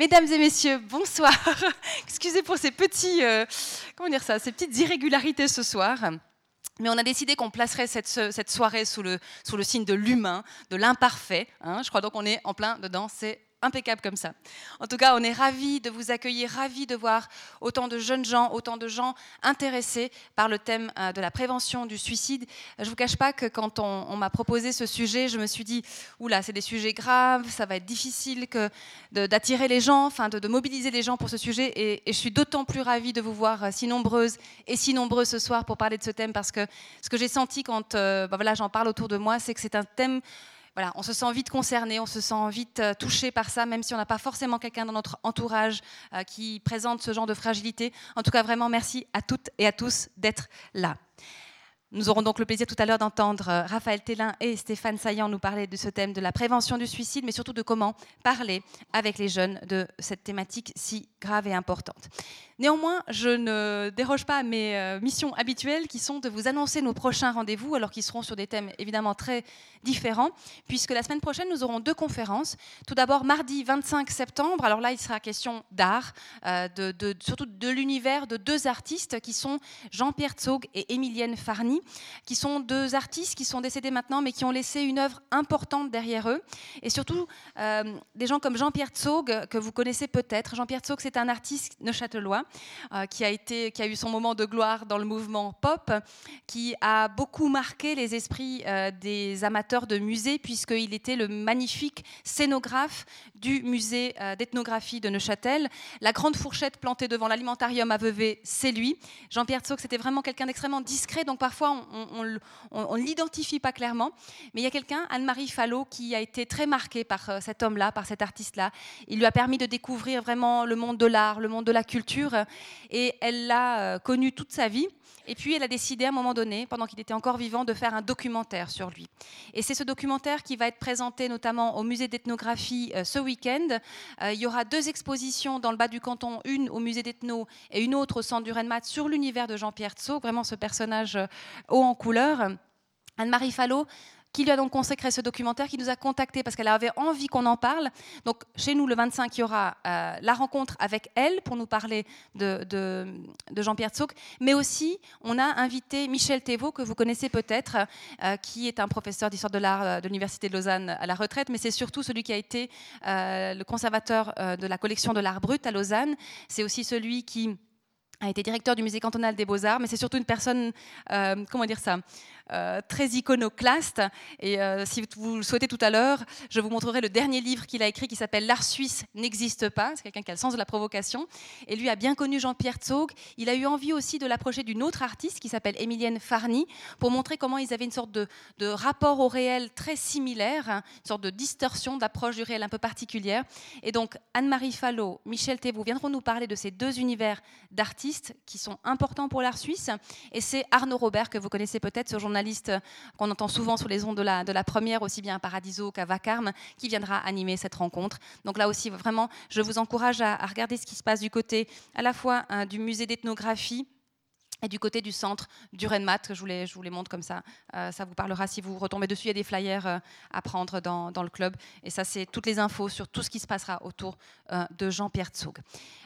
Mesdames et messieurs, bonsoir. Excusez pour ces petits, euh, comment dire ça, ces petites irrégularités ce soir. Mais on a décidé qu'on placerait cette, cette, soirée sous le, sous le signe de l'humain, de l'imparfait. Hein. Je crois donc qu'on est en plein dedans. C'est impeccable comme ça. En tout cas, on est ravis de vous accueillir, ravis de voir autant de jeunes gens, autant de gens intéressés par le thème euh, de la prévention du suicide. Je ne vous cache pas que quand on, m'a proposé ce sujet, je me suis dit, oula, c'est des sujets graves, ça va être difficile d'attirer les gens, enfin de, mobiliser les gens pour ce sujet. Et, je suis d'autant plus ravie de vous voir euh, si nombreuses et si nombreux ce soir pour parler de ce thème, parce que ce que j'ai senti quand bah voilà, j'en parle autour de moi, c'est que c'est un thème voilà, on se sent vite concerné, on se sent vite euh, touché par ça, même si on n'a pas forcément quelqu'un dans notre entourage euh, qui présente ce genre de fragilité. En tout cas, vraiment, merci à toutes et à tous d'être là. Nous aurons donc le plaisir tout à l'heure d'entendre euh, Raphaël Télin et Stéphane Saillant nous parler de ce thème de la prévention du suicide, mais surtout de comment parler avec les jeunes de cette thématique si grave et importante. Néanmoins, je ne déroge pas à mes euh, missions habituelles qui sont de vous annoncer nos prochains rendez-vous, alors qu'ils seront sur des thèmes évidemment très différents, puisque la semaine prochaine, nous aurons deux conférences. Tout d'abord, mardi 25 septembre, alors là, il sera question d'art, euh, de, surtout de l'univers de deux artistes qui sont Jean-Pierre Tsog et Émilienne Farny, qui sont deux artistes qui sont décédés maintenant, mais qui ont laissé une œuvre importante derrière eux. Et surtout, euh, des gens comme Jean-Pierre Tsog, que vous connaissez peut-être. Jean-Pierre Tsog, c'est un artiste neuchâtelois euh, qui, a été, qui a eu son moment de gloire dans le mouvement pop, qui a beaucoup marqué les esprits euh, des amateurs de musées, puisqu'il était le magnifique scénographe du musée euh, d'ethnographie de Neuchâtel. La grande fourchette plantée devant l'alimentarium à Vevey, c'est lui. Jean-Pierre Tsog, c'était vraiment quelqu'un d'extrêmement discret, donc parfois on ne l'identifie pas clairement. Mais il y a quelqu'un, Anne-Marie Fallot, qui a été très marquée par cet homme-là, par cet artiste-là. Il lui a permis de découvrir vraiment le monde de l'art, le monde de la culture et elle l'a euh, connu toute sa vie. Et puis elle a décidé à un moment donné, pendant qu'il était encore vivant, de faire un documentaire sur lui. Et c'est ce documentaire qui va être présenté notamment au musée d'ethnographie euh, ce week-end. Euh, il y aura deux expositions dans le bas du canton, une au musée d'ethno et une autre au centre du Renmat sur l'univers de Jean-Pierre Tso, vraiment ce personnage haut en couleur. Anne-Marie Fallot qui lui a donc consacré ce documentaire, qui nous a contactés parce qu'elle avait envie qu'on en parle. Donc chez nous, le 25, il y aura euh, la rencontre avec elle pour nous parler de, Jean-Pierre Tsouk, mais aussi on a invité Michel Thévaux, que vous connaissez peut-être, euh, qui est un professeur d'histoire de l'art euh, de l'Université de Lausanne à la retraite, mais c'est surtout celui qui a été le conservateur de la collection de l'art brut à Lausanne. C'est aussi celui qui a été directeur du musée cantonal des beaux-arts, mais c'est surtout une personne, comment dire ça, très iconoclaste. Et euh, si vous le souhaitez tout à l'heure, je vous montrerai le dernier livre qu'il a écrit qui s'appelle L'art suisse n'existe pas. C'est quelqu'un qui a le sens de la provocation. Et lui a bien connu Jean-Pierre Zog. Il a eu envie aussi de l'approcher d'une autre artiste qui s'appelle Émilienne Farny pour montrer comment ils avaient une sorte de, rapport au réel très similaire, hein, une sorte de distorsion d'approche du réel un peu particulière. Et donc Anne-Marie Fallot, Michel Thévaux viendront nous parler de ces deux univers d'artistes qui sont importants pour l'art suisse. Et c'est Arnaud Robert que vous connaissez peut-être, ce journaliste qu'on entend souvent sur les ondes de la, de la première, aussi bien à Paradiso qu'à Vacarme, qui viendra animer cette rencontre. Donc là aussi, vraiment, je vous encourage à, regarder ce qui se passe du côté à la fois hein, du musée d'ethnographie, et du côté du centre du Renmat, je vous les, je vous les montre comme ça, euh, ça vous parlera si vous retombez dessus. Il y a des flyers euh, à prendre dans, dans, le club. Et ça, c'est toutes les infos sur tout ce qui se passera autour euh, de Jean-Pierre Tsog.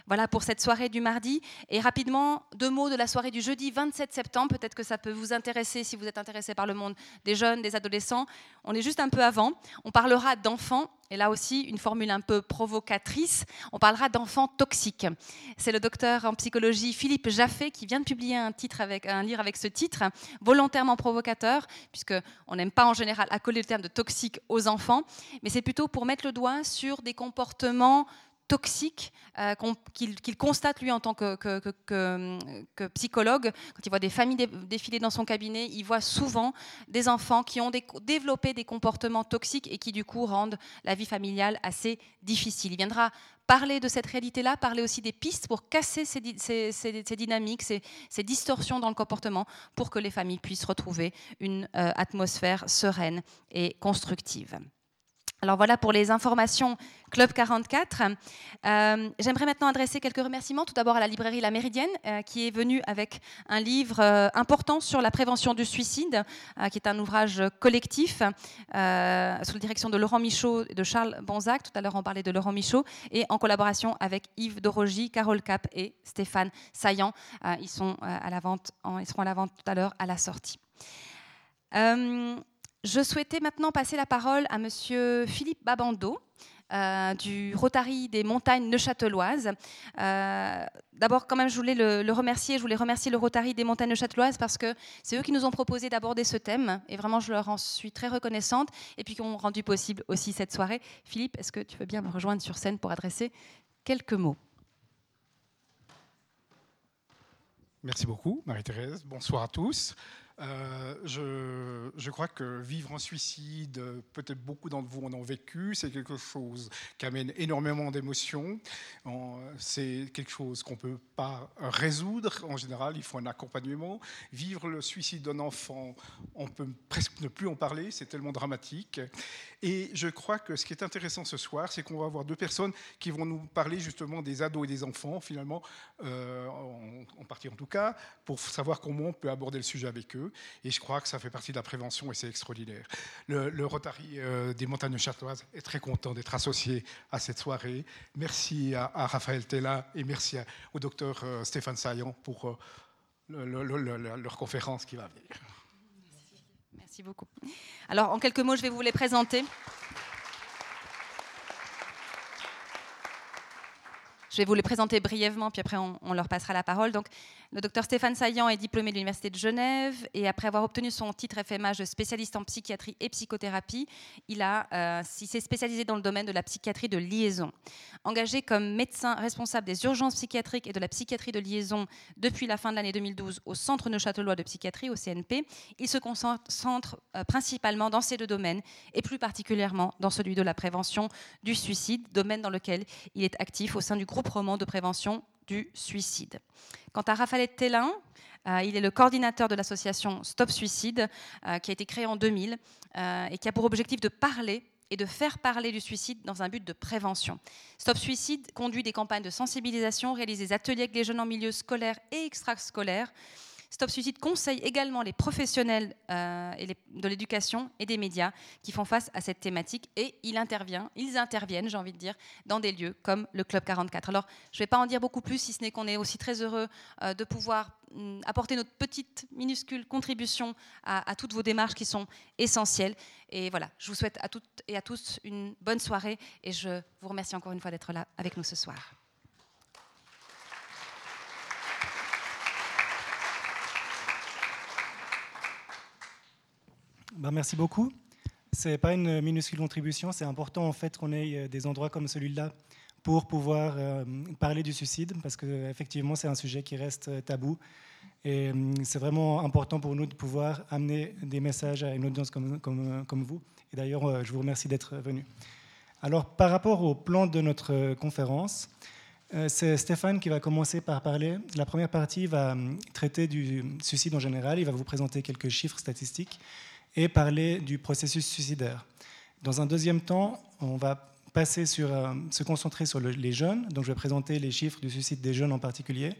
Voilà pour cette soirée du mardi. Et rapidement, deux mots de la soirée du jeudi 27 septembre. Peut-être que ça peut vous intéresser si vous êtes intéressé par le monde des jeunes, des adolescents. On est juste un peu avant. On parlera d'enfants. Et là aussi, une formule un peu provocatrice. On parlera d'enfants toxiques. C'est le docteur en psychologie Philippe Jaffé qui vient de publier un, livre avec ce titre, volontairement provocateur, puisqu'on n'aime pas en général accoler le terme de toxique aux enfants. Mais c'est plutôt pour mettre le doigt sur des comportements toxique euh, qu'il constate lui en tant que, psychologue. Quand il voit des familles défiler dans son cabinet, il voit souvent des enfants qui ont développé des comportements toxiques et qui du coup rendent la vie familiale assez difficile. Il viendra parler de cette réalité-là, parler aussi des pistes pour casser ces, dynamiques, ces, distorsions dans le comportement, pour que les familles puissent retrouver une euh, atmosphère sereine et constructive. Alors voilà pour les informations Club 44. Euh, j'aimerais maintenant adresser quelques remerciements. Tout d'abord à la librairie La Méridienne, euh, qui est venue avec un livre euh, important sur la prévention du suicide, qui est un ouvrage collectif sous la direction de Laurent Michaud et de Charles Bonzac. Tout à l'heure, on parlait de Laurent Michaud, et en collaboration avec Yves Dorogy, Carole Cap et Stéphane Saillant. ils, sont à la ils seront à la vente tout à l'heure à la sortie. Je souhaitais maintenant passer la parole à Monsieur Philippe Babando. Euh, du Rotary des montagnes neuchâteloises. Euh, D'abord, quand même, je voulais le, remercier. Je voulais remercier le Rotary des montagnes neuchâteloises parce que c'est eux qui nous ont proposé d'aborder ce thème. Et vraiment, je leur en suis très reconnaissante. Et puis, qui ont rendu possible aussi cette soirée. Philippe, est-ce que tu veux bien me rejoindre sur scène pour adresser quelques mots? Merci beaucoup, Marie-Thérèse. Bonsoir à tous. Euh, je, crois que vivre en suicide, peut-être beaucoup d'entre vous en ont vécu, c'est quelque chose qui amène énormément d'émotions. C'est quelque chose qu'on ne peut pas résoudre. En général, il faut un accompagnement. Vivre le suicide d'un enfant, on peut presque ne plus en parler, c'est tellement dramatique. Et je crois que ce qui est intéressant ce soir, c'est qu'on va avoir deux personnes qui vont nous parler justement des ados et des enfants, finalement, euh, en partie en tout cas, pour savoir comment on peut aborder le sujet avec eux. Et je crois que ça fait partie de la prévention et c'est extraordinaire. Le, Rotary euh, des montagnes châteloises est très content d'être associé à cette soirée. Merci à, Raphaël Tella et merci au docteur euh, Stéphane Saillant pour euh, leur conférence qui va venir. Merci. Merci beaucoup. Alors, en quelques mots, je vais vous les présenter. Je vais vous les présenter brièvement, puis après on, on leur passera la parole. Donc, le docteur Stéphane Saillant est diplômé de l'Université de Genève et après avoir obtenu son titre FMH de spécialiste en psychiatrie et psychothérapie, il, euh, s'est spécialisé dans le domaine de la psychiatrie de liaison. Engagé comme médecin responsable des urgences psychiatriques et de la psychiatrie de liaison depuis la fin de l'année 2012 au Centre Neuchâtelois de psychiatrie, au CNP, il se concentre euh, principalement dans ces deux domaines et plus particulièrement dans celui de la prévention du suicide, domaine dans lequel il est actif au sein du groupe roman de prévention du suicide. Quant à Raphaël Tellin, euh, il est le coordinateur de l'association Stop Suicide, euh, qui a été créée en 2000 euh, et qui a pour objectif de parler et de faire parler du suicide dans un but de prévention. Stop Suicide conduit des campagnes de sensibilisation, réalise des ateliers avec les jeunes en milieu scolaire et extrascolaire, Stop Suicide conseille également les professionnels euh, de l'éducation et des médias qui font face à cette thématique et il intervient, ils interviennent, j'ai envie de dire, dans des lieux comme le Club 44. Alors, je ne vais pas en dire beaucoup plus, si ce n'est qu'on est aussi très heureux euh, de pouvoir mm, apporter notre petite minuscule contribution à, à, toutes vos démarches qui sont essentielles. Et voilà, je vous souhaite à toutes et à tous une bonne soirée et je vous remercie encore une fois d'être là avec nous ce soir. Ben, merci beaucoup. Ce n'est pas une minuscule contribution, c'est important en fait qu'on ait euh, des endroits comme celui-là pour pouvoir euh, parler du suicide, parce qu'effectivement c'est un sujet qui reste euh, tabou. Et c'est vraiment important pour nous de pouvoir amener des messages à une audience comme, vous. Et d'ailleurs, je vous remercie d'être venu. Alors, par rapport au plan de notre conférence, c'est Stéphane qui va commencer par parler. La première partie va traiter du suicide en général. Il va vous présenter quelques chiffres statistiques et parler du processus suicidaire. Dans un deuxième temps, on va euh, se concentrer sur les jeunes. Donc, je vais présenter les chiffres du suicide des jeunes en particulier,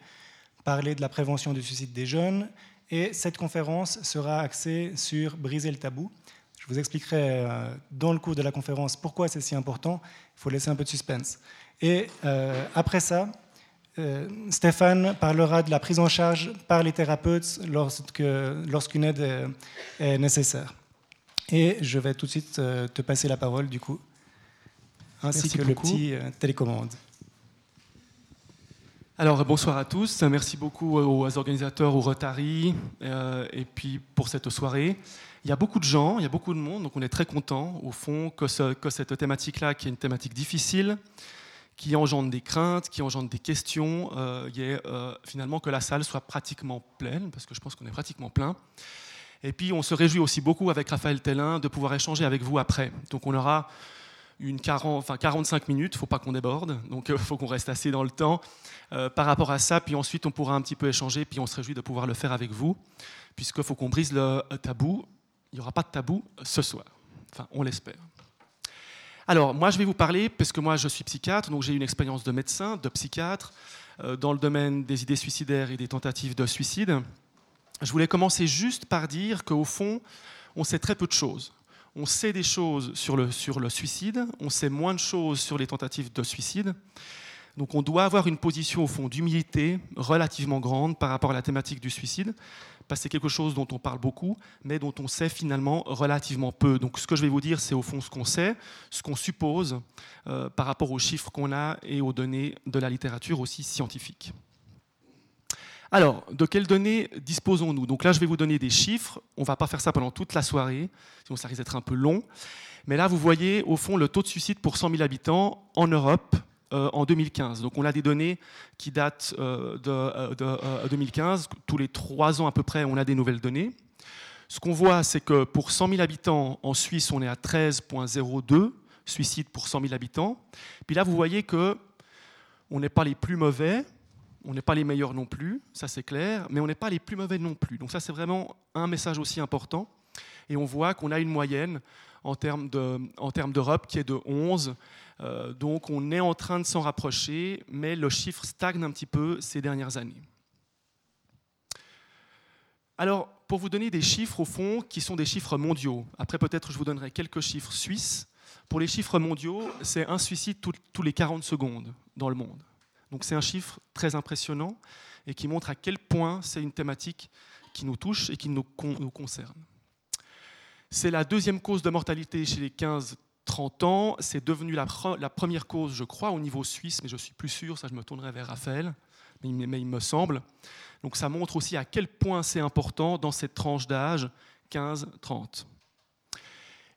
parler de la prévention du suicide des jeunes. Et cette conférence sera axée sur briser le tabou. Je vous expliquerai euh, dans le cours de la conférence pourquoi c'est si important. Il faut laisser un peu de suspense. Et euh, après ça, Stéphane parlera de la prise en charge par les thérapeutes lorsqu'une aide est, nécessaire. Et je vais tout de suite euh, te passer la parole, du coup, ainsi que le petit euh, télécommande. Alors, bonsoir à tous. Merci beaucoup aux organisateurs, au Rotary, et puis pour cette soirée. Il y a beaucoup de gens, il y a beaucoup de monde, donc on est très content, au fond, que, que cette thématique-là, qui est une thématique difficile, qui engendre des craintes, qui engendre des questions. Euh, y euh, finalement que la salle soit pratiquement pleine, parce que je pense qu'on est pratiquement plein. Et puis on se réjouit aussi beaucoup avec Raphaël Tellin de pouvoir échanger avec vous après. Donc on aura une 40, enfin 45 minutes, il ne faut pas qu'on déborde, donc il euh, faut qu'on reste assez dans le temps par rapport à ça, puis ensuite on pourra un petit peu échanger, puis on se réjouit de pouvoir le faire avec vous, puisqu'il faut qu'on brise le tabou. Il n'y aura pas de tabou ce soir, enfin on l'espère. Alors, moi, je vais vous parler, parce que moi, je suis psychiatre, donc j'ai une expérience de médecin, de psychiatre, euh, dans le domaine des idées suicidaires et des tentatives de suicide. Je voulais commencer juste par dire qu'au fond, on sait très peu de choses. On sait des choses sur le, sur le suicide, on sait moins de choses sur les tentatives de suicide. Donc on doit avoir une position au fond d'humilité relativement grande par rapport à la thématique du suicide, parce que c'est quelque chose dont on parle beaucoup, mais dont on sait finalement relativement peu. Donc ce que je vais vous dire, c'est au fond ce qu'on sait, ce qu'on suppose euh, par rapport aux chiffres qu'on a et aux données de la littérature aussi scientifique. Alors, de quelles données disposons-nous? Donc là, je vais vous donner des chiffres. On ne va pas faire ça pendant toute la soirée, sinon ça risque d'être un peu long. Mais là, vous voyez au fond le taux de suicide pour 100 000 habitants en Europe en 2015. Donc on a des données qui datent euh, de, 2015. Euh, Tous les trois ans à peu près, on a des nouvelles données. Ce qu'on voit, c'est que pour 100 000 habitants en Suisse, on est à 13,02 suicides pour 100 000 habitants. Puis là, vous voyez que on n'est pas les plus mauvais, on n'est pas les meilleurs non plus, ça c'est clair, mais on n'est pas les plus mauvais non plus. Donc ça c'est vraiment un message aussi important. Et on voit qu'on a une moyenne en termes d'Europe qui est de 11. Euh, donc on est en train de s'en rapprocher, mais le chiffre stagne un petit peu ces dernières années. Alors, pour vous donner des chiffres au fond, qui sont des chiffres mondiaux, après peut-être je vous donnerai quelques chiffres suisses. Pour les chiffres mondiaux, c'est un suicide tous les 40 secondes dans le monde. Donc c'est un chiffre très impressionnant et qui montre à quel point c'est une thématique qui nous touche et qui nous, concerne. C'est la deuxième cause de mortalité chez les 15-30 ans. C'est devenu la, première cause, je crois, au niveau suisse, mais je suis plus sûr, ça je me tournerai vers Raphaël, mais, il me semble. Donc ça montre aussi à quel point c'est important dans cette tranche d'âge 15-30.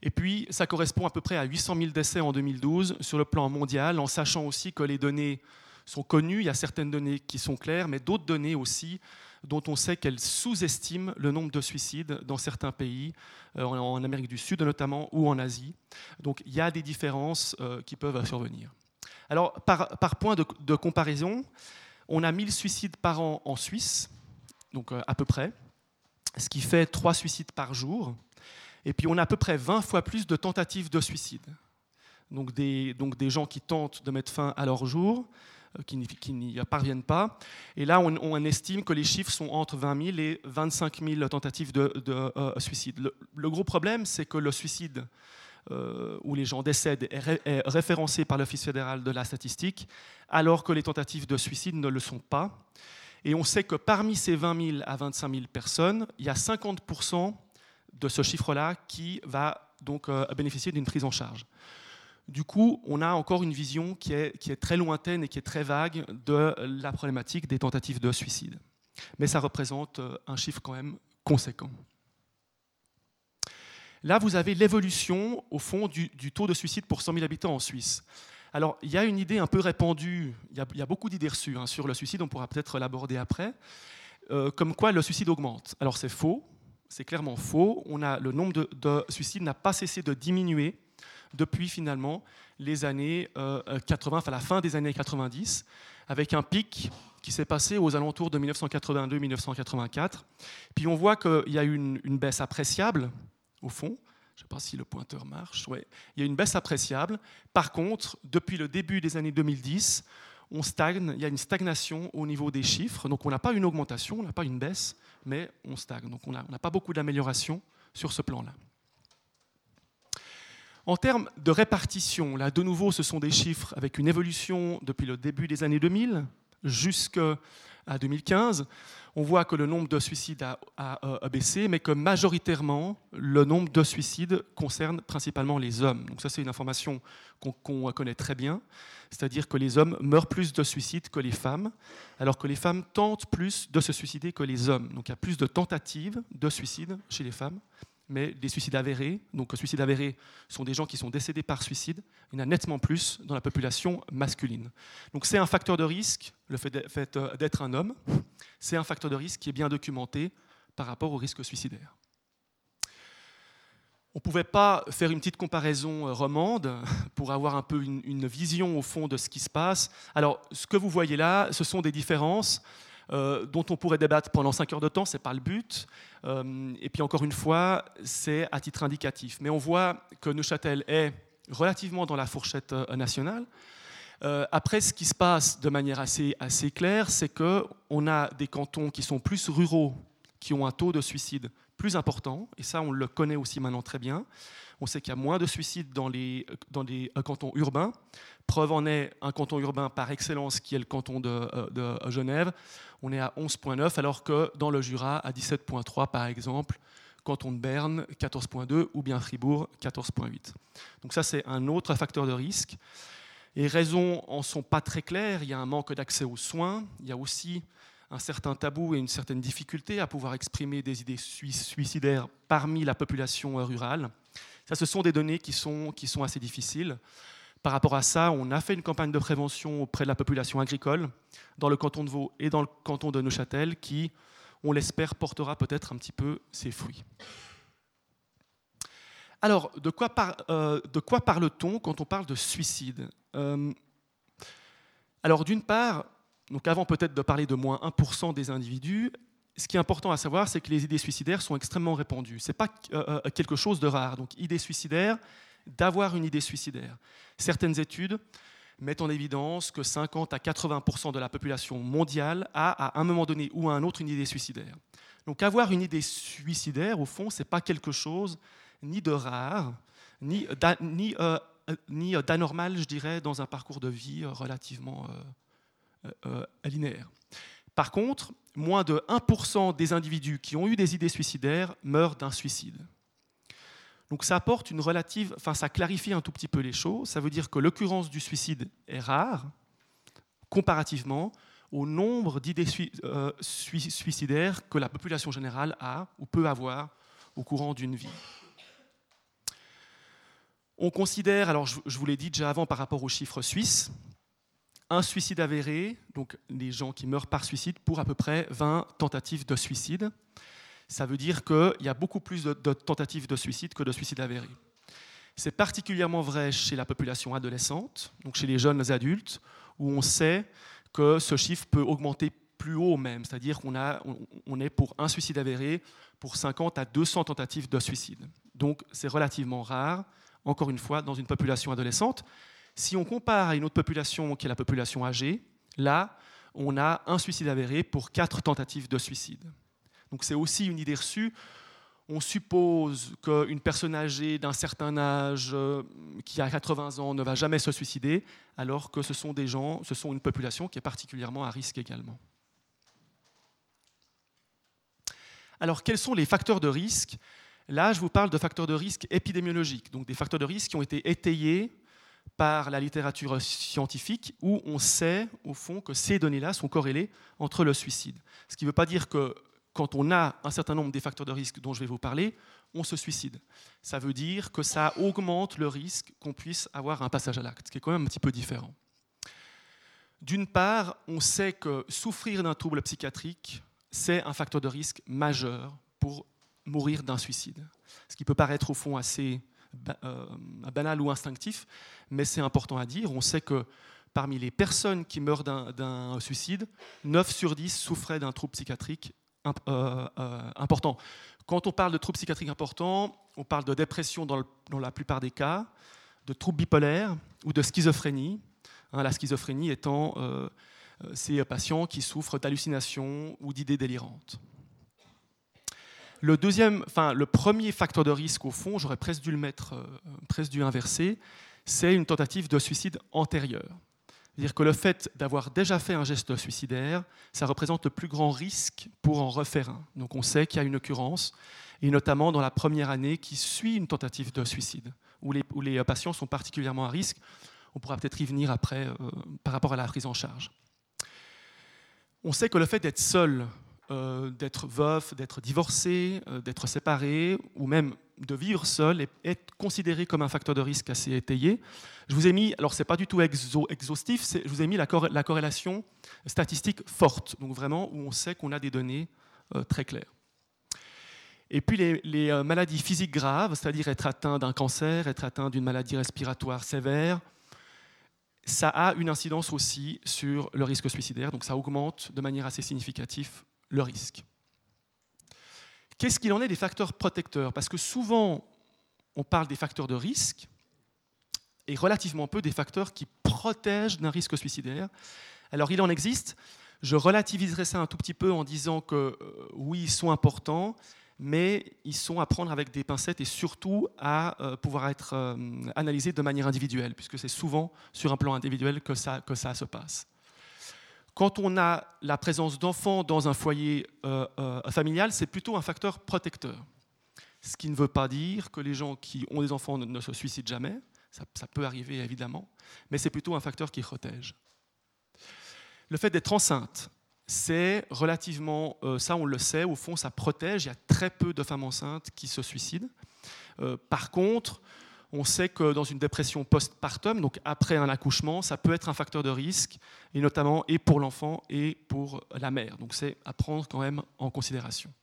Et puis, ça correspond à peu près à 800 000 décès en 2012 sur le plan mondial, en sachant aussi que les données sont connues, il y a certaines données qui sont claires, mais d'autres données aussi dont on sait qu'elle sous-estime le nombre de suicides dans certains pays, euh, en Amérique du Sud notamment, ou en Asie. Donc il y a des différences euh, qui peuvent survenir. Alors par, point de, comparaison, on a 1000 suicides par an en Suisse, donc euh, à peu près, ce qui fait 3 suicides par jour. Et puis on a à peu près 20 fois plus de tentatives de suicide. Donc des, gens qui tentent de mettre fin à leur jour, qui n'y parviennent pas. Et là, on, estime que les chiffres sont entre 20 000 et 25 000 tentatives de, euh, suicide. Le, gros problème, c'est que le suicide euh, où les gens décèdent est, référencé par l'Office fédéral de la statistique, alors que les tentatives de suicide ne le sont pas. Et on sait que parmi ces 20 000 à 25 000 personnes, il y a 50% de ce chiffre-là qui va donc bénéficier d'une prise en charge. Du coup, on a encore une vision qui est, très lointaine et qui est très vague de la problématique des tentatives de suicide. Mais ça représente euh, un chiffre quand même conséquent. Là, vous avez l'évolution, au fond, du, taux de suicide pour 100 000 habitants en Suisse. Alors, il y a une idée un peu répandue, il y a, beaucoup d'idées reçues hein, sur le suicide, on pourra peut-être l'aborder après, euh, comme quoi le suicide augmente. Alors, c'est faux, c'est clairement faux. On a, le nombre de, de suicides n'a pas cessé de diminuer depuis finalement les années 80, euh, enfin la fin des années 90, avec un pic qui s'est passé aux alentours de 1982-1984. Puis on voit qu'il y a eu une, baisse appréciable, au fond. Je ne sais pas si le pointeur marche. Ouais. Il y a une baisse appréciable. Par contre, depuis le début des années 2010, on stagne, il y a une stagnation au niveau des chiffres. Donc on n'a pas une augmentation, on n'a pas une baisse, mais on stagne. Donc on n'a pas beaucoup d'amélioration sur ce plan-là. En termes de répartition, là de nouveau ce sont des chiffres avec une évolution depuis le début des années 2000 jusqu'à 2015. On voit que le nombre de suicides a, baissé, mais que majoritairement le nombre de suicides concerne principalement les hommes. Donc ça c'est une information qu'on connaît très bien, c'est-à-dire que les hommes meurent plus de suicides que les femmes, alors que les femmes tentent plus de se suicider que les hommes. Donc il y a plus de tentatives de suicide chez les femmes mais des suicides avérés, donc suicides avérés sont des gens qui sont décédés par suicide, il y en a nettement plus dans la population masculine. Donc c'est un facteur de risque, le fait euh, d'être un homme, c'est un facteur de risque qui est bien documenté par rapport au risque suicidaire. On ne pouvait pas faire une petite comparaison euh, romande pour avoir un peu une, une vision au fond de ce qui se passe. Alors, ce que vous voyez là, ce sont des différences euh, dont on pourrait débattre pendant 5 heures de temps, ce n'est pas le but. Euh, et puis encore une fois, c'est à titre indicatif. Mais on voit que Neuchâtel est relativement dans la fourchette nationale. après, ce qui se passe de manière assez, assez claire, c'est qu'on a des cantons qui sont plus ruraux, qui ont un taux de suicide plus important, et ça on le connaît aussi maintenant très bien. On sait qu'il y a moins de suicides dans les, dans les euh, cantons urbains. Preuve en est un canton urbain par excellence qui est le canton de, euh, euh, Genève. On est à 11,9 alors que dans le Jura à 17,3 par exemple, canton de Berne 14,2 ou bien Fribourg 14,8. Donc ça c'est un autre facteur de risque. Les raisons en sont pas très claires. Il y a un manque d'accès aux soins. Il y a aussi un certain tabou et une certaine difficulté à pouvoir exprimer des idées suicidaires parmi la population rurale. Ça, ce sont des données qui sont assez difficiles. Par rapport à ça, on a fait une campagne de prévention auprès de la population agricole dans le canton de Vaud et dans le canton de Neuchâtel qui, on l'espère, portera peut-être un petit peu ses fruits. Alors, de quoi, euh, parle-t-on quand on parle de suicide? Euh, Alors, d'une part, donc avant peut-être de parler de moins 1% des individus, ce qui est important à savoir, c'est que les idées suicidaires sont extrêmement répandues. Ce n'est pas euh, quelque chose de rare. Donc, idée suicidaire, d'avoir une idée suicidaire. Certaines études mettent en évidence que 50 à 80% de la population mondiale a à un moment donné ou à un autre une idée suicidaire. Donc avoir une idée suicidaire, au fond, ce n'est pas quelque chose ni de rare, ni, euh, ni d'anormal, je dirais, dans un parcours de vie relativement euh, euh, linéaire. Par contre, moins de 1% des individus qui ont eu des idées suicidaires meurent d'un suicide. Donc ça apporte une relative, enfin ça clarifie un tout petit peu les choses. Ça veut dire que l'occurrence du suicide est rare comparativement au nombre d'idées euh, suicidaires que la population générale a ou peut avoir au courant d'une vie. On considère, alors je vous l'ai dit déjà avant par rapport aux chiffres suisses, un suicide avéré, donc les gens qui meurent par suicide, pour à peu près 20 tentatives de suicide. Ça veut dire qu'il y a beaucoup plus de, tentatives de suicide que de suicides avérés. C'est particulièrement vrai chez la population adolescente, donc chez les jeunes adultes, où on sait que ce chiffre peut augmenter plus haut même, c'est-à-dire qu'on on est pour un suicide avéré pour 50 à 200 tentatives de suicide. Donc c'est relativement rare, encore une fois, dans une population adolescente. Si on compare à une autre population qui est la population âgée, là, on a un suicide avéré pour quatre tentatives de suicide. Donc c'est aussi une idée reçue. On suppose qu'une personne âgée d'un certain âge, euh, qui a 80 ans, ne va jamais se suicider, alors que ce sont des gens, ce sont une population qui est particulièrement à risque également. Alors quels sont les facteurs de risque? Là, je vous parle de facteurs de risque épidémiologiques, donc des facteurs de risque qui ont été étayés par la littérature scientifique où on sait au fond que ces données-là sont corrélées entre le suicide. Ce qui ne veut pas dire que quand on a un certain nombre des facteurs de risque dont je vais vous parler, on se suicide. Ça veut dire que ça augmente le risque qu'on puisse avoir un passage à l'acte, ce qui est quand même un petit peu différent. D'une part, on sait que souffrir d'un trouble psychiatrique, c'est un facteur de risque majeur pour mourir d'un suicide. Ce qui peut paraître au fond assez euh, banal ou instinctif, mais c'est important à dire. On sait que parmi les personnes qui meurent d'un suicide, 9 sur 10 souffraient d'un trouble psychiatrique euh, euh, important. Quand on parle de troubles psychiatriques importants, on parle de dépression dans, la plupart des cas, de troubles bipolaires ou de schizophrénie. Hein, la schizophrénie étant ces patients qui souffrent d'hallucinations ou d'idées délirantes. Le, deuxième, enfin, le premier facteur de risque, au fond, j'aurais presque dû le mettre, euh, presque dû inverser, c'est une tentative de suicide antérieure. C'est-à-dire que le fait d'avoir déjà fait un geste suicidaire, ça représente le plus grand risque pour en refaire un. Donc on sait qu'il y a une occurrence, et notamment dans la première année qui suit une tentative de suicide, où les, les patients sont particulièrement à risque. On pourra peut-être y venir après euh, par rapport à la prise en charge. On sait que le fait d'être seul euh, d'être veuf, d'être divorcé, euh, d'être séparé, ou même de vivre seul est, considéré comme un facteur de risque assez étayé. Je vous ai mis, alors c'est pas du tout exhaustif, je vous ai mis la, corrélation statistique forte, donc vraiment où on sait qu'on a des données euh, très claires. Et puis les maladies physiques graves, c'est-à-dire être atteint d'un cancer, être atteint d'une maladie respiratoire sévère, ça a une incidence aussi sur le risque suicidaire, donc ça augmente de manière assez significative le risque. Qu'est-ce qu'il en est des facteurs protecteurs? Parce que souvent, on parle des facteurs de risque, et relativement peu des facteurs qui protègent d'un risque suicidaire. Alors il en existe. Je relativiserai ça un tout petit peu en disant que euh, oui, ils sont importants, mais ils sont à prendre avec des pincettes et surtout à euh, pouvoir être euh, analysés de manière individuelle, puisque c'est souvent sur un plan individuel que ça, que ça se passe. Quand on a la présence d'enfants dans un foyer familial, c'est plutôt un facteur protecteur. Ce qui ne veut pas dire que les gens qui ont des enfants ne, se suicident jamais, ça, peut arriver évidemment, mais c'est plutôt un facteur qui protège. Le fait d'être enceinte, c'est relativement, euh, ça on le sait, au fond ça protège, il y a très peu de femmes enceintes qui se suicident. Euh, par contre, on sait que dans une dépression postpartum, donc après un accouchement, ça peut être un facteur de risque, et notamment pour l'enfant et pour la mère. Donc c'est à prendre quand même en considération.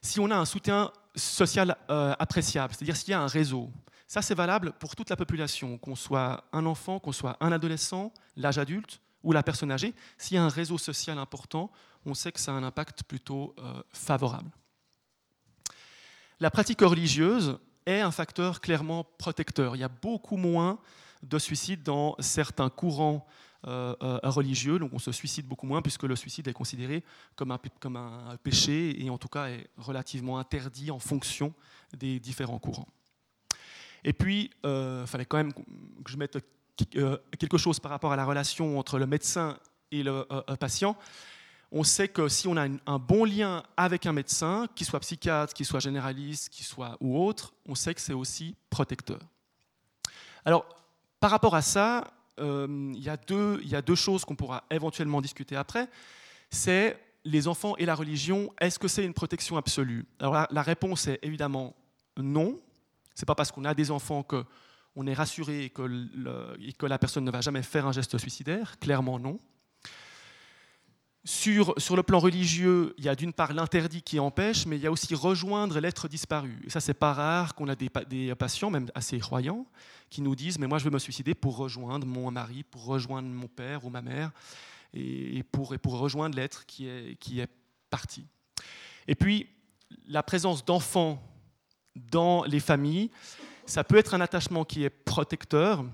Si on a un soutien social euh, appréciable, c'est-à-dire s'il y a un réseau, ça c'est valable pour toute la population, qu'on soit un enfant, qu'on soit un adolescent, l'âge adulte, ou la personne âgée, s'il y a un réseau social important, on sait que ça a un impact plutôt euh, favorable. La pratique religieuse est un facteur clairement protecteur. Il y a beaucoup moins de suicides dans certains courants euh, euh, religieux, donc on se suicide beaucoup moins puisque le suicide est considéré comme un, péché et en tout cas est relativement interdit en fonction des différents courants. Et puis, il fallait quand même que je mette euh, quelque chose par rapport à la relation entre le médecin et le euh, euh, patient, on sait que si on a un bon lien avec un médecin, qu'il soit psychiatre, qu'il soit généraliste, qu'il soit ou autre, on sait que c'est aussi protecteur. Alors, par rapport à ça, il, y a deux, il y a deux choses qu'on pourra éventuellement discuter après. C'est les enfants et la religion, est-ce que c'est une protection absolue? Alors la, réponse est évidemment non. C'est pas parce qu'on a des enfants que on est rassuré que, que, la personne ne va jamais faire un geste suicidaire Clairement non. Sur, le plan religieux, il y a d'une part l'interdit qui empêche, mais il y a aussi rejoindre l'être disparu. Et ça, c'est pas rare qu'on a des, patients, même assez croyants, qui nous disent Mais moi, je veux me suicider pour rejoindre mon mari, pour rejoindre mon père ou ma mère, et, pour, rejoindre l'être qui est parti. Et puis, la présence d'enfants dans les familles, ça peut être un attachement qui est protecteur,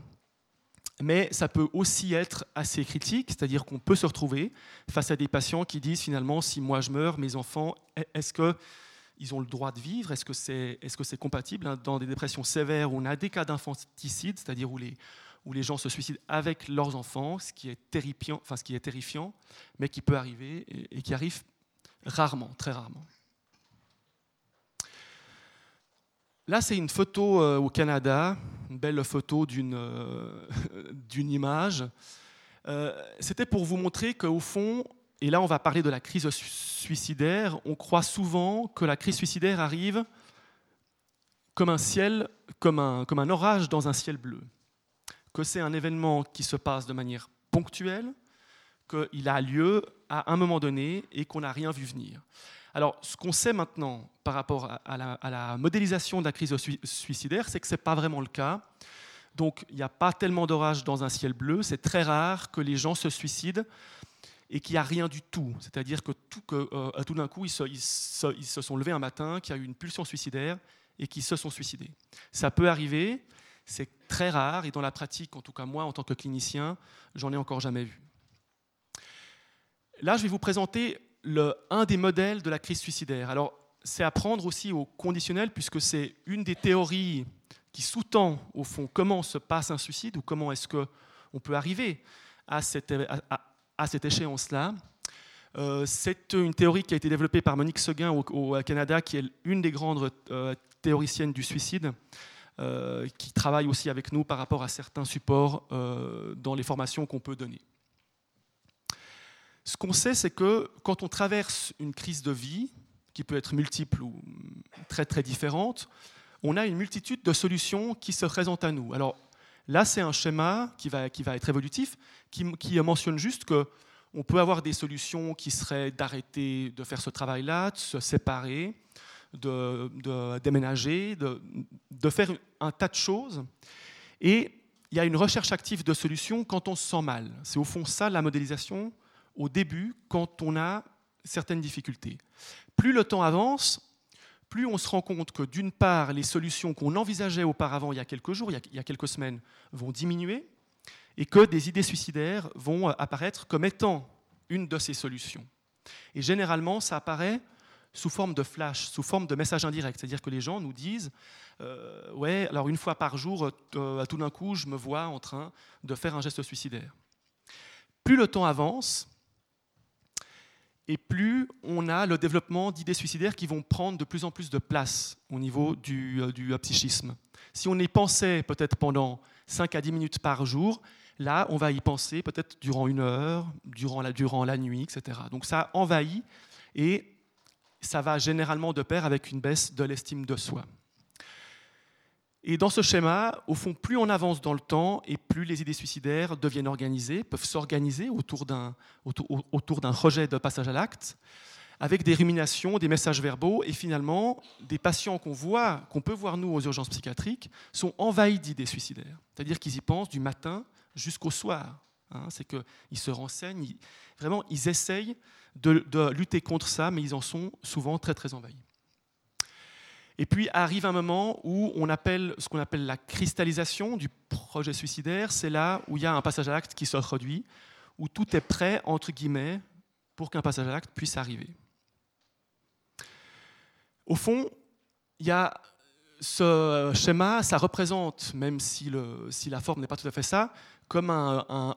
mais ça peut aussi être assez critique, c'est-à-dire qu'on peut se retrouver face à des patients qui disent finalement, si moi je meurs, mes enfants, est-ce qu'ils ont le droit de vivre? Est-ce que c'est est -ce c'est compatible hein, Dans des dépressions sévères où on a des cas d'infanticide, c'est-à-dire où les, où les gens se suicident avec leurs enfants, ce qui est terrifiant, enfin, ce qui est terrifiant mais qui peut arriver et qui arrive rarement, très rarement. Là, c'est une photo euh, au Canada, une belle photo d'une euh, image. Euh, c'était pour vous montrer qu'au fond, et là on va parler de la crise suicidaire, on croit souvent que la crise suicidaire arrive comme un ciel, comme un, comme un orage dans un ciel bleu. Que c'est un événement qui se passe de manière ponctuelle, qu'il a lieu à un moment donné et qu'on n'a rien vu venir. Alors, ce qu'on sait maintenant par rapport à la, modélisation de la crise suicidaire, c'est que ce n'est pas vraiment le cas. Donc, il n'y a pas tellement d'orage dans un ciel bleu. C'est très rare que les gens se suicident et qu'il n'y a rien du tout. C'est-à-dire que tout, euh, d'un coup, ils se, ils, se, sont levés un matin, qu'il y a eu une pulsion suicidaire et qu'ils se sont suicidés. Ça peut arriver, c'est très rare, et dans la pratique, en tout cas moi, en tant que clinicien, j'en ai encore jamais vu. Là, je vais vous présenter un des modèles de la crise suicidaire. Alors, c'est à prendre aussi au conditionnel, puisque c'est une des théories qui sous-tend, au fond, comment se passe un suicide ou comment est-ce qu'on peut arriver à cette, échéance-là. Euh, c'est une théorie qui a été développée par Monique Seguin au, Canada, qui est une des grandes euh, théoriciennes du suicide, euh, qui travaille aussi avec nous par rapport à certains supports dans les formations qu'on peut donner. Ce qu'on sait, c'est que quand on traverse une crise de vie, qui peut être multiple ou très très différente, on a une multitude de solutions qui se présentent à nous. Alors là, c'est un schéma qui va, qui va être évolutif, qui, mentionne juste que on peut avoir des solutions qui seraient d'arrêter de faire ce travail-là, de se séparer, de, déménager, de, de, faire un tas de choses. Et il y a une recherche active de solutions quand on se sent mal. C'est au fond ça la modélisation au début quand on a certaines difficultés. Plus le temps avance, plus on se rend compte que d'une part, les solutions qu'on envisageait auparavant, il y a quelques jours, il y a, quelques semaines, vont diminuer, et que des idées suicidaires vont apparaître comme étant une de ces solutions. Et généralement, ça apparaît sous forme de flash, sous forme de message indirect. C'est-à-dire que les gens nous disent euh, Ouais, alors une fois par jour, euh, tout d'un coup, je me vois en train de faire un geste suicidaire. Plus le temps avance, et plus on a le développement d'idées suicidaires qui vont prendre de plus en plus de place au niveau du, euh, du psychisme. Si on y pensait peut-être pendant 5 à 10 minutes par jour, là, on va y penser peut-être durant une heure, durant la nuit, etc. Donc ça envahit et ça va généralement de pair avec une baisse de l'estime de soi. Et dans ce schéma, au fond, plus on avance dans le temps et plus les idées suicidaires deviennent organisées, peuvent s'organiser autour d'un autour, rejet de passage à l'acte, avec des ruminations, des messages verbaux, et finalement, des patients qu'on voit, qu'on peut voir nous aux urgences psychiatriques, sont envahis d'idées suicidaires. C'est-à-dire qu'ils y pensent du matin jusqu'au soir. Hein. C'est qu'ils se renseignent, vraiment, ils essayent de, lutter contre ça, mais ils en sont souvent très très envahis. Et puis arrive un moment où on appelle ce qu'on appelle la cristallisation du projet suicidaire. C'est là où il y a un passage à l'acte qui se produit, où tout est prêt, entre guillemets, pour qu'un passage à l'acte puisse arriver. Au fond, il y a ce schéma, ça représente, même si, la forme n'est pas tout à fait ça, comme un,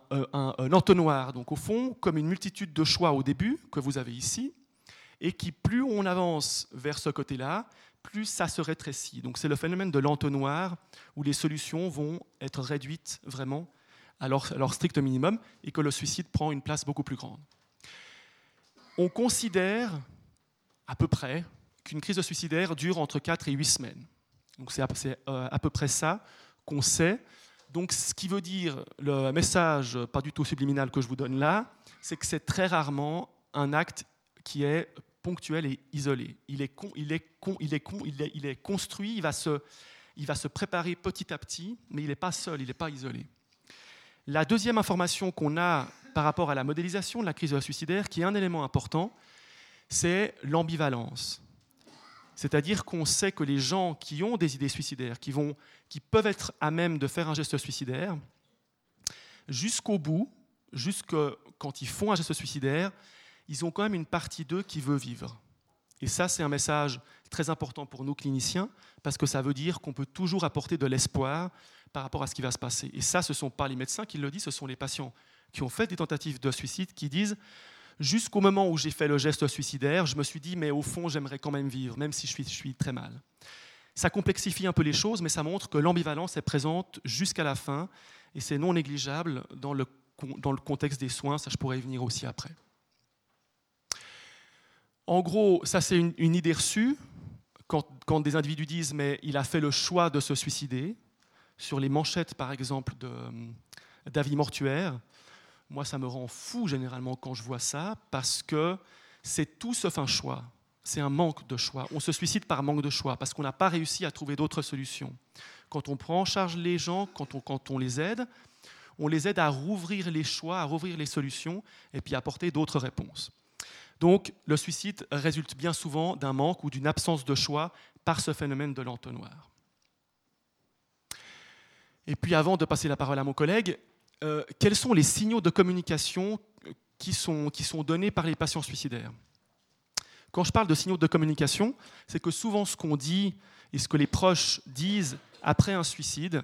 entonnoir. Donc au fond, comme une multitude de choix au début que vous avez ici, et qui plus on avance vers ce côté-là, plus ça se rétrécit. Donc c'est le phénomène de l'entonnoir où les solutions vont être réduites vraiment à leur, strict minimum et que le suicide prend une place beaucoup plus grande. On considère à peu près qu'une crise suicidaire dure entre 4 et 8 semaines. Donc c'est euh, à peu près ça qu'on sait donc, ce qui veut dire le message pas du tout subliminal que je vous donne là, c'est que c'est très rarement un acte qui est ponctuel et isolé. Il est, il est, il est, il est, il est construit, il va, se, il va se préparer petit à petit, mais il n'est pas seul, il n'est pas isolé. La deuxième information qu'on a par rapport à la modélisation de la crise suicidaire, qui est un élément important, c'est l'ambivalence. C'est-à-dire qu'on sait que les gens qui ont des idées suicidaires, qui, vont, qui peuvent être à même de faire un geste suicidaire, jusqu'au bout, jusque quand ils font un geste suicidaire, ils ont quand même une partie d'eux qui veut vivre. Et ça, c'est un message très important pour nous cliniciens, parce que ça veut dire qu'on peut toujours apporter de l'espoir par rapport à ce qui va se passer. Et ça, ce ne sont pas les médecins qui le disent, ce sont les patients qui ont fait des tentatives de suicide qui disent jusqu'au moment où j'ai fait le geste suicidaire, je me suis dit, mais au fond, j'aimerais quand même vivre, même si je suis, très mal. Ça complexifie un peu les choses, mais ça montre que l'ambivalence est présente jusqu'à la fin, et c'est non négligeable dans le, dans le contexte des soins, ça je pourrais y venir aussi après. En gros, ça c'est une, idée reçue, quand, quand, des individus disent, mais il a fait le choix de se suicider, sur les manchettes par exemple d'avis mortuaires, moi, ça me rend fou généralement quand je vois ça, parce que c'est tout sauf un choix. C'est un manque de choix. On se suicide par manque de choix, parce qu'on n'a pas réussi à trouver d'autres solutions. Quand on prend en charge les gens, quand on, quand on les aide, on les aide à rouvrir les choix, à rouvrir les solutions, et puis à apporter d'autres réponses. Donc, le suicide résulte bien souvent d'un manque ou d'une absence de choix par ce phénomène de l'entonnoir. Et puis, avant de passer la parole à mon collègue, euh, quels sont les signaux de communication qui sont, qui sont donnés par les patients suicidaires? Quand je parle de signaux de communication, c'est que souvent ce qu'on dit et ce que les proches disent après un suicide,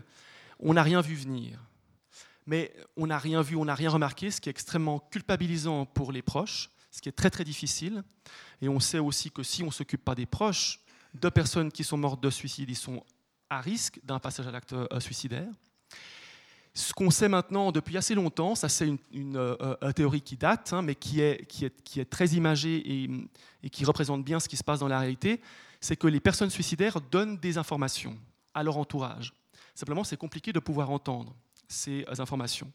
on n'a rien vu venir. Mais on n'a rien vu, on n'a rien remarqué, ce qui est extrêmement culpabilisant pour les proches, ce qui est très très difficile. Et on sait aussi que si on ne s'occupe pas des proches de personnes qui sont mortes de suicide, ils sont à risque d'un passage à l'acte euh, suicidaire. Ce qu'on sait maintenant depuis assez longtemps, ça c'est une, euh, théorie qui date, hein, mais qui est, qui, est, qui est, très imagée et, qui représente bien ce qui se passe dans la réalité, c'est que les personnes suicidaires donnent des informations à leur entourage. Simplement, c'est compliqué de pouvoir entendre ces informations.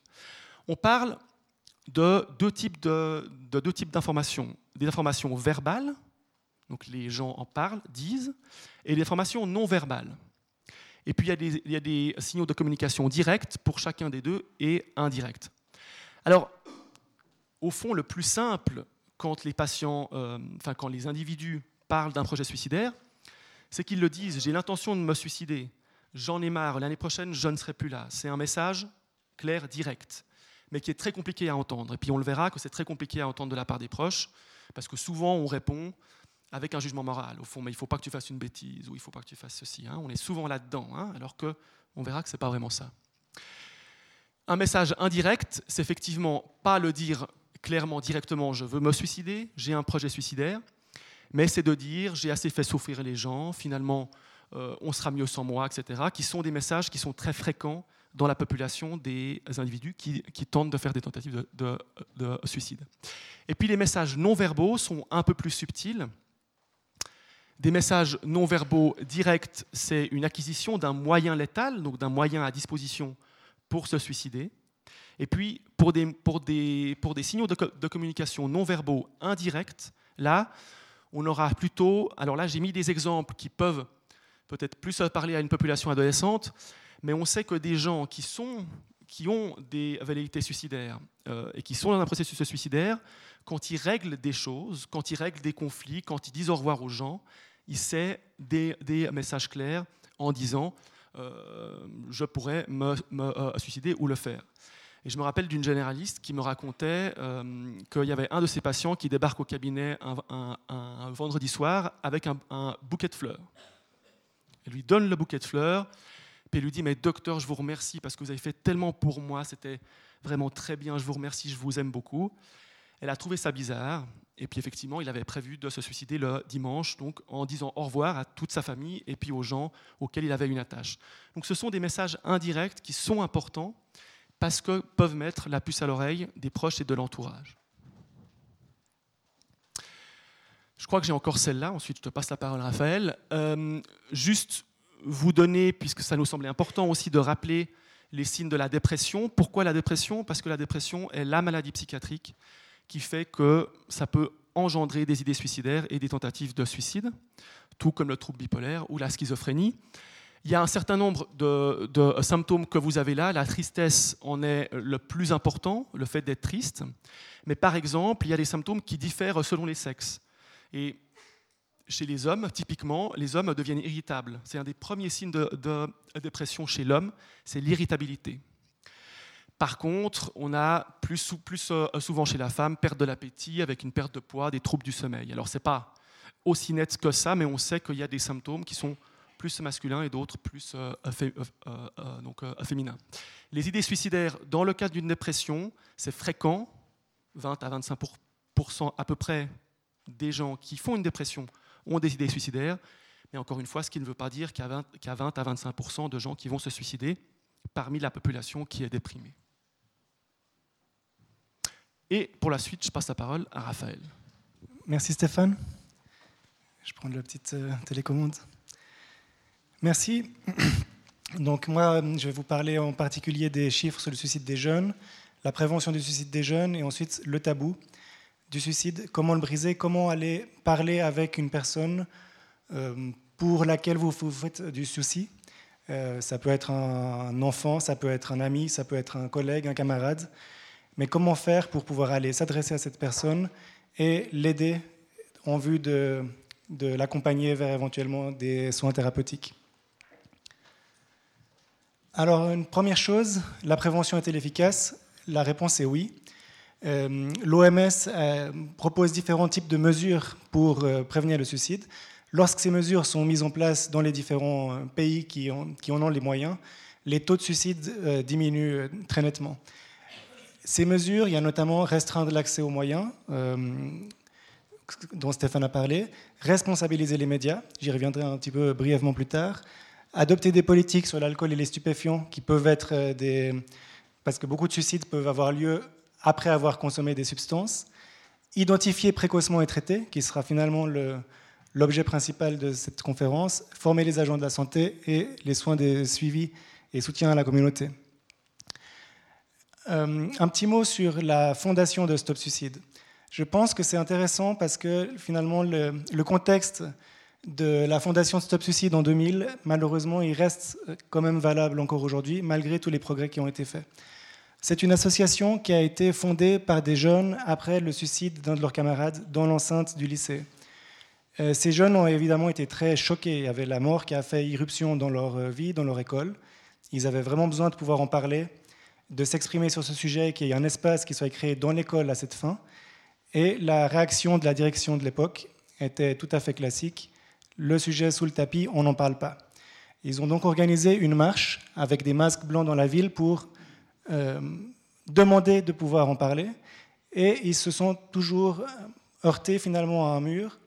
On parle de deux types de, de deux types d'informations. Des informations verbales, donc les gens en parlent, disent, et des informations non verbales. Et puis il y, a des, signaux de communication directs pour chacun des deux et indirects. Alors, au fond, le plus simple, quand les patients, euh, enfin quand les individus parlent d'un projet suicidaire, c'est qu'ils le disent, j'ai l'intention de me suicider, j'en ai marre, l'année prochaine, je ne serai plus là. C'est un message clair, direct, mais qui est très compliqué à entendre. Et puis on le verra que c'est très compliqué à entendre de la part des proches, parce que souvent on répond avec un jugement moral, au fond, mais il ne faut pas que tu fasses une bêtise, ou il ne faut pas que tu fasses ceci. Hein. On est souvent là-dedans, hein, alors qu'on verra que ce n'est pas vraiment ça. Un message indirect, c'est effectivement pas le dire clairement, directement, je veux me suicider, j'ai un projet suicidaire, mais c'est de dire j'ai assez fait souffrir les gens, finalement euh, on sera mieux sans moi, etc., qui sont des messages qui sont très fréquents dans la population des individus qui, tentent de faire des tentatives de, suicide. Et puis les messages non verbaux sont un peu plus subtils. Des messages non verbaux directs, c'est une acquisition d'un moyen létal, donc d'un moyen à disposition pour se suicider. Et puis, pour des, signaux de, communication non verbaux indirects, là, on aura plutôt. Alors là, j'ai mis des exemples qui peuvent peut-être plus parler à une population adolescente, mais on sait que des gens qui, ont des velléités suicidaires euh, et qui sont dans un processus suicidaire, quand ils règlent des choses, quand ils règlent des conflits, quand ils disent au revoir aux gens, ils savent des, messages clairs en disant euh, je pourrais me, euh, suicider ou le faire. Et je me rappelle d'une généraliste qui me racontait qu'il y avait un de ses patients qui débarque au cabinet un, vendredi soir avec un, bouquet de fleurs. Elle lui donne le bouquet de fleurs, elle lui dit Mais docteur, je vous remercie parce que vous avez fait tellement pour moi, c'était vraiment très bien, je vous remercie, je vous aime beaucoup. Elle a trouvé ça bizarre, et puis effectivement, il avait prévu de se suicider le dimanche, donc en disant au revoir à toute sa famille et puis aux gens auxquels il avait une attache. Donc ce sont des messages indirects qui sont importants parce que peuvent mettre la puce à l'oreille des proches et de l'entourage. Je crois que j'ai encore celle-là, ensuite je te passe la parole Raphaël. Euh, juste vous donner, puisque ça nous semblait important aussi de rappeler les signes de la dépression. Pourquoi la dépression? Parce que la dépression est la maladie psychiatrique qui fait que ça peut engendrer des idées suicidaires et des tentatives de suicide, tout comme le trouble bipolaire ou la schizophrénie. Il y a un certain nombre de, symptômes que vous avez là. La tristesse en est le plus important, le fait d'être triste. Mais par exemple, il y a des symptômes qui diffèrent selon les sexes. Et chez les hommes, typiquement, les hommes deviennent irritables. C'est un des premiers signes de, dépression chez l'homme, c'est l'irritabilité. Par contre, on a plus, euh, souvent chez la femme perte de l'appétit avec une perte de poids, des troubles du sommeil. Alors, ce n'est pas aussi net que ça, mais on sait qu'il y a des symptômes qui sont plus masculins et d'autres plus euh, euh, féminins. Les idées suicidaires, dans le cas d'une dépression, c'est fréquent, 20 à 25% à peu près des gens qui font une dépression ont des idées suicidaires, mais encore une fois, ce qui ne veut pas dire qu'il y a 20, 20 à 25% de gens qui vont se suicider parmi la population qui est déprimée. Et pour la suite, je passe la parole à Raphaël. Merci Stéphane. Je prends la petite télécommande. Merci. Donc moi, je vais vous parler en particulier des chiffres sur le suicide des jeunes, la prévention du suicide des jeunes et ensuite le tabou du suicide, comment le briser, comment aller parler avec une personne euh, pour laquelle vous faites du souci. Euh, ça peut être un enfant, ça peut être un ami, ça peut être un collègue, un camarade. Mais comment faire pour pouvoir aller s'adresser à cette personne et l'aider en vue de, de l'accompagner vers éventuellement des soins thérapeutiques? Alors, une première chose, la prévention est-elle efficace? La réponse est oui. Euh, L'OMS euh, propose différents types de mesures pour euh, prévenir le suicide. Lorsque ces mesures sont mises en place dans les différents pays qui, en ont les moyens, les taux de suicide diminuent très nettement. Ces mesures, il y a notamment restreindre l'accès aux moyens, dont Stéphane a parlé, responsabiliser les médias, j'y reviendrai un petit peu brièvement plus tard, adopter des politiques sur l'alcool et les stupéfiants qui peuvent être des... parce que beaucoup de suicides peuvent avoir lieu après avoir consommé des substances, identifier précocement et traiter, qui sera finalement l'objet principal de cette conférence, former les agents de la santé et les soins des suivis et soutien à la communauté. Euh, un petit mot sur la fondation de Stop Suicide. Je pense que c'est intéressant parce que finalement le, le contexte de la fondation Stop Suicide en 2000, malheureusement, il reste quand même valable encore aujourd'hui, malgré tous les progrès qui ont été faits. C'est une association qui a été fondée par des jeunes après le suicide d'un de leurs camarades dans l'enceinte du lycée. Euh, ces jeunes ont évidemment été très choqués. Avait la mort qui a fait irruption dans leur euh, vie, dans leur école. Ils avaient vraiment besoin de pouvoir en parler, de s'exprimer sur ce sujet, qu'il y ait un espace qui soit créé dans l'école à cette fin. Et la réaction de la direction de l'époque était tout à fait classique. Le sujet sous le tapis, on n'en parle pas. Ils ont donc organisé une marche avec des masques blancs dans la ville pour euh, demander de pouvoir en parler. Et ils se sont toujours heurtés finalement à un mur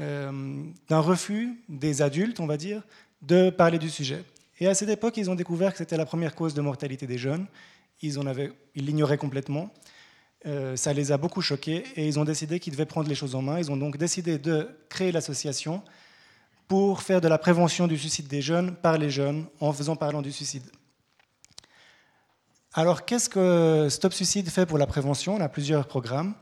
euh, d'un refus des adultes, on va dire, de parler du sujet. Et à cette époque, ils ont découvert que c'était la première cause de mortalité des jeunes. Ils l'ignoraient complètement. Euh, ça les a beaucoup choqués et ils ont décidé qu'ils devaient prendre les choses en main. Ils ont donc décidé de créer l'association pour faire de la prévention du suicide des jeunes par les jeunes en faisant parlant du suicide. Alors, qu'est-ce que Stop Suicide fait pour la prévention? On a plusieurs programmes.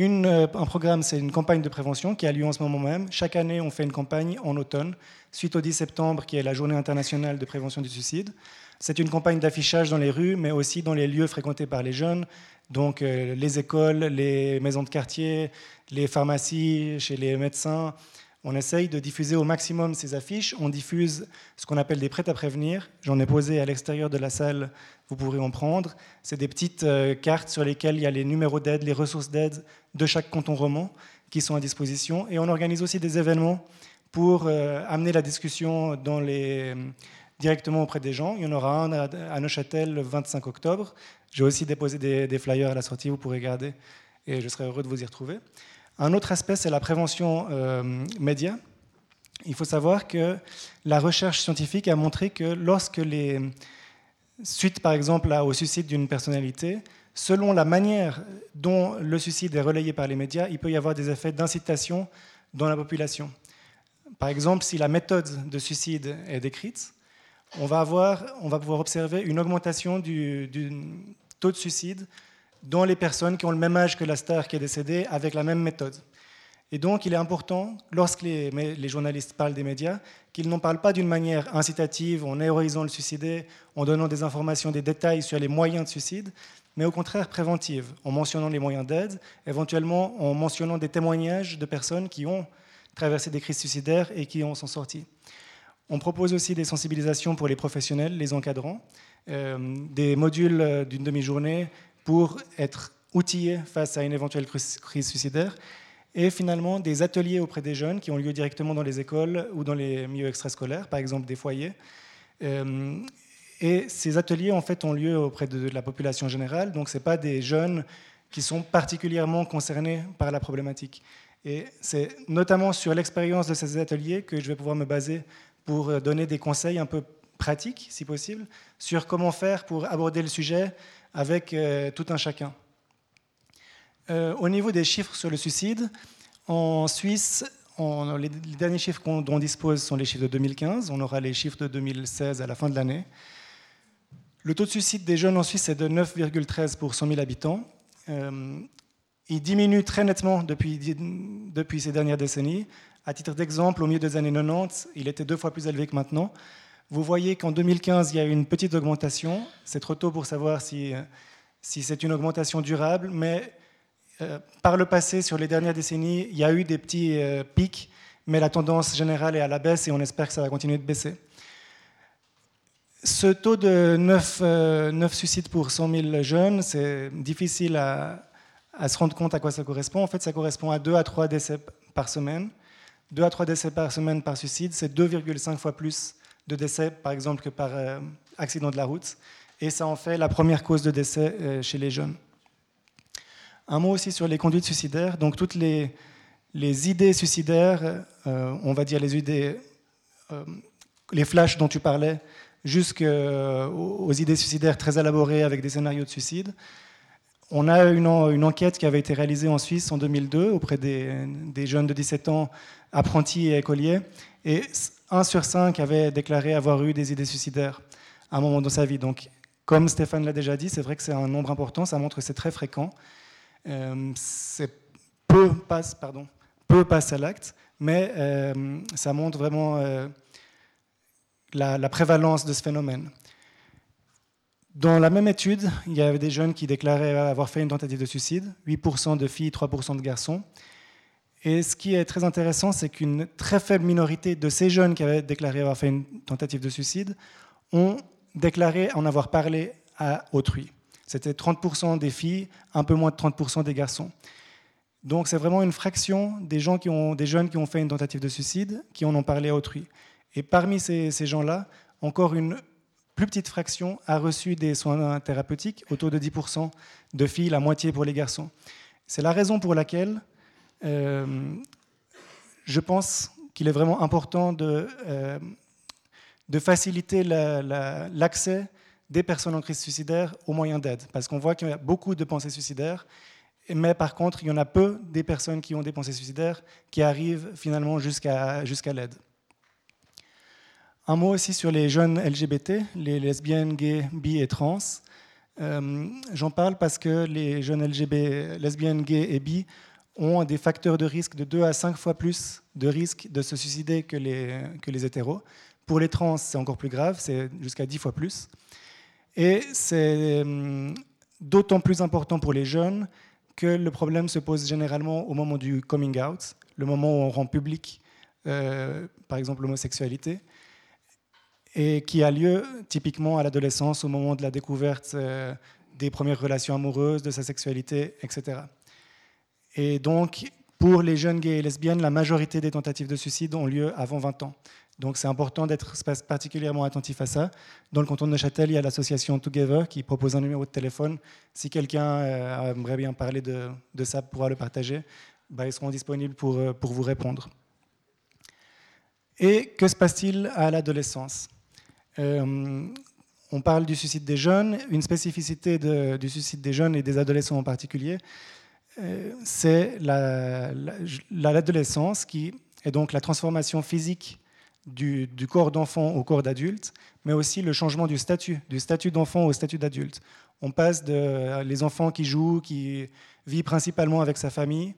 Euh, un programme, c'est une campagne de prévention qui a lieu en ce moment même. Chaque année, on fait une campagne en automne, suite au 10 septembre, qui est la journée internationale de prévention du suicide. C'est une campagne d'affichage dans les rues, mais aussi dans les lieux fréquentés par les jeunes, donc euh, les écoles, les maisons de quartier, les pharmacies, chez les médecins, on essaye de diffuser au maximum ces affiches. On diffuse ce qu'on appelle des prêts à prévenir. J'en ai posé à l'extérieur de la salle, vous pourrez en prendre. C'est des petites euh, cartes sur lesquelles il y a les numéros d'aide, les ressources d'aide de chaque canton roman qui sont à disposition. Et on organise aussi des événements pour euh, amener la discussion les, directement auprès des gens. Il y en aura un à Neuchâtel le 25 octobre. J'ai aussi déposé des, flyers à la sortie, vous pourrez regarder et je serai heureux de vous y retrouver. Un autre aspect, c'est la prévention euh, média. Il faut savoir que la recherche scientifique a montré que lorsque les suites, par exemple, au suicide d'une personnalité, selon la manière dont le suicide est relayé par les médias, il peut y avoir des effets d'incitation dans la population. Par exemple, si la méthode de suicide est décrite, on va, pouvoir observer une augmentation du taux de suicide dans les personnes qui ont le même âge que la star qui est décédée avec la même méthode. Et donc, il est important, lorsque les, journalistes parlent des médias, qu'ils n'en parlent pas d'une manière incitative, en héroïsant le suicidé, en donnant des informations, des détails sur les moyens de suicide, mais au contraire préventive, en mentionnant les moyens d'aide, éventuellement en mentionnant des témoignages de personnes qui ont traversé des crises suicidaires et qui en sont sorties. On propose aussi des sensibilisations pour les professionnels, les encadrants, euh, des modules d'une demi-journée pour être outillés face à une éventuelle crise suicidaire, et finalement des ateliers auprès des jeunes qui ont lieu directement dans les écoles ou dans les milieux extrascolaires, par exemple des foyers. Euh, et ces ateliers, en fait, ont lieu auprès de la population générale, donc ce pas des jeunes qui sont particulièrement concernés par la problématique. Et c'est notamment sur l'expérience de ces ateliers que je vais pouvoir me baser pour donner des conseils un peu pratiques, si possible, sur comment faire pour aborder le sujet avec euh, tout un chacun. Euh, au niveau des chiffres sur le suicide, en Suisse, les, derniers chiffres dont on dispose sont les chiffres de 2015. On aura les chiffres de 2016 à la fin de l'année. Le taux de suicide des jeunes en Suisse est de 9,13 pour 100 000 habitants. Euh, il diminue très nettement depuis, ces dernières décennies. À titre d'exemple, au milieu des années 90, il était deux fois plus élevé que maintenant. Vous voyez qu'en 2015, il y a eu une petite augmentation. C'est trop tôt pour savoir si, si c'est une augmentation durable, mais euh, par le passé, sur les dernières décennies, il y a eu des petits euh, pics, mais la tendance générale est à la baisse et on espère que ça va continuer de baisser. Ce taux de 9, 9 euh, suicides pour 100 000 jeunes, c'est difficile à, à, se rendre compte à quoi ça correspond. En fait, ça correspond à 2 à 3 décès par semaine. 2 à 3 décès par semaine par suicide, c'est 2,5 fois plus de décès, par exemple, que par accident de la route. Et ça en fait la première cause de décès chez les jeunes. Un mot aussi sur les conduites suicidaires. Donc toutes les, idées suicidaires, euh, on va dire les idées, les flashs dont tu parlais, jusqu'aux idées suicidaires très élaborées avec des scénarios de suicide. On a une, une, enquête qui avait été réalisée en Suisse en 2002 auprès des, des jeunes de 17 ans, apprentis et écoliers. Et 1 sur 5 avait déclaré avoir eu des idées suicidaires à un moment dans sa vie. Donc, comme Stéphane l'a déjà dit, c'est vrai que c'est un nombre important, ça montre que c'est très fréquent. Euh, peu passe, pardon, peu passe à l'acte, mais euh, ça montre vraiment euh, la, la, prévalence de ce phénomène. Dans la même étude, il y avait des jeunes qui déclaraient avoir fait une tentative de suicide, 8% de filles, 3% de garçons. Et ce qui est très intéressant, c'est qu'une très faible minorité de ces jeunes qui avaient déclaré avoir fait une tentative de suicide ont déclaré en avoir parlé à autrui. C'était 30% des filles, un peu moins de 30% des garçons. Donc c'est vraiment une fraction des, gens qui ont, des jeunes qui ont fait une tentative de suicide qui en ont parlé à autrui. Et parmi ces, ces gens-là, encore une plus petite fraction a reçu des soins thérapeutiques, autour de 10% de filles, la moitié pour les garçons. C'est la raison pour laquelle euh, je pense qu'il est vraiment important de, euh, de faciliter l'accès des personnes en crise suicidaire aux moyens d'aide. Parce qu'on voit qu'il y a beaucoup de pensées suicidaires, mais par contre, il y en a peu des personnes qui ont des pensées suicidaires qui arrivent finalement jusqu'à jusqu'à l'aide. Un mot aussi sur les jeunes LGBT, les lesbiennes, gays, bi et trans. Euh, j'en parle parce que les jeunes LGBT, lesbiennes, gays et bi ont des facteurs de risque de 2 à 5 fois plus de risque de se suicider que les, que les hétéros. Pour les trans, c'est encore plus grave, c'est jusqu'à 10 fois plus. Et c'est hum, d'autant plus important pour les jeunes que le problème se pose généralement au moment du coming out, le moment où on rend public, euh, par exemple, l'homosexualité, et qui a lieu typiquement à l'adolescence, au moment de la découverte euh, des premières relations amoureuses, de sa sexualité, etc. Et donc, pour les jeunes gays et lesbiennes, la majorité des tentatives de suicide ont lieu avant 20 ans. Donc c'est important d'être particulièrement attentif à ça. Dans le canton de Neuchâtel, il y a l'association Together qui propose un numéro de téléphone. Si quelqu'un euh, aimerait bien parler de, ça, pourra le partager. Bah, ils seront disponibles pour, euh, pour vous répondre. Et que se passe-t-il à l'adolescence? Euh, On parle du suicide des jeunes. Une spécificité du suicide des jeunes et des adolescents en particulier, c'est l'adolescence qui est donc la transformation physique du, corps d'enfant au corps d'adulte, mais aussi le changement du statut, du statut d'enfant au statut d'adulte. On passe de les enfants qui jouent, qui vivent principalement avec sa famille,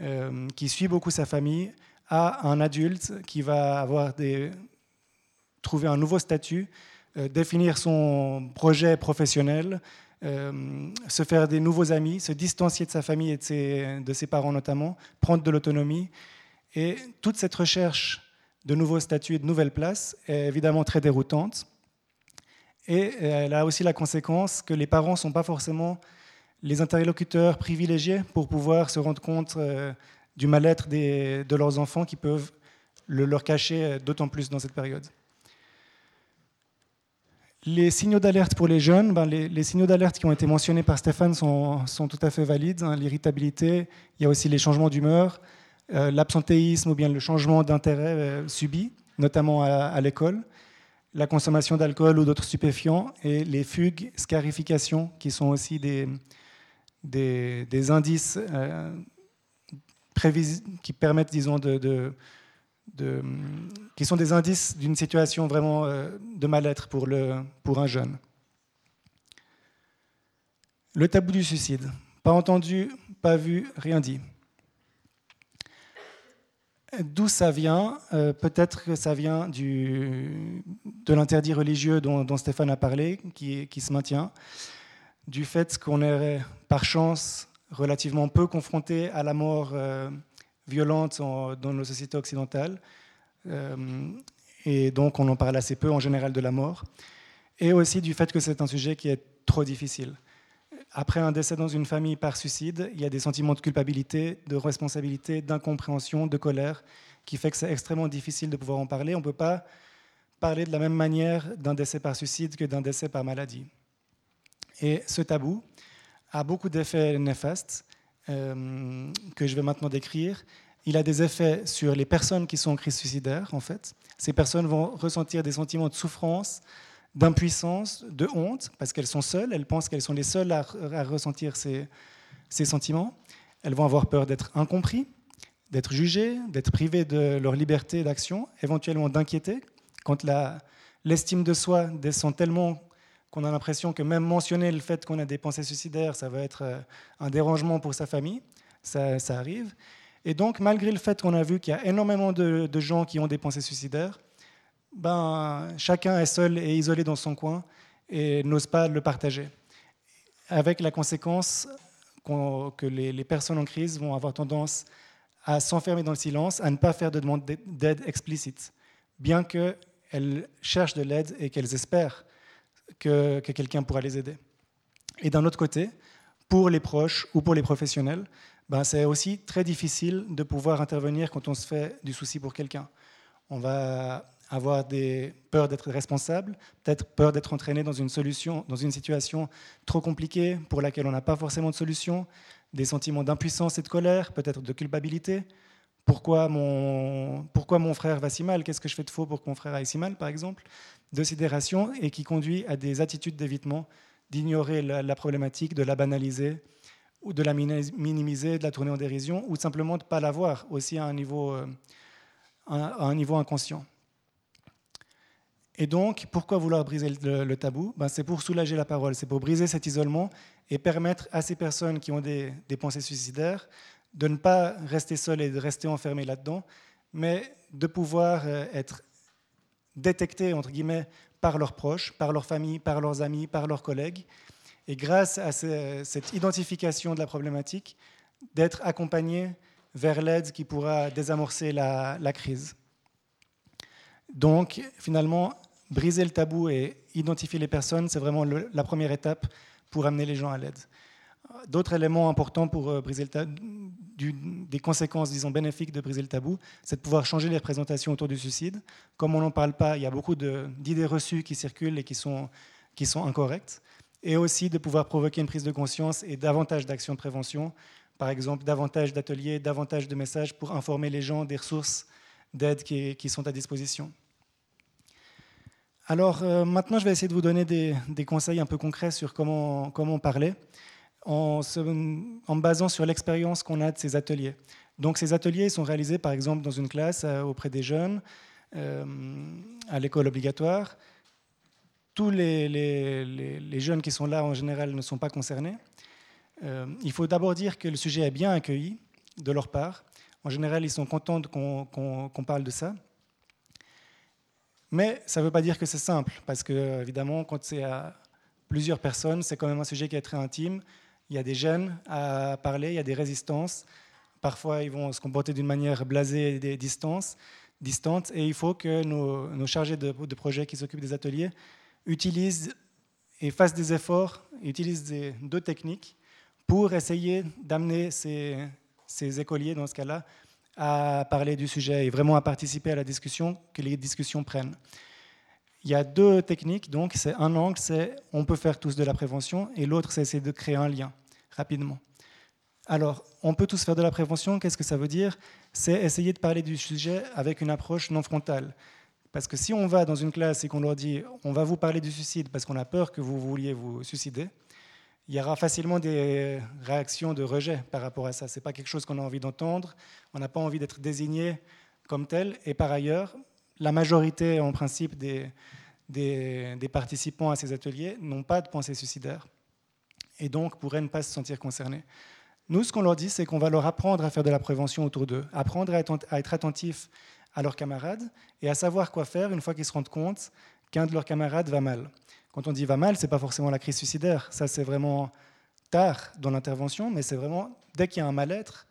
euh, qui suit beaucoup sa famille, à un adulte qui va avoir des, trouver un nouveau statut, euh, définir son projet professionnel, euh, se faire des nouveaux amis, se distancier de sa famille et de ses parents notamment, prendre de l'autonomie. Et toute cette recherche de nouveaux statuts et de nouvelles places est évidemment très déroutante. Et elle a aussi la conséquence que les parents ne sont pas forcément les interlocuteurs privilégiés pour pouvoir se rendre compte euh, du mal-être de leurs enfants qui peuvent le leur cacher d'autant plus dans cette période. Les signaux d'alerte pour les jeunes, ben les, signaux d'alerte qui ont été mentionnés par Stéphane sont, sont tout à fait valides. Hein. L'irritabilité, il y a aussi les changements d'humeur, euh, l'absentéisme ou bien le changement d'intérêt euh, subi, notamment à, l'école, la consommation d'alcool ou d'autres stupéfiants, et les fugues, scarifications, qui sont aussi des, indices euh, qui permettent, disons, de, qui sont des indices d'une situation vraiment de mal-être pour un jeune. Le tabou du suicide. Pas entendu, pas vu, rien dit. D'où ça vient euh, Peut-être que ça vient de l'interdit religieux dont, Stéphane a parlé, qui, qui, se maintient, du fait qu'on est par chance relativement peu confronté à la mort euh, violente dans nos sociétés occidentales, euh, et donc on en parle assez peu en général de la mort, et aussi du fait que c'est un sujet qui est trop difficile après un décès dans une famille par suicide, il y a des sentiments de culpabilité, de responsabilité, d'incompréhension, de colère, qui fait que c'est extrêmement difficile de pouvoir en parler. On ne peut pas parler de la même manière d'un décès par suicide que d'un décès par maladie. Et ce tabou a beaucoup d'effets néfastes euh, que je vais maintenant décrire. Il a des effets sur les personnes qui sont en crise suicidaire, en fait. Ces personnes vont ressentir des sentiments de souffrance, d'impuissance, de honte, parce qu'elles sont seules, elles pensent qu'elles sont les seules à, ressentir ces, sentiments. Elles vont avoir peur d'être incompris, d'être jugées, d'être privées de leur liberté d'action, éventuellement d'inquiéter, quand l'estime de soi descend tellement qu'on a l'impression que même mentionner le fait qu'on a des pensées suicidaires, ça va être euh, un dérangement pour sa famille, ça, arrive. Et donc, malgré le fait qu'on a vu qu'il y a énormément de gens qui ont des pensées suicidaires, ben, chacun est seul et isolé dans son coin et n'ose pas le partager. Avec la conséquence que les, personnes en crise vont avoir tendance à s'enfermer dans le silence, à ne pas faire de demande d'aide explicite, bien qu'elles cherchent de l'aide et qu'elles espèrent que, quelqu'un pourra les aider. Et d'un autre côté, pour les proches ou pour les professionnels, ben c'est aussi très difficile de pouvoir intervenir quand on se fait du souci pour quelqu'un. On va avoir des peurs d'être responsable, peut-être peur d'être entraîné dans une solution, dans une situation trop compliquée pour laquelle on n'a pas forcément de solution, des sentiments d'impuissance et de colère, peut-être de culpabilité. Pourquoi mon, frère va si mal? Qu'est-ce que je fais de faux pour que mon frère aille si mal, par exemple? De sidération et qui conduit à des attitudes d'évitement, d'ignorer la, problématique, de la banaliser, ou de la minimiser, de la tourner en dérision, ou simplement de ne pas la voir aussi à un niveau, euh, à un niveau inconscient. Et donc, pourquoi vouloir briser le, tabou? Ben, C'est pour soulager la parole, c'est pour briser cet isolement et permettre à ces personnes qui ont des, pensées suicidaires de ne pas rester seules et de rester enfermées là-dedans, mais de pouvoir euh, être détectées, entre guillemets, par leurs proches, par leurs familles, par leurs amis, par leurs collègues. Et grâce à cette identification de la problématique, d'être accompagnées vers l'aide qui pourra désamorcer la, la crise. Donc, finalement, briser le tabou et identifier les personnes, c'est vraiment la première étape pour amener les gens à l'aide. D'autres éléments importants pour euh, briser le tabou, des conséquences, disons, bénéfiques de briser le tabou, c'est de pouvoir changer les représentations autour du suicide. Comme on n'en parle pas, il y a beaucoup d'idées reçues qui circulent et qui sont, incorrectes. Et aussi de pouvoir provoquer une prise de conscience et davantage d'actions de prévention. Par exemple, davantage d'ateliers, davantage de messages pour informer les gens des ressources d'aide qui sont à disposition. Alors euh, maintenant, je vais essayer de vous donner des, conseils un peu concrets sur comment, comment parler, en, en basant sur l'expérience qu'on a de ces ateliers. Donc ces ateliers sont réalisés par exemple dans une classe euh, auprès des jeunes, euh, à l'école obligatoire. Tous les, les, jeunes qui sont là en général ne sont pas concernés. il faut d'abord dire que le sujet est bien accueilli de leur part. En général, ils sont contents qu'on parle de ça. Mais ça ne veut pas dire que c'est simple, parce que évidemment, quand c'est à plusieurs personnes, c'est quand même un sujet qui est très intime. Il y a des gênes à parler, il y a des résistances. Parfois, ils vont se comporter d'une manière blasée et distantes, et il faut que nos, chargés de, de projet qui s'occupent des ateliers utilisent et fassent des efforts, utilisent deux techniques pour essayer d'amener ces écoliers, dans ce cas-là, à parler du sujet et vraiment à participer à la discussion, que les discussions prennent. Il y a deux techniques, donc c'est un angle, c'est on peut faire tous de la prévention, et l'autre, c'est essayer de créer un lien rapidement. Alors, on peut tous faire de la prévention, qu'est-ce que ça veut dire? C'est essayer de parler du sujet avec une approche non frontale. Parce que si on va dans une classe et qu'on leur dit on va vous parler du suicide parce qu'on a peur que vous vouliez vous suicider, il y aura facilement des réactions de rejet par rapport à ça. Ce n'est pas quelque chose qu'on a envie d'entendre, on n'a pas envie d'être désigné comme tel. Et par ailleurs, la majorité, en principe, des, participants à ces ateliers n'ont pas de pensée suicidaire et donc pourraient ne pas se sentir concernés. Nous, ce qu'on leur dit, c'est qu'on va leur apprendre à faire de la prévention autour d'eux, apprendre à être, à être attentifs à leurs camarades et à savoir quoi faire une fois qu'ils se rendent compte qu'un de leurs camarades va mal. Quand on dit va mal, ce n'est pas forcément la crise suicidaire. Ça, c'est vraiment tard dans l'intervention, mais c'est vraiment dès qu'il y a un mal-être,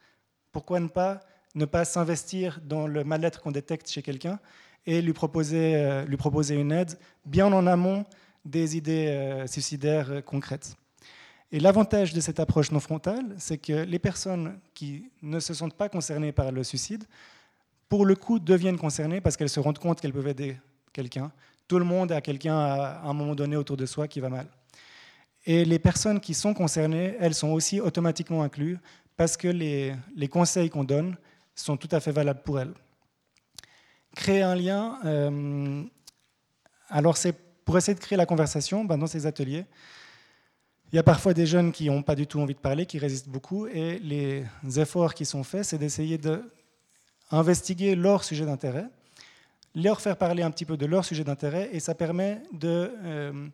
pourquoi ne pas, ne pas s'investir dans le mal-être qu'on détecte chez quelqu'un et lui proposer, euh, lui proposer une aide bien en amont des idées euh, suicidaires euh, concrètes. Et l'avantage de cette approche non frontale, c'est que les personnes qui ne se sentent pas concernées par le suicide, pour le coup, deviennent concernées parce qu'elles se rendent compte qu'elles peuvent aider quelqu'un, tout le monde a quelqu'un à un moment donné autour de soi qui va mal. Et les personnes qui sont concernées, elles sont aussi automatiquement incluses parce que les, conseils qu'on donne sont tout à fait valables pour elles. Créer un lien, euh, alors c'est pour essayer de créer la conversation ben, dans ces ateliers. Il y a parfois des jeunes qui n'ont pas du tout envie de parler, qui résistent beaucoup, et les efforts qui sont faits, c'est d'essayer d'investiguer leur sujet d'intérêt leur faire parler un petit peu de leur sujet d'intérêt et ça permet de, euh,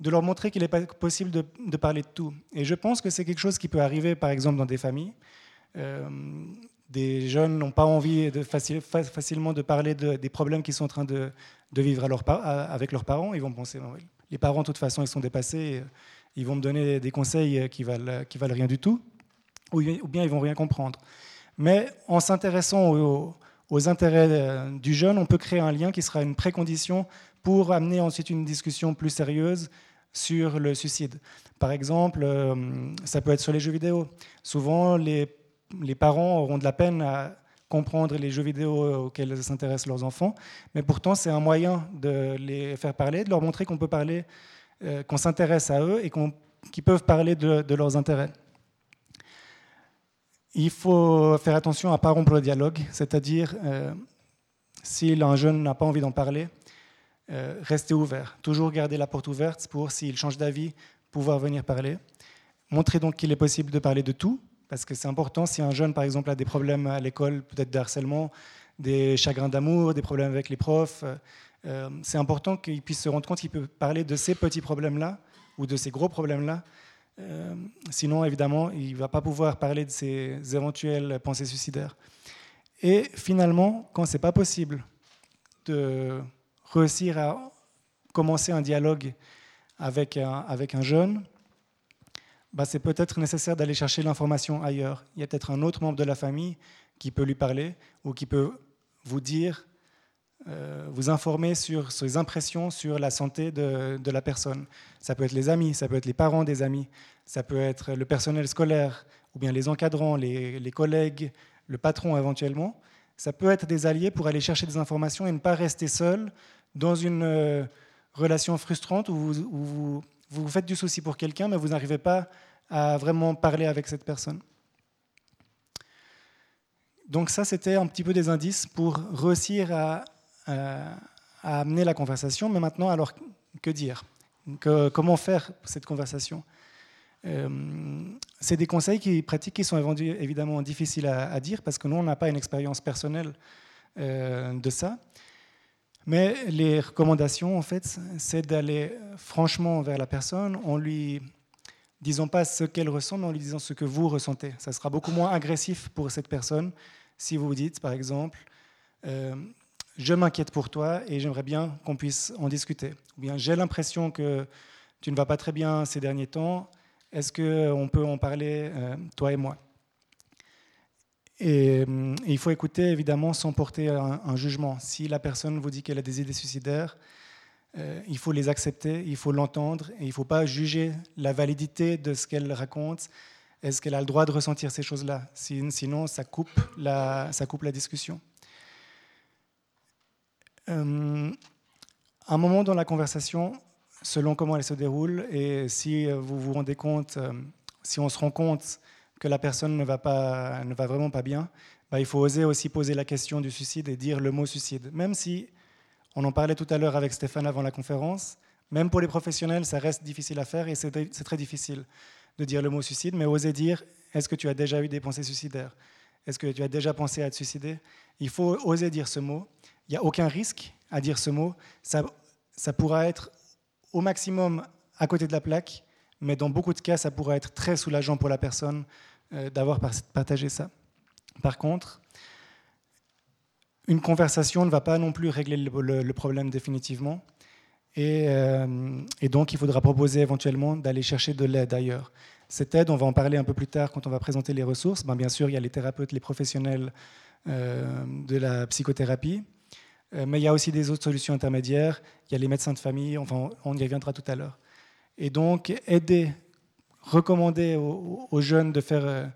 de leur montrer qu'il est possible de, parler de tout. Et je pense que c'est quelque chose qui peut arriver par exemple dans des familles. Euh, des jeunes n'ont pas envie facilement de parler de, des problèmes qu'ils sont en train de, de vivre avec leurs parents. Ils vont penser, les parents de toute façon ils sont dépassés, ils vont me donner des conseils qui valent, qui valent rien du tout, ou bien ils vont rien comprendre. Mais en s'intéressant aux, intérêts du jeune, on peut créer un lien qui sera une précondition pour amener ensuite une discussion plus sérieuse sur le suicide. Par exemple, ça peut être sur les jeux vidéo. Souvent, les, les parents auront de la peine à comprendre les jeux vidéo auxquels s'intéressent leurs enfants, mais pourtant c'est un moyen de les faire parler, de leur montrer qu'on peut parler, euh, qu'on s'intéresse à eux et qu'ils peuvent parler de, leurs intérêts. Il faut faire attention à ne pas rompre le dialogue, c'est-à-dire euh, si un jeune n'a pas envie d'en parler, euh, rester ouvert, toujours garder la porte ouverte pour, s'il change d'avis, pouvoir venir parler. Montrer donc qu'il est possible de parler de tout, parce que c'est important, si un jeune, par exemple, a des problèmes à l'école, peut-être de harcèlement, des chagrins d'amour, des problèmes avec les profs, euh, c'est important qu'il puisse se rendre compte qu'il peut parler de ces petits problèmes-là ou de ces gros problèmes-là. Euh, sinon, évidemment, il ne va pas pouvoir parler de ses éventuelles pensées suicidaires. Et finalement, quand ce n'est pas possible de réussir à commencer un dialogue avec un, jeune, bah, c'est peut-être nécessaire d'aller chercher l'information ailleurs. Il y a peut-être un autre membre de la famille qui peut lui parler ou qui peut vous dire, vous informer sur ses impressions sur la santé de, de, la personne. Ça peut être les amis, ça peut être les parents des amis, ça peut être le personnel scolaire ou bien les encadrants, les, les collègues, le patron éventuellement. Ça peut être des alliés pour aller chercher des informations et ne pas rester seul dans une euh, relation frustrante où vous, où vous vous faites du souci pour quelqu'un, mais vous n'arrivez pas à vraiment parler avec cette personne. Donc ça, c'était un petit peu des indices pour réussir à, amener la conversation. Mais maintenant, alors, que dire? Comment faire cette conversation? Euh, C'est des conseils qui, pratiques qui sont évidemment difficiles à, dire parce que nous, on n'a pas une expérience personnelle euh, de ça. Mais les recommandations, en fait, c'est d'aller franchement vers la personne en lui disant pas ce qu'elle ressent, mais en lui disant ce que vous ressentez. Ça sera beaucoup moins agressif pour cette personne si vous vous dites, par exemple, euh, je m'inquiète pour toi et j'aimerais bien qu'on puisse en discuter. Ou bien j'ai l'impression que tu ne vas pas très bien ces derniers temps. Est-ce qu'on peut en parler, euh, toi et moi? Et, il faut écouter évidemment sans porter un, jugement. Si la personne vous dit qu'elle a des idées suicidaires, euh, il faut les accepter, il faut l'entendre et il ne faut pas juger la validité de ce qu'elle raconte. Est-ce qu'elle a le droit de ressentir ces choses-là? Sinon, ça coupe la discussion. Euh, un moment dans la conversation, selon comment elle se déroule, et si vous vous rendez compte, euh, si on se rend compte que la personne ne va, pas, ne va vraiment pas bien, bah, il faut oser aussi poser la question du suicide et dire le mot suicide. Même si, on en parlait tout à l'heure avec Stéphane avant la conférence, même pour les professionnels, ça reste difficile à faire et c'est très difficile de dire le mot suicide, mais oser dire est-ce que tu as déjà eu des pensées suicidaires? Est-ce que tu as déjà pensé à te suicider? Il faut oser dire ce mot. Il n'y a aucun risque à dire ce mot. Ça, ça pourra être au maximum à côté de la plaque, mais dans beaucoup de cas, ça pourrait être très soulageant pour la personne euh, d'avoir partagé ça. Par contre, une conversation ne va pas non plus régler le, problème définitivement. Euh, et, donc, il faudra proposer éventuellement d'aller chercher de l'aide ailleurs. Cette aide, on va en parler un peu plus tard quand on va présenter les ressources. Ben, bien sûr, il y a les thérapeutes, les professionnels euh, de la psychothérapie, mais il y a aussi des autres solutions intermédiaires. Il y a les médecins de famille, enfin, on y reviendra tout à l'heure. Et donc, aider, recommander aux, jeunes de faire euh,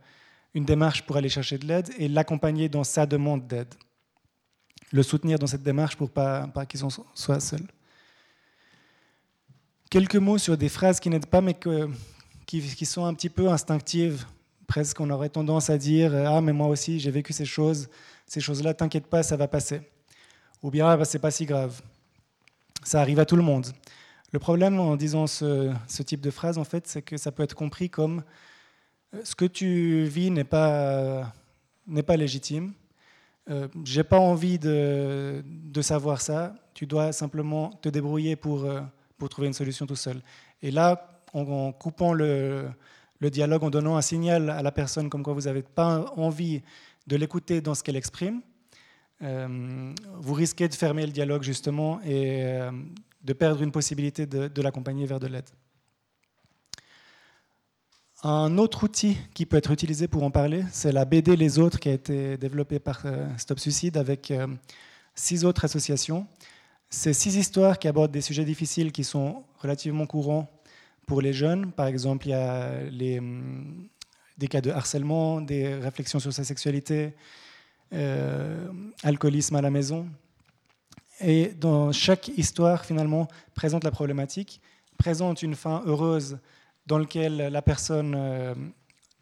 une démarche pour aller chercher de l'aide et l'accompagner dans sa demande d'aide. Le soutenir dans cette démarche pour pas, pas qu'ils soient seuls. Quelques mots sur des phrases qui n'aident pas, mais qui, sont un petit peu instinctives. Presque, on aurait tendance à dire Ah, mais moi aussi, j'ai vécu ces choses. Ces choses-là, t'inquiète pas, ça va passer. Ou bien, ah, bah, c'est pas si grave. Ça arrive à tout le monde. Le problème en disant ce, type de phrase, en fait, c'est que ça peut être compris comme euh, ce que tu vis n'est pas, légitime. Euh, j'ai pas envie de, savoir ça. Tu dois simplement te débrouiller pour, euh, trouver une solution tout seul. Et là, en, coupant le, le, dialogue, en donnant un signal à la personne comme quoi vous n'avez pas envie de l'écouter dans ce qu'elle exprime, euh, vous risquez de fermer le dialogue justement et de perdre une possibilité de, l'accompagner vers de l'aide. Un autre outil qui peut être utilisé pour en parler, c'est la BD Les Autres qui a été développée par euh, Stop Suicide avec euh, six autres associations. C'est six histoires qui abordent des sujets difficiles qui sont relativement courants pour les jeunes. Par exemple, il y a hum, des cas de harcèlement, des réflexions sur sa sexualité, euh, alcoolisme à la maison. Et dans chaque histoire, finalement, présente la problématique, présente une fin heureuse dans lequel la personne euh,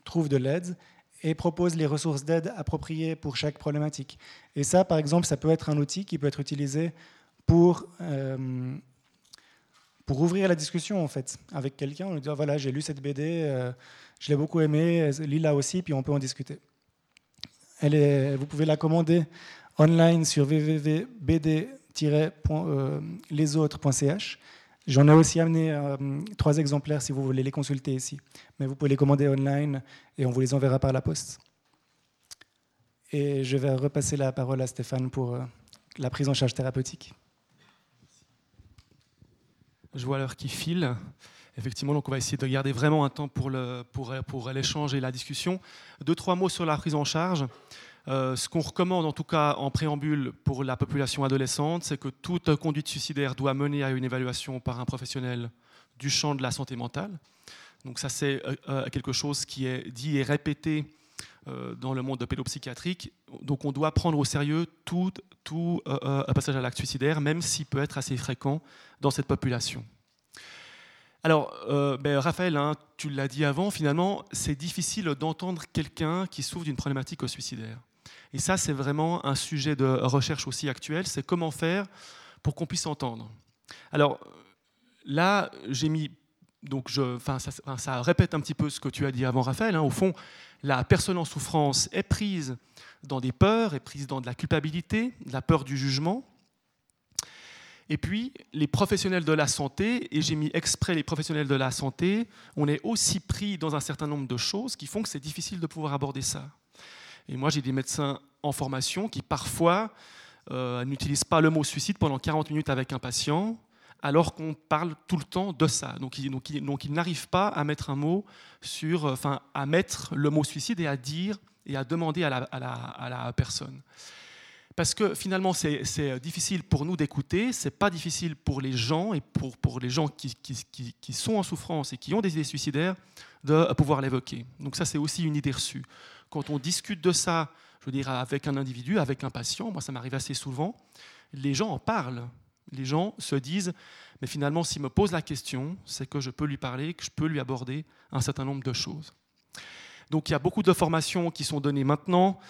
trouve de l'aide et propose les ressources d'aide appropriées pour chaque problématique. Et ça, par exemple, ça peut être un outil qui peut être utilisé pour, euh, pour ouvrir la discussion, en fait, avec quelqu'un. On lui dit, voilà, j'ai lu cette BD, euh, je l'ai beaucoup aimée, lis-la aussi, puis on peut en discuter. Vous pouvez la commander online sur www.bd-lesautres.ch. J'en ai aussi amené euh, trois exemplaires si vous voulez les consulter ici. Mais vous pouvez les commander online et on vous les enverra par la poste. Et je vais repasser la parole à Stéphane pour euh, la prise en charge thérapeutique. Je vois l'heure qui file. Effectivement, donc on va essayer de garder vraiment un temps pour l'échange pour, et la discussion. Deux, trois mots sur la prise en charge. Euh, ce qu'on recommande en tout cas en préambule pour la population adolescente, c'est que toute conduite suicidaire doit mener à une évaluation par un professionnel du champ de la santé mentale. Donc ça c'est euh, euh, quelque chose qui est dit et répété dans le monde pédopsychiatrique. Donc on doit prendre au sérieux tout, tout passage à l'acte suicidaire, même s'il peut être assez fréquent dans cette population. Alors, ben, Raphaël, hein, tu l'as dit avant, finalement, c'est difficile d'entendre quelqu'un qui souffre d'une problématique suicidaire. Et ça, c'est vraiment un sujet de recherche aussi actuel, c'est comment faire pour qu'on puisse entendre. Alors là, j'ai mis, donc enfin, ça, répète un petit peu ce que tu as dit avant, Raphaël. Hein. Au fond, la personne en souffrance est prise dans des peurs, est prise dans de la culpabilité, de la peur du jugement. Et puis, les professionnels de la santé, et j'ai mis exprès les professionnels de la santé, on est aussi pris dans un certain nombre de choses qui font que c'est difficile de pouvoir aborder ça. Et moi, j'ai des médecins en formation qui parfois euh, n'utilisent pas le mot suicide pendant 40 minutes avec un patient, alors qu'on parle tout le temps de ça. Donc, ils, n'arrivent pas à mettre un mot sur, euh, enfin, à mettre le mot suicide et à dire et à demander à la, personne. Parce que finalement, c'est difficile pour nous d'écouter, c'est pas difficile pour les gens et pour, pour les gens qui, qui, qui, sont en souffrance et qui ont des idées suicidaires de pouvoir l'évoquer. Donc ça, c'est aussi une idée reçue quand on discute de ça, je veux dire, avec un individu, avec un patient, moi ça m'arrive assez souvent, les gens en parlent. Les gens se disent, mais finalement, s'il me pose la question, c'est que je peux lui parler, que je peux lui aborder un certain nombre de choses. Donc il y a beaucoup de formations qui sont données maintenant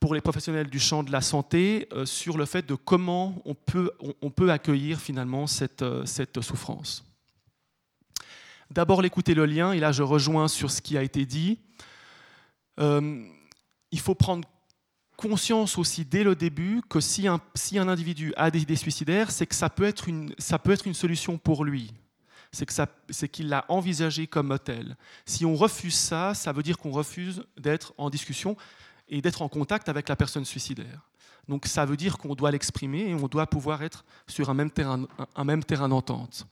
pour les professionnels du champ de la santé euh, sur le fait de comment on peut, accueillir finalement cette, euh, cette souffrance. D'abord l'écouter le lien, et là je rejoins sur ce qui a été dit. Euh, il faut prendre conscience aussi dès le début que si un, individu a des idées suicidaires, c'est que ça peut être une solution pour lui. C'est qu'il l'a envisagé comme tel. Si on refuse ça, ça veut dire qu'on refuse d'être en discussion et d'être en contact avec la personne suicidaire. Donc ça veut dire qu'on doit l'exprimer et on doit pouvoir être sur un même terrain, un même terrain d'entente.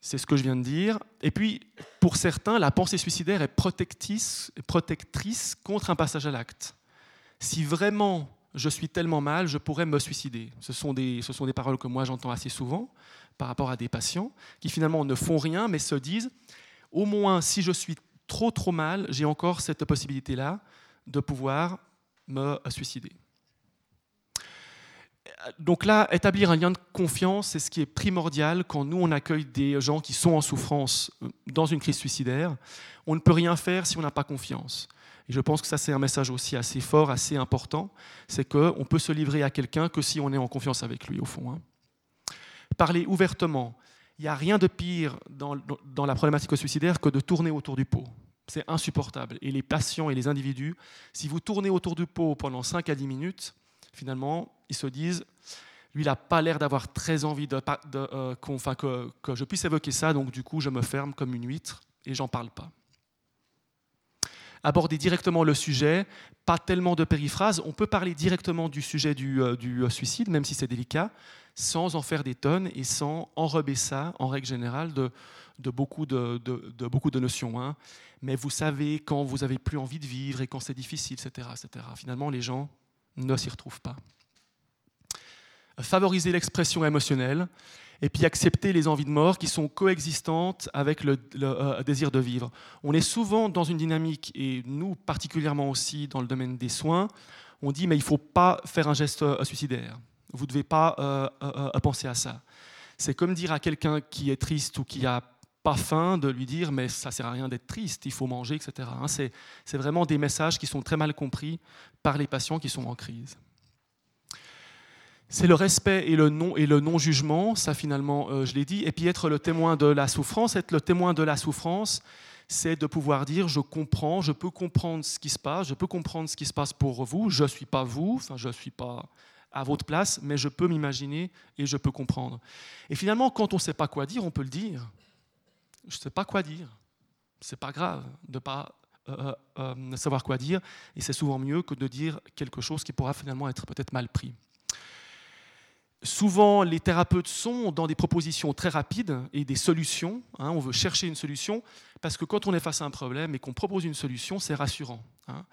C'est ce que je viens de dire. Et puis, pour certains, la pensée suicidaire est protectrice, contre un passage à l'acte. Si vraiment je suis tellement mal, je pourrais me suicider. Ce sont des, ce sont des paroles que moi j'entends assez souvent par rapport à des patients qui finalement ne font rien mais se disent, au moins si je suis trop trop mal, j'ai encore cette possibilité-là de pouvoir me suicider donc là, établir un lien de confiance, c'est ce qui est primordial quand nous, on accueille des gens qui sont en souffrance euh, dans une crise suicidaire. On ne peut rien faire si on n'a pas confiance. Et je pense que ça, c'est un message aussi assez fort, assez important. C'est qu'on peut se livrer à quelqu'un que si on est en confiance avec lui, au fond. Hein. Parler ouvertement. Il n'y a rien de pire dans, dans la problématique suicidaire que de tourner autour du pot. C'est insupportable. Et les patients et les individus, si vous tournez autour du pot pendant 5 à 10 minutes, finalement, ils se disent, lui, il n'a pas l'air d'avoir très envie de, euh, que, je puisse évoquer ça, donc du coup, je me ferme comme une huître et j'en parle pas. aborder directement le sujet, pas tellement de périphrases. On peut parler directement du sujet du, euh, du suicide, même si c'est délicat, sans en faire des tonnes et sans enrober ça, en règle générale, de, de, beaucoup, de, de, beaucoup de notions. Hein. Mais vous savez quand vous avez plus envie de vivre et quand c'est difficile, etc., etc. Finalement, les gens ne s'y retrouvent pas. Favoriser l'expression émotionnelle et puis accepter les envies de mort qui sont coexistantes avec le, euh, désir de vivre. On est souvent dans une dynamique, et nous particulièrement aussi dans le domaine des soins, on dit mais il ne faut pas faire un geste euh, suicidaire. Vous ne devez pas euh, penser à ça. C'est comme dire à quelqu'un qui est triste ou qui a pas faim de lui dire mais ça sert à rien d'être triste, il faut manger, etc. Hein, c'est vraiment des messages qui sont très mal compris par les patients qui sont en crise. C'est le respect et le non et le non jugement, ça finalement euh, je l'ai dit, et puis être le témoin de la souffrance. Être le témoin de la souffrance, c'est de pouvoir dire je comprends, je peux comprendre ce qui se passe, je peux comprendre ce qui se passe pour vous. Je suis pas vous, enfin je suis pas à votre place, mais je peux m'imaginer et je peux comprendre. Et finalement, quand on ne sait pas quoi dire, on peut le dire je ne sais pas quoi dire. C'est pas grave de ne pas euh, euh, euh, savoir quoi dire, et c'est souvent mieux que de dire quelque chose qui pourra finalement être peut-être mal pris. Souvent, les thérapeutes sont dans des propositions très rapides et des solutions. Hein, on veut chercher une solution parce que quand on est face à un problème et qu'on propose une solution, c'est rassurant. Hein.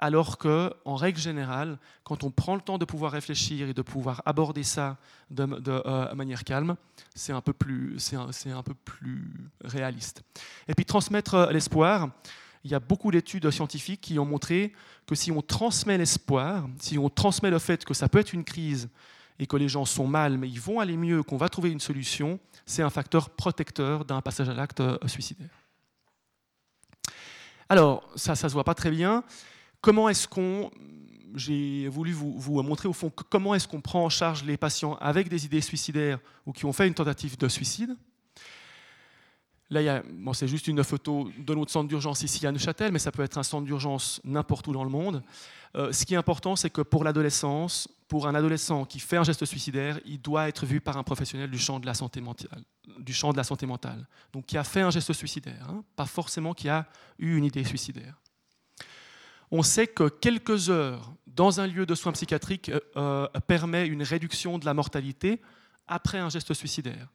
Alors que, en règle générale, quand on prend le temps de pouvoir réfléchir et de pouvoir aborder ça de, euh, manière calme, c'est un, peu plus, réaliste. Et puis transmettre euh, l'espoir. Il y a beaucoup d'études scientifiques qui ont montré que si on transmet l'espoir, si on transmet le fait que ça peut être une crise, et que les gens sont mal, mais ils vont aller mieux, qu'on va trouver une solution, c'est un facteur protecteur d'un passage à l'acte euh, suicidaire. Alors, ça, ça se voit pas très bien. Comment est-ce qu'on... J'ai voulu vous, vous, montrer au fond comment est-ce qu'on prend en charge les patients avec des idées suicidaires ou qui ont fait une tentative de suicide? Là, c'est juste une photo de notre centre d'urgence ici à Neuchâtel, mais ça peut être un centre d'urgence n'importe où dans le monde. Euh, ce qui est important, c'est que pour l'adolescence, pour un adolescent qui fait un geste suicidaire, il doit être vu par un professionnel du champ de la santé mentale, du champ de la santé mentale. Donc qui a fait un geste suicidaire, hein, pas forcément qui a eu une idée suicidaire. On sait que quelques heures dans un lieu de soins psychiatriques euh, euh, permet une réduction de la mortalité après un geste suicidaire.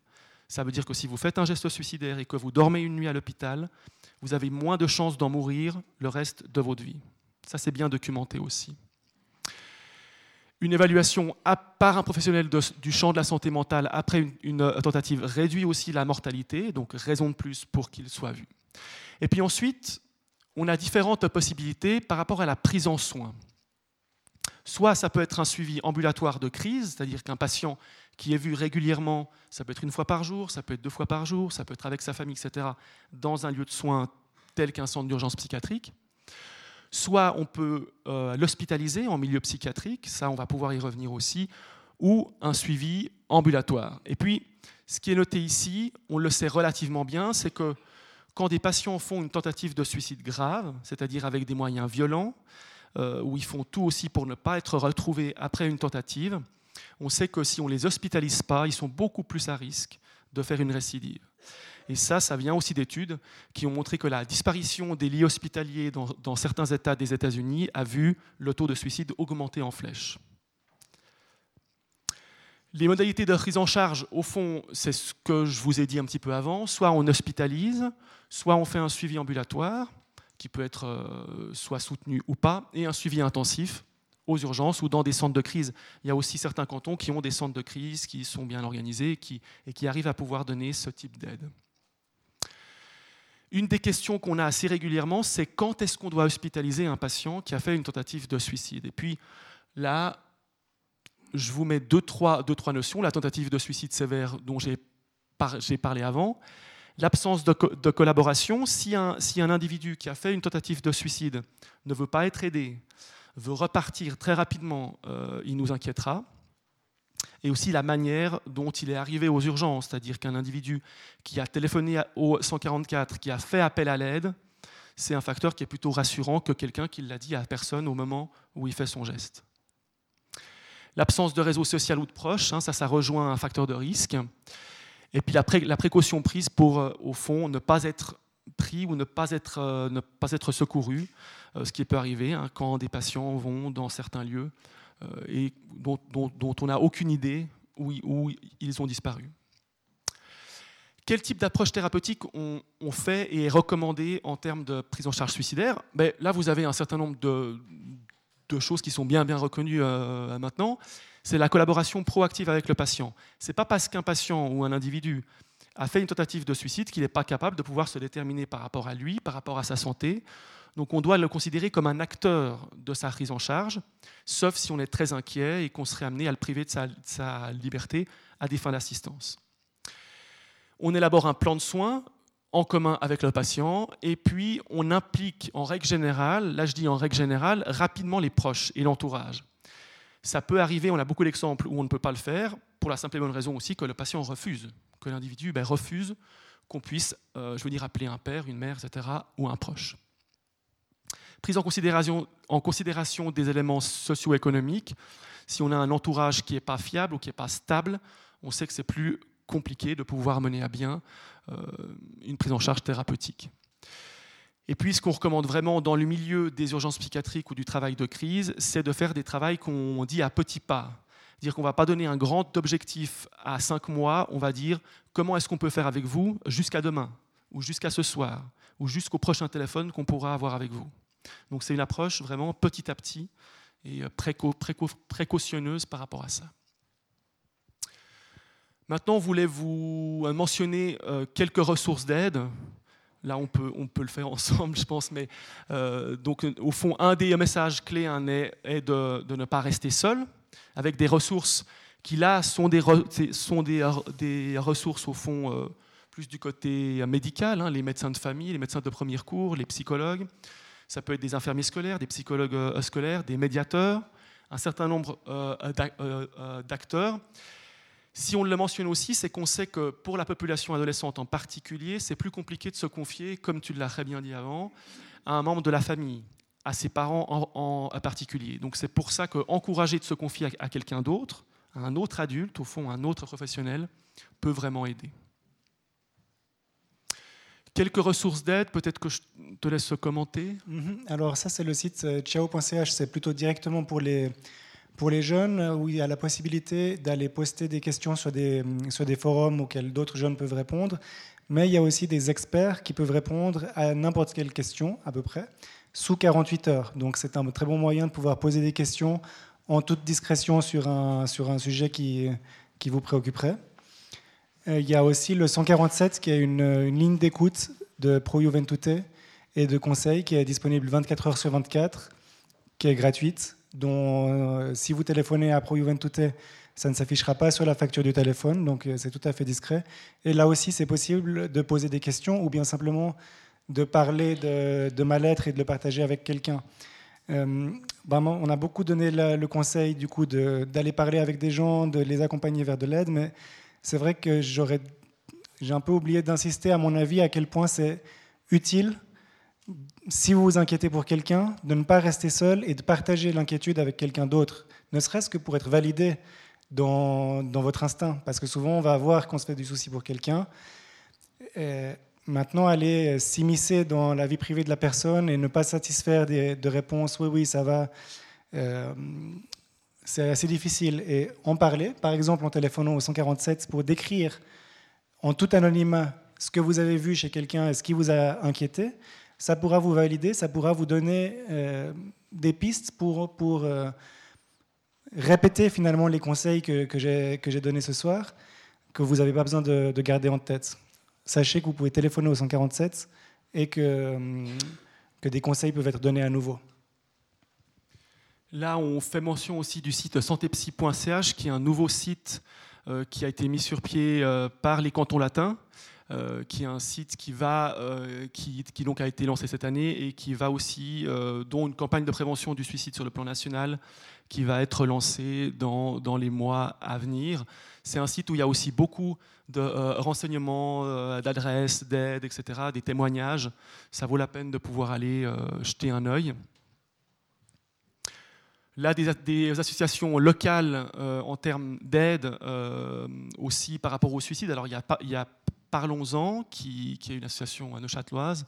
Ça veut dire que si vous faites un geste suicidaire et que vous dormez une nuit à l'hôpital, vous avez moins de chances d'en mourir le reste de votre vie. Ça, c'est bien documenté aussi. Une évaluation par un professionnel du champ de la santé mentale après une, tentative réduit aussi la mortalité, donc raison de plus pour qu'il soit vu. Et puis ensuite, on a différentes possibilités par rapport à la prise en soin. Soit ça peut être un suivi ambulatoire de crise, c'est-à-dire qu'un patient qui est vu régulièrement, ça peut être une fois par jour, ça peut être deux fois par jour, ça peut être avec sa famille, etc., dans un lieu de soins tel qu'un centre d'urgence psychiatrique. Soit on peut euh, l'hospitaliser en milieu psychiatrique, ça on va pouvoir y revenir aussi, ou un suivi ambulatoire. Et puis, ce qui est noté ici, on le sait relativement bien, c'est que quand des patients font une tentative de suicide grave, c'est-à-dire avec des moyens violents, euh, où ils font tout aussi pour ne pas être retrouvés après une tentative, on sait que si on ne les hospitalise pas, ils sont beaucoup plus à risque de faire une récidive. Et ça, ça vient aussi d'études qui ont montré que la disparition des lits hospitaliers dans, certains États des États-Unis a vu le taux de suicide augmenter en flèche. Les modalités de prise en charge, au fond, c'est ce que je vous ai dit un petit peu avant. Soit on hospitalise, soit on fait un suivi ambulatoire, qui peut être euh, soit soutenu ou pas, et un suivi intensif aux urgences ou dans des centres de crise. Il y a aussi certains cantons qui ont des centres de crise qui sont bien organisés et qui arrivent à pouvoir donner ce type d'aide. Une des questions qu'on a assez régulièrement, c'est quand est-ce qu'on doit hospitaliser un patient qui a fait une tentative de suicide? Et puis là, je vous mets deux, trois, deux, trois notions. La tentative de suicide sévère dont j'ai parlé avant, l'absence de, collaboration. Si un, si un individu qui a fait une tentative de suicide ne veut pas être aidé, veut repartir très rapidement, euh, il nous inquiétera et aussi la manière dont il est arrivé aux urgences, c'est-à-dire qu'un individu qui a téléphoné au 144, qui a fait appel à l'aide, c'est un facteur qui est plutôt rassurant que quelqu'un qui l'a dit à personne au moment où il fait son geste. L'absence de réseau social ou de proches, hein, ça, ça rejoint un facteur de risque. Et puis la, précaution prise pour, euh, au fond, ne pas être pris ou ne pas être, ne pas être secouru, ce qui peut arriver hein, quand des patients vont dans certains lieux et dont, on n'a aucune idée où, où ils ont disparu. Quel type d'approche thérapeutique on, fait et est recommandé en termes de prise en charge suicidaire? Ben, Là, vous avez un certain nombre de, choses qui sont bien, bien reconnues euh, maintenant. C'est la collaboration proactive avec le patient. Ce n'est pas parce qu'un patient ou un individu a fait une tentative de suicide qu'il n'est pas capable de pouvoir se déterminer par rapport à lui, par rapport à sa santé. Donc on doit le considérer comme un acteur de sa prise en charge, sauf si on est très inquiet et qu'on serait amené à le priver de sa liberté à des fins d'assistance. On élabore un plan de soins en commun avec le patient et puis on implique en règle générale, là je dis en règle générale, rapidement les proches et l'entourage. Ça peut arriver, on a beaucoup d'exemples où on ne peut pas le faire, pour la simple et bonne raison aussi que le patient refuse, que l'individu ben, refuse qu'on puisse, euh, je veux dire, appeler un père, une mère, etc., ou un proche. Prise en considération, des éléments socio-économiques, si on a un entourage qui n'est pas fiable ou qui n'est pas stable, on sait que c'est plus compliqué de pouvoir mener à bien euh, une prise en charge thérapeutique. Et puis, ce qu'on recommande vraiment dans le milieu des urgences psychiatriques ou du travail de crise, c'est de faire des travaux qu'on dit à petits pas. Dire qu'on ne va pas donner un grand objectif à cinq mois, on va dire comment est-ce qu'on peut faire avec vous jusqu'à demain, ou jusqu'à ce soir, ou jusqu'au prochain téléphone qu'on pourra avoir avec vous. Donc c'est une approche vraiment petit à petit et précautionneuse par rapport à ça. Maintenant, on voulait vous mentionner euh, quelques ressources d'aide? Là, on peut, on peut le faire ensemble, je pense. Mais euh, donc, au fond, un des messages clés hein, est, de, ne pas rester seul, avec des ressources qui, là, sont des, sont des, ressources, au fond, euh, plus du côté médical, hein, les médecins de famille, les médecins de premier cours, les psychologues. Ça peut être des infirmiers scolaires, des psychologues scolaires, des médiateurs, un certain nombre d'acteurs. Si on le mentionne aussi, c'est qu'on sait que pour la population adolescente en particulier, c'est plus compliqué de se confier, comme tu l'as très bien dit avant, à un membre de la famille, à ses parents en, particulier. Donc c'est pour ça qu'encourager de se confier à, quelqu'un d'autre, à un autre adulte, au fond, un autre professionnel, peut vraiment aider. Quelques ressources d'aide, peut-être que je te laisse commenter. Mhm. Alors ça, c'est le site euh, ciao.ch, c'est plutôt directement pour les pour les jeunes, où il y a la possibilité d'aller poster des questions sur des, sur des forums auxquels d'autres jeunes peuvent répondre, mais il y a aussi des experts qui peuvent répondre à n'importe quelle question, à peu près, sous 48 heures. Donc c'est un très bon moyen de pouvoir poser des questions en toute discrétion sur un, sur un sujet qui, qui vous préoccuperait. Euh, il y a aussi le 147, qui est une, une ligne d'écoute de Pro Juventute et de conseils qui est disponible 24 heures sur 24, qui est gratuite dont euh, si vous téléphonez à Pro Juventute, ça ne s'affichera pas sur la facture du téléphone, donc euh, c'est tout à fait discret. Et là aussi, c'est possible de poser des questions ou bien simplement de parler de, de mal-être et de le partager avec quelqu'un. Euh, on a beaucoup donné le conseil du coup d'aller parler avec des gens, de les accompagner vers de l'aide, mais c'est vrai que j'aurais, j'ai un peu oublié d'insister à mon avis à quel point c'est utile si vous vous inquiétez pour quelqu'un, de ne pas rester seul et de partager l'inquiétude avec quelqu'un d'autre, ne serait-ce que pour être validé dans, votre instinct. Parce que souvent, on va voir qu'on se fait du souci pour quelqu'un. Maintenant, aller s'immiscer dans la vie privée de la personne et ne pas satisfaire de réponses oui, oui, ça va, euh, c'est assez difficile. Et en parler, par exemple en téléphonant au 147 pour décrire en tout anonymat ce que vous avez vu chez quelqu'un et ce qui vous a inquiété, ça pourra vous valider, ça pourra vous donner euh, des pistes pour, euh, répéter finalement les conseils que, j'ai donnés ce soir, que vous n'avez pas besoin de, garder en tête. Sachez que vous pouvez téléphoner au 147 et euh, que des conseils peuvent être donnés à nouveau. Là, on fait mention aussi du site santépsy.ch, qui est un nouveau site qui a été mis sur pied par les cantons latins. Euh, qui est un site qui, va, euh, qui, donc a été lancé cette année et qui va aussi, euh, dont une campagne de prévention du suicide sur le plan national qui va être lancée dans, dans les mois à venir. C'est un site où il y a aussi beaucoup de renseignements, d'adresses, d'aides, etc., des témoignages. Ça vaut la peine de pouvoir aller jeter un œil. Là, des, associations locales en termes d'aide aussi par rapport au suicide. Alors, il y a, Parlons-en, qui, qui, est une association neuchâteloise,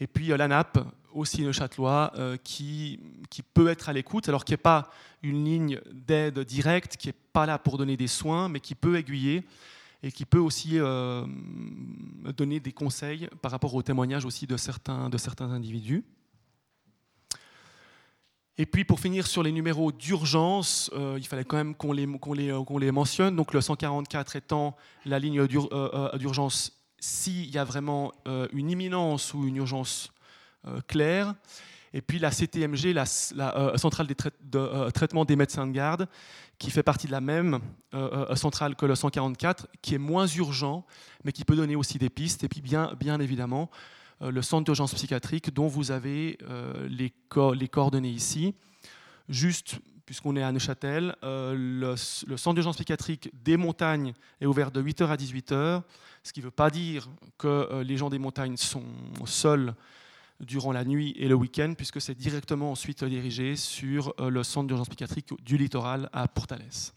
et puis l'ANAP, aussi neuchâtelois, qui, qui peut être à l'écoute, alors qu'il n'y a pas une ligne d'aide directe, qui n'est pas là pour donner des soins, mais qui peut aiguiller et qui peut aussi donner des conseils par rapport aux témoignages aussi de certains, de certains individus. Et puis pour finir sur les numéros d'urgence, euh, il fallait quand même qu'on les, euh, mentionne. Donc le 144 étant la ligne euh, d'urgence s'il y a vraiment une imminence ou une urgence claire. Et puis la CTMG, la, centrale de traitement des médecins de garde, qui fait partie de la même centrale que le 144, qui est moins urgent, mais qui peut donner aussi des pistes. Et puis bien, évidemment, le centre d'urgence psychiatrique dont vous avez euh, les, coordonnées ici. Juste, puisqu'on est à Neuchâtel, euh, le, centre d'urgence psychiatrique des montagnes est ouvert de 8h à 18h, ce qui ne veut pas dire que les gens des montagnes sont seuls durant la nuit et le week-end, puisque c'est directement ensuite dirigé sur le centre d'urgence psychiatrique du littoral à Portales.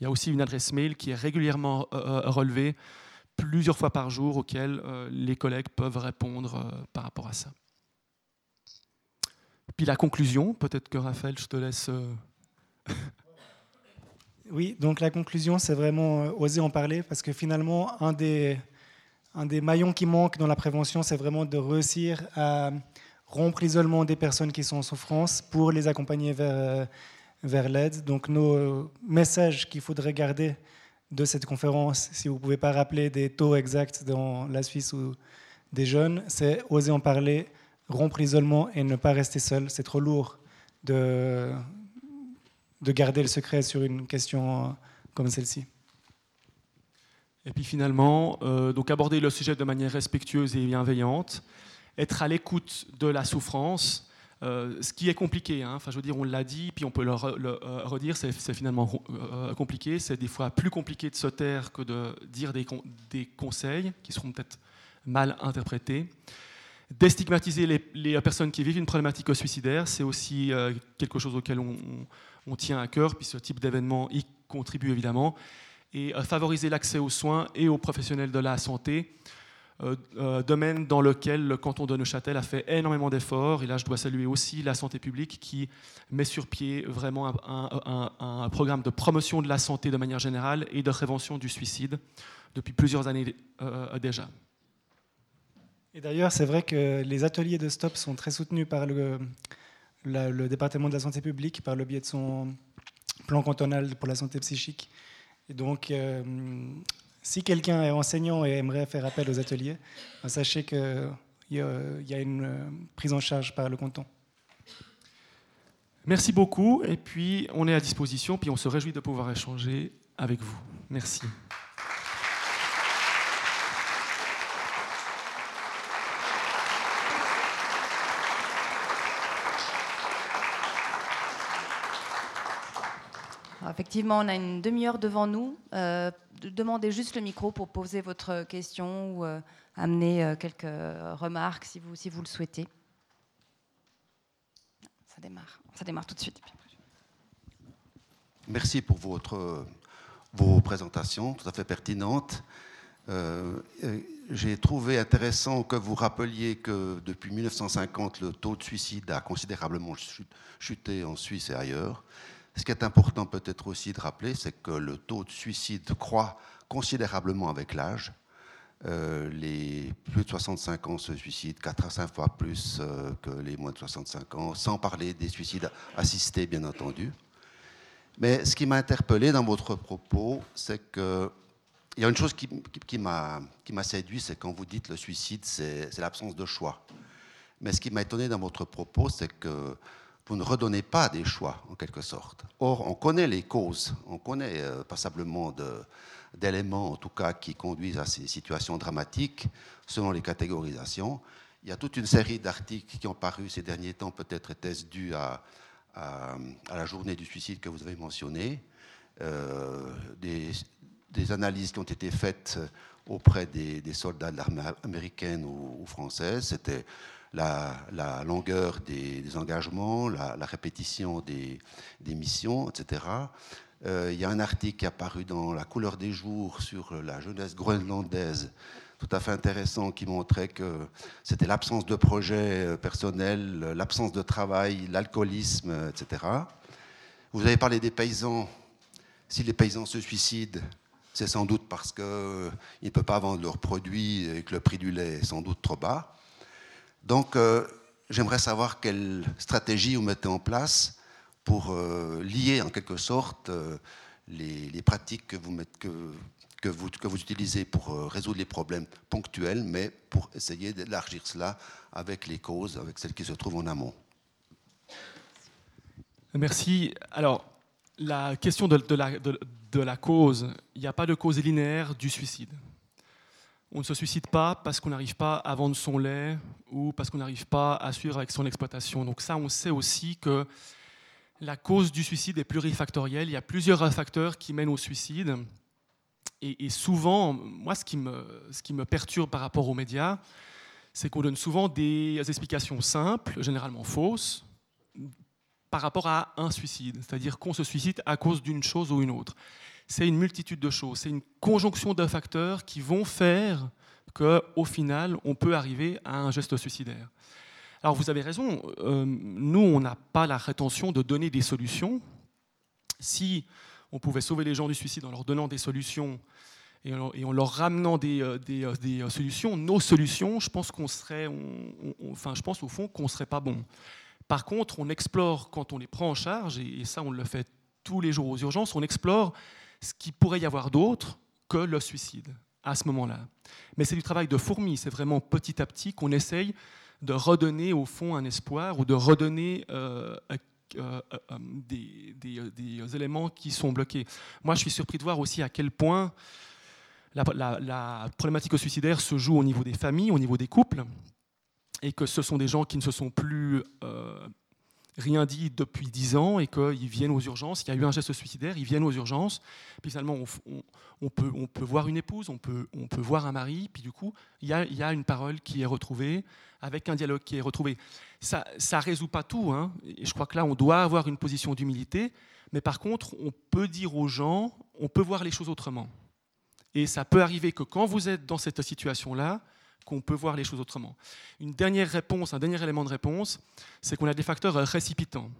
Il y a aussi une adresse mail qui est régulièrement relevée plusieurs fois par jour auxquelles euh, les collègues peuvent répondre euh, par rapport à ça. Puis la conclusion, peut-être que Raphaël, je te laisse. Euh, oui, donc la conclusion, c'est vraiment oser en parler parce que finalement, un des, un des maillons qui manque dans la prévention, c'est vraiment de réussir à rompre l'isolement des personnes qui sont en souffrance pour les accompagner vers, vers l'aide. Donc nos messages qu'il faudrait garder, de cette conférence, si vous ne pouvez pas rappeler des taux exacts dans la Suisse ou des jeunes, c'est oser en parler, rompre l'isolement et ne pas rester seul. C'est trop lourd de, de garder le secret sur une question comme celle-ci. Et puis finalement, euh, donc aborder le sujet de manière respectueuse et bienveillante, être à l'écoute de la souffrance, euh, ce qui est compliqué, hein. enfin, je veux dire, on l'a dit, puis on peut le, euh, redire, c'est finalement euh, compliqué. C'est des fois plus compliqué de se taire que de dire des, conseils qui seront peut-être mal interprétés. Déstigmatiser les, les, personnes qui vivent une problématique suicidaire, c'est aussi quelque chose auquel on, on, tient à cœur, puis ce type d'événement y contribue évidemment. Et favoriser l'accès aux soins et aux professionnels de la santé. Euh, euh, domaine dans lequel le canton de Neuchâtel a fait énormément d'efforts. Et là, je dois saluer aussi la santé publique qui met sur pied vraiment un, programme de promotion de la santé de manière générale et de prévention du suicide depuis plusieurs années euh, déjà. Et d'ailleurs, c'est vrai que les ateliers de STOP sont très soutenus par le, le, département de la santé publique par le biais de son plan cantonal pour la santé psychique. Et donc, si quelqu'un est enseignant et aimerait faire appel aux ateliers, ben, sachez qu'il y, a une euh, prise en charge par le canton. Merci beaucoup. Et puis, on est à disposition, puis on se réjouit de pouvoir échanger avec vous. Merci. Effectivement, on a une demi-heure devant nous. Euh, demandez juste le micro pour poser votre question ou euh, amener euh, quelques remarques si vous, si vous le souhaitez. Ça démarre. Ça démarre tout de suite. Merci pour votre, vos présentations tout à fait pertinentes. J'ai trouvé intéressant que vous rappeliez que depuis 1950, le taux de suicide a considérablement chuté en Suisse et ailleurs. Ce qui est important peut-être aussi de rappeler, c'est que le taux de suicide croît considérablement avec l'âge. Euh, les plus de 65 ans se suicident 4 à 5 fois plus euh, que les moins de 65 ans, sans parler des suicides assistés, bien entendu. Mais ce qui m'a interpellé dans votre propos, c'est que il y a une chose qui, qui, qui m'a séduit, c'est quand vous dites le suicide, c'est l'absence de choix. Mais ce qui m'a étonné dans votre propos, c'est que vous ne redonnez pas des choix, en quelque sorte. Or, on connaît les causes, on connaît euh, passablement d'éléments, en tout cas, qui conduisent à ces situations dramatiques, selon les catégorisations. Il y a toute une série d'articles qui ont paru ces derniers temps, peut-être était-ce dû à, la journée du suicide que vous avez mentionnée, euh, des, analyses qui ont été faites auprès des, soldats de l'armée américaine ou, ou française. C'était la, longueur des, engagements, la, répétition des, missions, etc. Euh, il y a un article qui est apparu dans La couleur des jours sur la jeunesse groenlandaise tout à fait intéressant qui montrait que c'était l'absence de projet personnel, l'absence de travail, l'alcoolisme, etc. Vous avez parlé des paysans. Si les paysans se suicident, c'est sans doute parce qu'ils ne peuvent pas vendre leurs produits et que le prix du lait est sans doute trop bas. Donc, euh, j'aimerais savoir quelle stratégie vous mettez en place pour euh, lier en quelque sorte euh, les, pratiques que vous, utilisez pour résoudre les problèmes ponctuels, mais pour essayer d'élargir cela avec les causes, avec celles qui se trouvent en amont. Merci. Alors, la question de la cause, il n'y a pas de cause linéaire du suicide. On ne se suicide pas parce qu'on n'arrive pas à vendre son lait ou parce qu'on n'arrive pas à suivre avec son exploitation. Donc ça, on sait aussi que la cause du suicide est plurifactorielle. Il y a plusieurs facteurs qui mènent au suicide. Et, souvent, moi, ce qui, me, ce qui me perturbe par rapport aux médias, c'est qu'on donne souvent des explications simples, généralement fausses, par rapport à un suicide, c'est-à-dire qu'on se suicide à cause d'une chose ou une autre. C'est une multitude de choses, c'est une conjonction de facteurs qui vont faire qu'au final, on peut arriver à un geste suicidaire. Alors vous avez raison, euh, nous, on n'a pas la rétention de donner des solutions. Si on pouvait sauver les gens du suicide en leur donnant des solutions et en, leur ramenant des, euh, euh, solutions, nos solutions, je pense qu'on serait, enfin, je pense au fond qu'on serait pas bon. Par contre, on explore quand on les prend en charge, et ça on le fait tous les jours aux urgences, on explore ce qu'il pourrait y avoir d'autre que le suicide à ce moment-là. Mais c'est du travail de fourmi, c'est vraiment petit à petit qu'on essaye de redonner au fond un espoir ou de redonner euh, euh, euh, des, éléments qui sont bloqués. Moi, je suis surpris de voir aussi à quel point la, la problématique suicidaire se joue au niveau des familles, au niveau des couples et que ce sont des gens qui ne se sont plus rien dit depuis dix ans et qu'ils viennent aux urgences. Il y a eu un geste suicidaire, ils viennent aux urgences. Puis finalement, on, peut, voir une épouse, on peut, voir un mari, puis du coup, il y, a, il y a une parole qui est retrouvée, avec un dialogue qui est retrouvé. Ça ne résout pas tout, hein, et je crois que là, on doit avoir une position d'humilité, mais par contre, on peut dire aux gens, on peut voir les choses autrement. Et ça peut arriver que quand vous êtes dans cette situation-là, qu'on peut voir les choses autrement. Une dernière réponse, un dernier élément de réponse, c'est qu'on a des facteurs récipitants.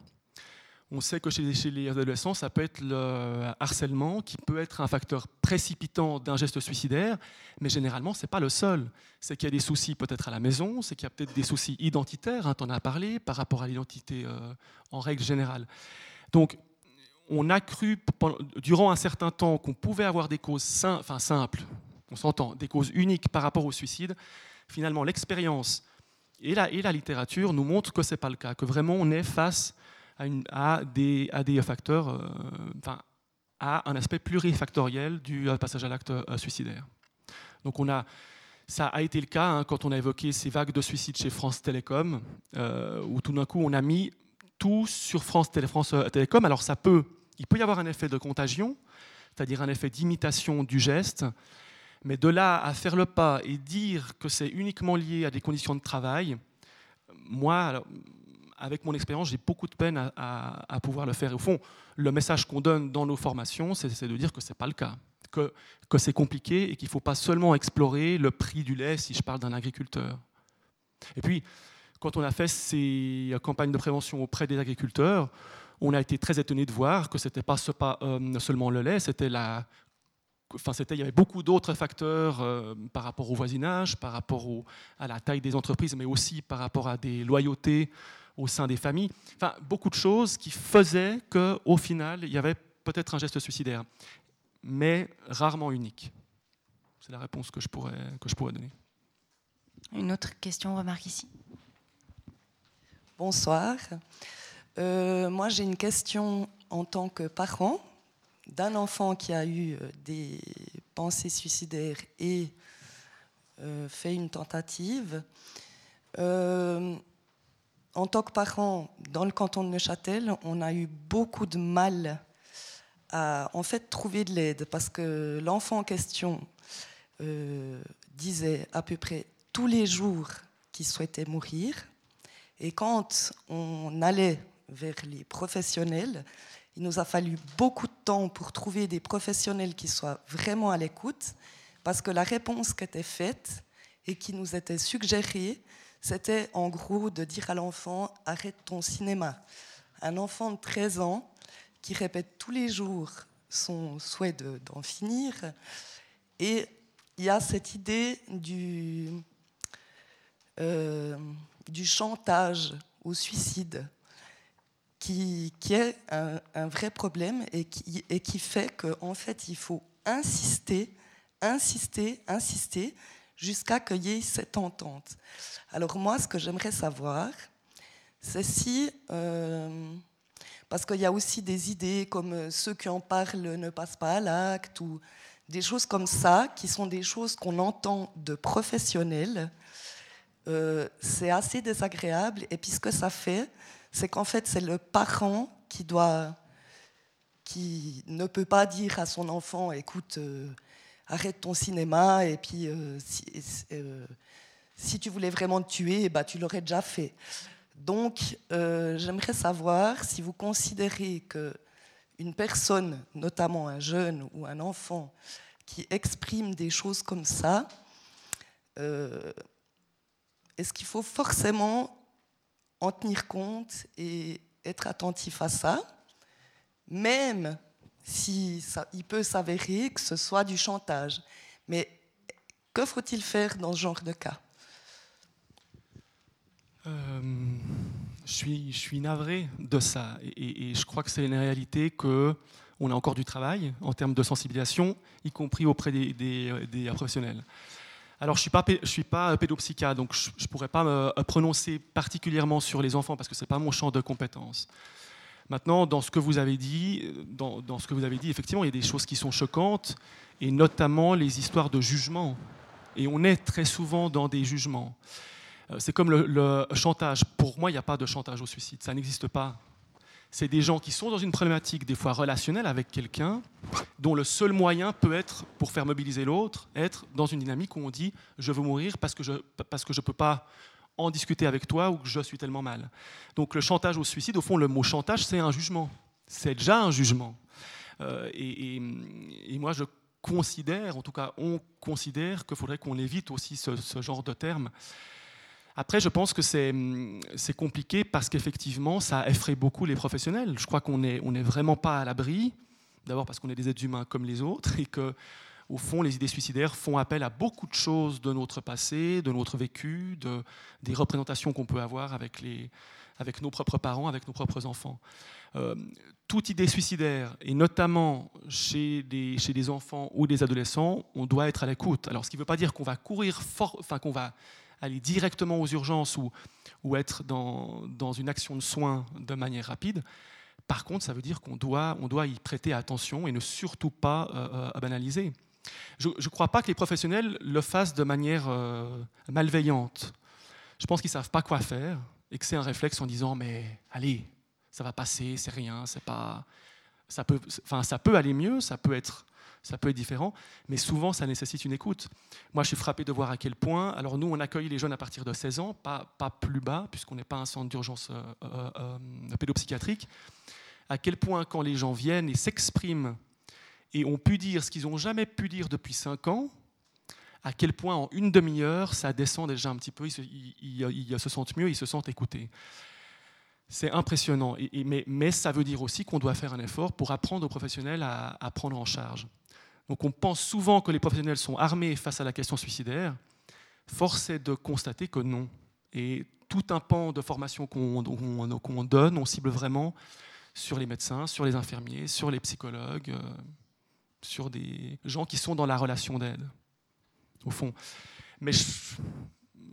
On sait que chez, les adolescents, ça peut être le harcèlement, qui peut être un facteur précipitant d'un geste suicidaire, mais généralement, ce n'est pas le seul. C'est qu'il y a des soucis peut-être à la maison, c'est qu'il y a peut-être des soucis identitaires, hein, tu en as parlé, par rapport à l'identité euh, en règle générale. Donc, on a cru durant un certain temps qu'on pouvait avoir des causes enfin, simples, on s'entend, des causes uniques par rapport au suicide, finalement l'expérience et la, littérature nous montrent que ce n'est pas le cas, que vraiment on est face à, des, facteurs, euh, enfin, à un aspect plurifactoriel du euh, passage à l'acte euh, suicidaire. Donc on a, ça a été le cas hein, quand on a évoqué ces vagues de suicides chez France Télécom, où tout d'un coup on a mis tout sur France, France Télécom. Alors ça peut, il peut y avoir un effet de contagion, c'est-à-dire un effet d'imitation du geste, mais de là à faire le pas et dire que c'est uniquement lié à des conditions de travail, moi, avec mon expérience, j'ai beaucoup de peine à, pouvoir le faire. au fond, le message qu'on donne dans nos formations, c'est de dire que ce n'est pas le cas, que, que c'est compliqué et qu'il ne faut pas seulement explorer le prix du lait si je parle d'un agriculteur. Et puis, quand on a fait ces campagnes de prévention auprès des agriculteurs, on a été très étonné de voir que ce n'était pas euh, seulement le lait, c'était la Enfin, il y avait beaucoup d'autres facteurs euh, par rapport au voisinage, par rapport à la taille des entreprises, mais aussi par rapport à des loyautés au sein des familles. Enfin, beaucoup de choses qui faisaient qu'au final, il y avait peut-être un geste suicidaire, mais rarement unique. C'est la réponse que je pourrais, que je pourrais donner. Une autre question, remarque ici. Bonsoir. Euh, moi, j'ai une question en tant que parent d'un enfant qui a eu euh, des pensées suicidaires et euh, fait une tentative. Euh, en tant que parent, dans le canton de Neuchâtel, on a eu beaucoup de mal à en fait trouver de l'aide parce que l'enfant en question disait à peu près tous les jours qu'il souhaitait mourir. Et quand on allait vers les professionnels, il nous a fallu beaucoup de temps pour trouver des professionnels qui soient vraiment à l'écoute, parce que la réponse qui était faite et qui nous était suggérée, c'était en gros de dire à l'enfant arrête ton cinéma. Un enfant de 13 ans qui répète tous les jours son souhait d'en finir. Et il y a cette idée du, euh, du chantage au suicide qui, est un, vrai problème et qui, fait qu'en en fait, il faut insister, insister, insister jusqu'à qu'il y ait cette entente. Alors moi, ce que j'aimerais savoir, c'est si... Euh, parce qu'il y a aussi des idées comme euh, ceux qui en parlent ne passent pas à l'acte ou des choses comme ça, qui sont des choses qu'on entend de professionnels. Euh, c'est assez désagréable. Et puis ce que ça fait, c'est qu'en fait, c'est le parent qui doit, qui ne peut pas dire à son enfant, écoute, euh, arrête ton cinéma, et puis si, si, tu voulais vraiment te tuer, bah, tu l'aurais déjà fait. Donc, euh, j'aimerais savoir si vous considérez que une personne, notamment un jeune ou un enfant, qui exprime des choses comme ça, euh, est-ce qu'il faut forcément en tenir compte et être attentif à ça, même si il peut s'avérer que ce soit du chantage. Mais que faut-il faire dans ce genre de cas? Euh, je, suis, je navré de ça. Et, je crois que c'est une réalité que on a encore du travail en termes de sensibilisation, y compris auprès des, des, professionnels. Alors, je ne suis, suis pas pédopsychiatre, donc je ne pourrais pas me prononcer particulièrement sur les enfants parce que ce n'est pas mon champ de compétences. Maintenant, dans ce que vous avez dit, dans, dans, ce que vous avez dit, effectivement, il y a des choses qui sont choquantes, et notamment les histoires de jugement. Et on est très souvent dans des jugements. Euh, c'est comme le, chantage. Pour moi, il n'y a pas de chantage au suicide. Ça n'existe pas. C'est des gens qui sont dans une problématique, des fois relationnelle, avec quelqu'un, dont le seul moyen peut être, pour faire mobiliser l'autre, être dans une dynamique où on dit je veux mourir parce que je ne peux pas en discuter avec toi ou que je suis tellement mal. Donc le chantage au suicide, au fond, le mot chantage, c'est un jugement. C'est déjà un jugement. Euh, et, moi, je considère, en tout cas, on considère qu'il faudrait qu'on évite aussi ce, ce genre de terme. Après, je pense que hum, c'est compliqué parce qu'effectivement, ça effraie beaucoup les professionnels. Je crois qu'on n'est vraiment pas à l'abri, d'abord parce qu'on est des êtres humains comme les autres, et que, au fond, les idées suicidaires font appel à beaucoup de choses de notre passé, de notre vécu, de, des représentations qu'on peut avoir avec nos propres parents, avec nos propres enfants. Euh, toute idée suicidaire, et notamment chez des, chez des enfants ou des adolescents, on doit être à l'écoute. Alors, ce qui ne veut pas dire qu'on va courir fort, enfin qu'on va aller directement aux urgences ou, ou être dans, dans, une action de soins de manière rapide. Par contre, ça veut dire qu'on doit, on doit y prêter attention et ne surtout pas euh, euh, banaliser. Je ne crois pas que les professionnels le fassent de manière euh, malveillante. Je pense qu'ils ne savent pas quoi faire et que c'est un réflexe en disant mais allez, ça va passer, c'est rien, c'est pas, ça peut, enfin ça peut aller mieux, ça peut être ça peut être différent, mais souvent ça nécessite une écoute. Moi, je suis frappé de voir à quel point, alors nous, on accueille les jeunes à partir de 16 ans, pas, pas plus bas, puisqu'on n'est pas un centre d'urgence euh, euh, euh, pédopsychiatrique, à quel point quand les gens viennent et s'expriment et ont pu dire ce qu'ils n'ont jamais pu dire depuis 5 ans, à quel point en une demi-heure, ça descend déjà un petit peu, ils se, se sentent mieux, ils se sentent écoutés. C'est impressionnant, mais, ça veut dire aussi qu'on doit faire un effort pour apprendre aux professionnels à prendre en charge. Donc on pense souvent que les professionnels sont armés face à la question suicidaire. Force est de constater que non. Et tout un pan de formation qu'on donne, on cible vraiment sur les médecins, sur les infirmiers, sur les psychologues, euh, sur des gens qui sont dans la relation d'aide, au fond. Mais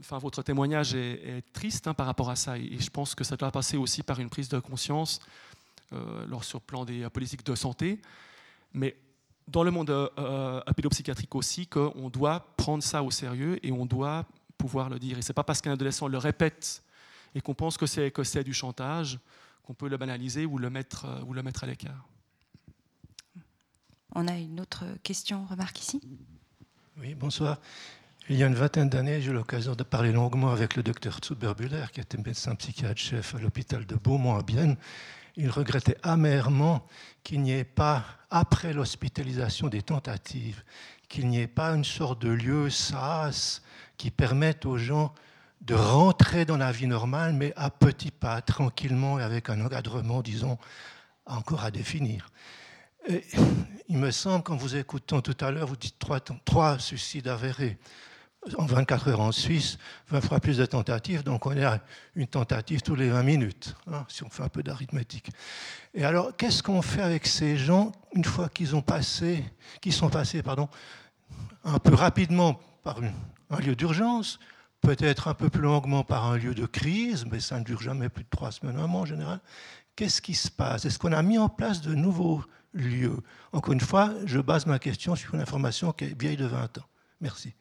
votre témoignage est, triste hein, par rapport à ça, et je pense que ça doit passer aussi par une prise de conscience euh, lors sur le plan des politiques de santé. Mais dans le monde euh, euh, pédopsychiatrique aussi qu'on doit prendre ça au sérieux et on doit pouvoir le dire. Et ce n'est pas parce qu'un adolescent le répète et qu'on pense que c'est, que c'est du chantage qu'on peut le banaliser ou le mettre, euh, ou le mettre à l'écart. On a une autre question, remarque ici Oui, bonsoir. Il y a une vingtaine d'années, j'ai eu l'occasion de parler longuement avec le docteur Zuberbuller, qui était médecin psychiatre-chef à l'hôpital de Beaumont à Bienne. Il regrettait amèrement qu'il n'y ait pas, après l'hospitalisation des tentatives, qu'il n'y ait pas une sorte de lieu SAS qui permette aux gens de rentrer dans la vie normale, mais à petits pas, tranquillement et avec un encadrement, disons, encore à définir. il me semble, qu'en vous écoutant tout à l'heure, vous dites trois suicides avérés en 24 heures en Suisse, 20 fois plus de tentatives, donc on est à une tentative tous les 20 minutes, hein, si on fait un peu d'arithmétique. Et alors, qu'est-ce qu'on fait avec ces gens une fois qu'ils passé, sont passés, pardon, un peu rapidement par un lieu d'urgence, peut-être un peu plus longuement par un lieu de crise, mais ça ne dure jamais plus de trois semaines, un mois en général. Qu'est-ce qui se passe? Est-ce qu'on a mis en place de nouveaux lieux? Encore une fois, je base ma question sur une information qui est vieille de 20 ans. Merci.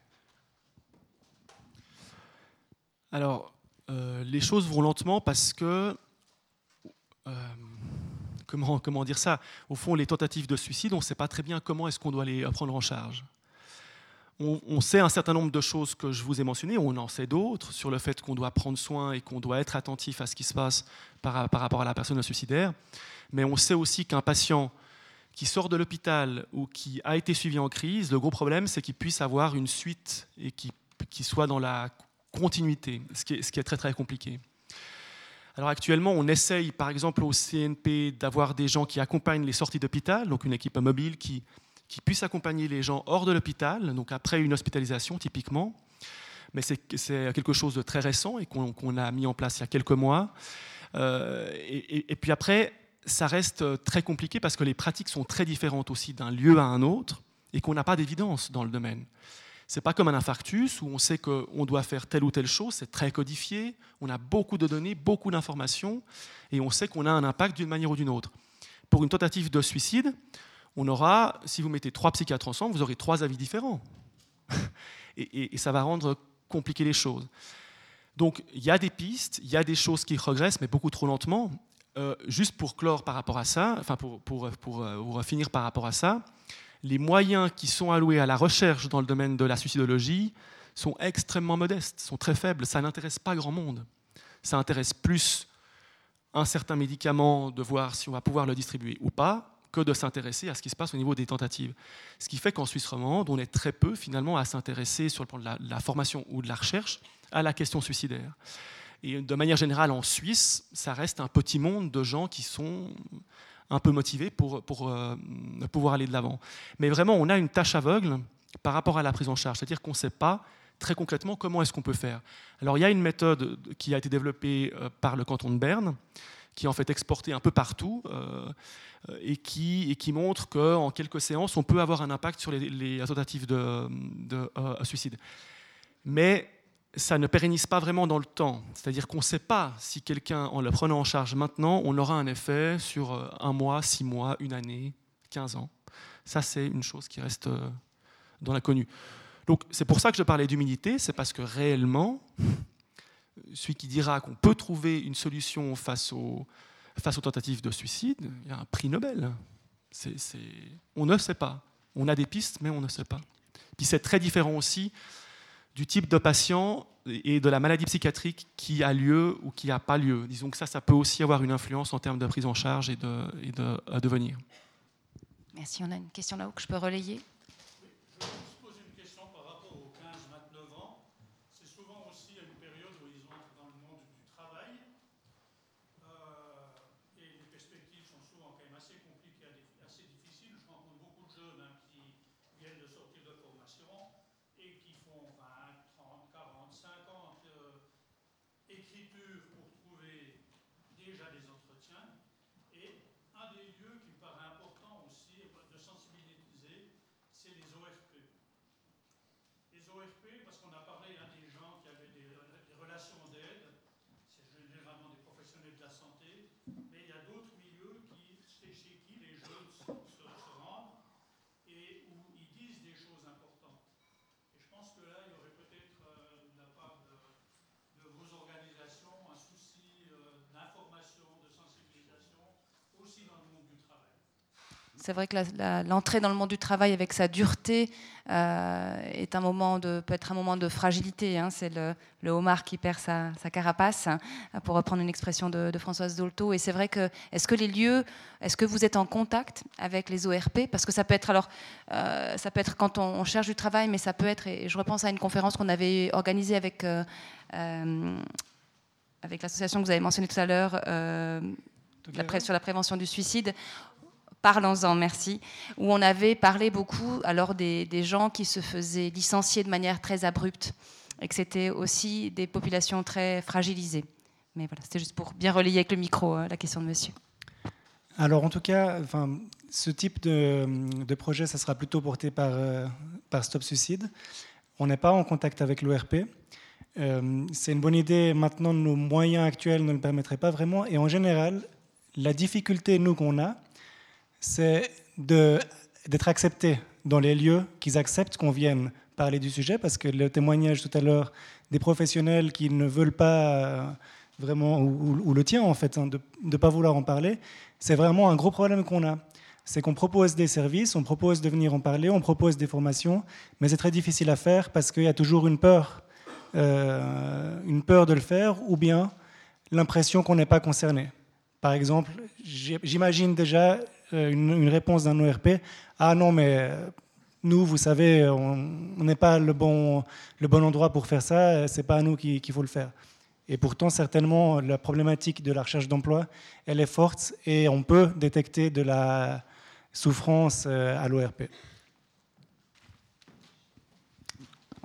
Alors, euh, les choses vont lentement parce que, euh, comment, dire ça? Au fond, les tentatives de suicide, on ne sait pas très bien comment est-ce qu'on doit les prendre en charge. On, sait un certain nombre de choses que je vous ai mentionnées, on en sait d'autres, sur le fait qu'on doit prendre soin et qu'on doit être attentif à ce qui se passe par, rapport à la personne suicidaire. Mais on sait aussi qu'un patient qui sort de l'hôpital ou qui a été suivi en crise, le gros problème, c'est qu'il puisse avoir une suite et qu'il qui soit dans la continuité, ce qui, est, très très compliqué. Alors actuellement, on essaye par exemple au CNP d'avoir des gens qui accompagnent les sorties d'hôpital, donc une équipe mobile qui, qui puisse accompagner les gens hors de l'hôpital, donc après une hospitalisation typiquement. Mais c'est quelque chose de très récent et qu'on a mis en place il y a quelques mois. Euh, et, puis après, ça reste très compliqué parce que les pratiques sont très différentes aussi d'un lieu à un autre et qu'on n'a pas d'évidence dans le domaine. C'est pas comme un infarctus où on sait qu'on doit faire telle ou telle chose, c'est très codifié, on a beaucoup de données, beaucoup d'informations, et on sait qu'on a un impact d'une manière ou d'une autre. Pour une tentative de suicide, on aura, si vous mettez trois psychiatres ensemble, vous aurez trois avis différents. et, ça va rendre compliquer les choses. Donc il y a des pistes, il y a des choses qui regressent, mais beaucoup trop lentement. Euh, juste pour clore par rapport à ça, enfin pour, pour, pour, euh, pour finir par rapport à ça, les moyens qui sont alloués à la recherche dans le domaine de la suicidologie sont extrêmement modestes, sont très faibles. Ça n'intéresse pas grand monde. Ça intéresse plus un certain médicament de voir si on va pouvoir le distribuer ou pas que de s'intéresser à ce qui se passe au niveau des tentatives. Ce qui fait qu'en Suisse romande, on est très peu finalement à s'intéresser sur le plan de la, la, formation ou de la recherche à la question suicidaire. Et de manière générale, en Suisse, ça reste un petit monde de gens qui sont un peu motivés pour, pour euh, pouvoir aller de l'avant. Mais vraiment, on a une tâche aveugle par rapport à la prise en charge, c'est-à-dire qu'on ne sait pas très concrètement comment est-ce qu'on peut faire. Alors il y a une méthode qui a été développée euh, par le canton de Berne, qui est en fait exportée un peu partout euh, et, qui, et qui montre qu'en quelques séances, on peut avoir un impact sur les, les tentatives de, de suicide. Mais ça ne pérennise pas vraiment dans le temps. C'est-à-dire qu'on ne sait pas si quelqu'un, en le prenant en charge maintenant, on aura un effet sur euh, un mois, six mois, une année, quinze ans. Ça, c'est une chose qui reste euh, dans l'inconnu. Donc, c'est pour ça que je parlais d'humilité, c'est parce que réellement, celui qui dira qu'on peut trouver une solution face aux tentatives de suicide, il y a un prix Nobel. On ne sait pas. On a des pistes, mais on ne sait pas. Puis c'est très différent aussi du type de patient et de la maladie psychiatrique qui a lieu ou qui n'a pas lieu. Disons que ça, ça peut aussi avoir une influence en termes de prise en charge et de, de devenir. Merci. On a une question là-haut que je peux relayer. C'est vrai que l'entrée dans le monde du travail avec sa dureté euh, est un moment de, peut être un moment de fragilité. Hein. C'est le, homard qui perd sa, carapace, hein, pour reprendre une expression de, Françoise Dolto. Et c'est vrai que, est-ce que les lieux, est-ce que vous êtes en contact avec les ORP Parce que ça peut être alors, euh, ça peut être quand on, cherche du travail, mais ça peut être, et je repense à une conférence qu'on avait organisée avec, euh, avec l'association que vous avez mentionnée tout à l'heure. sur la prévention du suicide, Parlons-en, merci, où on avait parlé beaucoup alors des, gens qui se faisaient licencier de manière très abrupte et que c'était aussi des populations très fragilisées. Mais voilà, c'était juste pour bien relayer avec le micro hein, la question de monsieur. Alors en tout cas, enfin, ce type de, projet, ça sera plutôt porté par, euh, par Stop Suicide. On n'est pas en contact avec l'ORP. Euh, c'est une bonne idée. Maintenant, nos moyens actuels ne le permettraient pas vraiment. Et en général, la difficulté, nous, qu'on a, c'est d'être accepté dans les lieux, qu'ils acceptent qu'on vienne parler du sujet, parce que le témoignage tout à l'heure des professionnels qui ne veulent pas euh, vraiment, ou, le tien en fait, hein, de ne pas vouloir en parler, c'est vraiment un gros problème qu'on a. C'est qu'on propose des services, on propose de venir en parler, on propose des formations, mais c'est très difficile à faire parce qu'il y a toujours une peur, euh, une peur de le faire, ou bien l'impression qu'on n'est pas concerné. Par exemple, j'imagine déjà euh, une, réponse d'un ORP Ah non, mais euh, nous, vous savez, on n'est pas le bon, le bon endroit pour faire ça, c'est pas à nous qu'il faut le faire. Et pourtant, certainement, la problématique de la recherche d'emploi, elle est forte et on peut détecter de la souffrance euh, à l'ORP.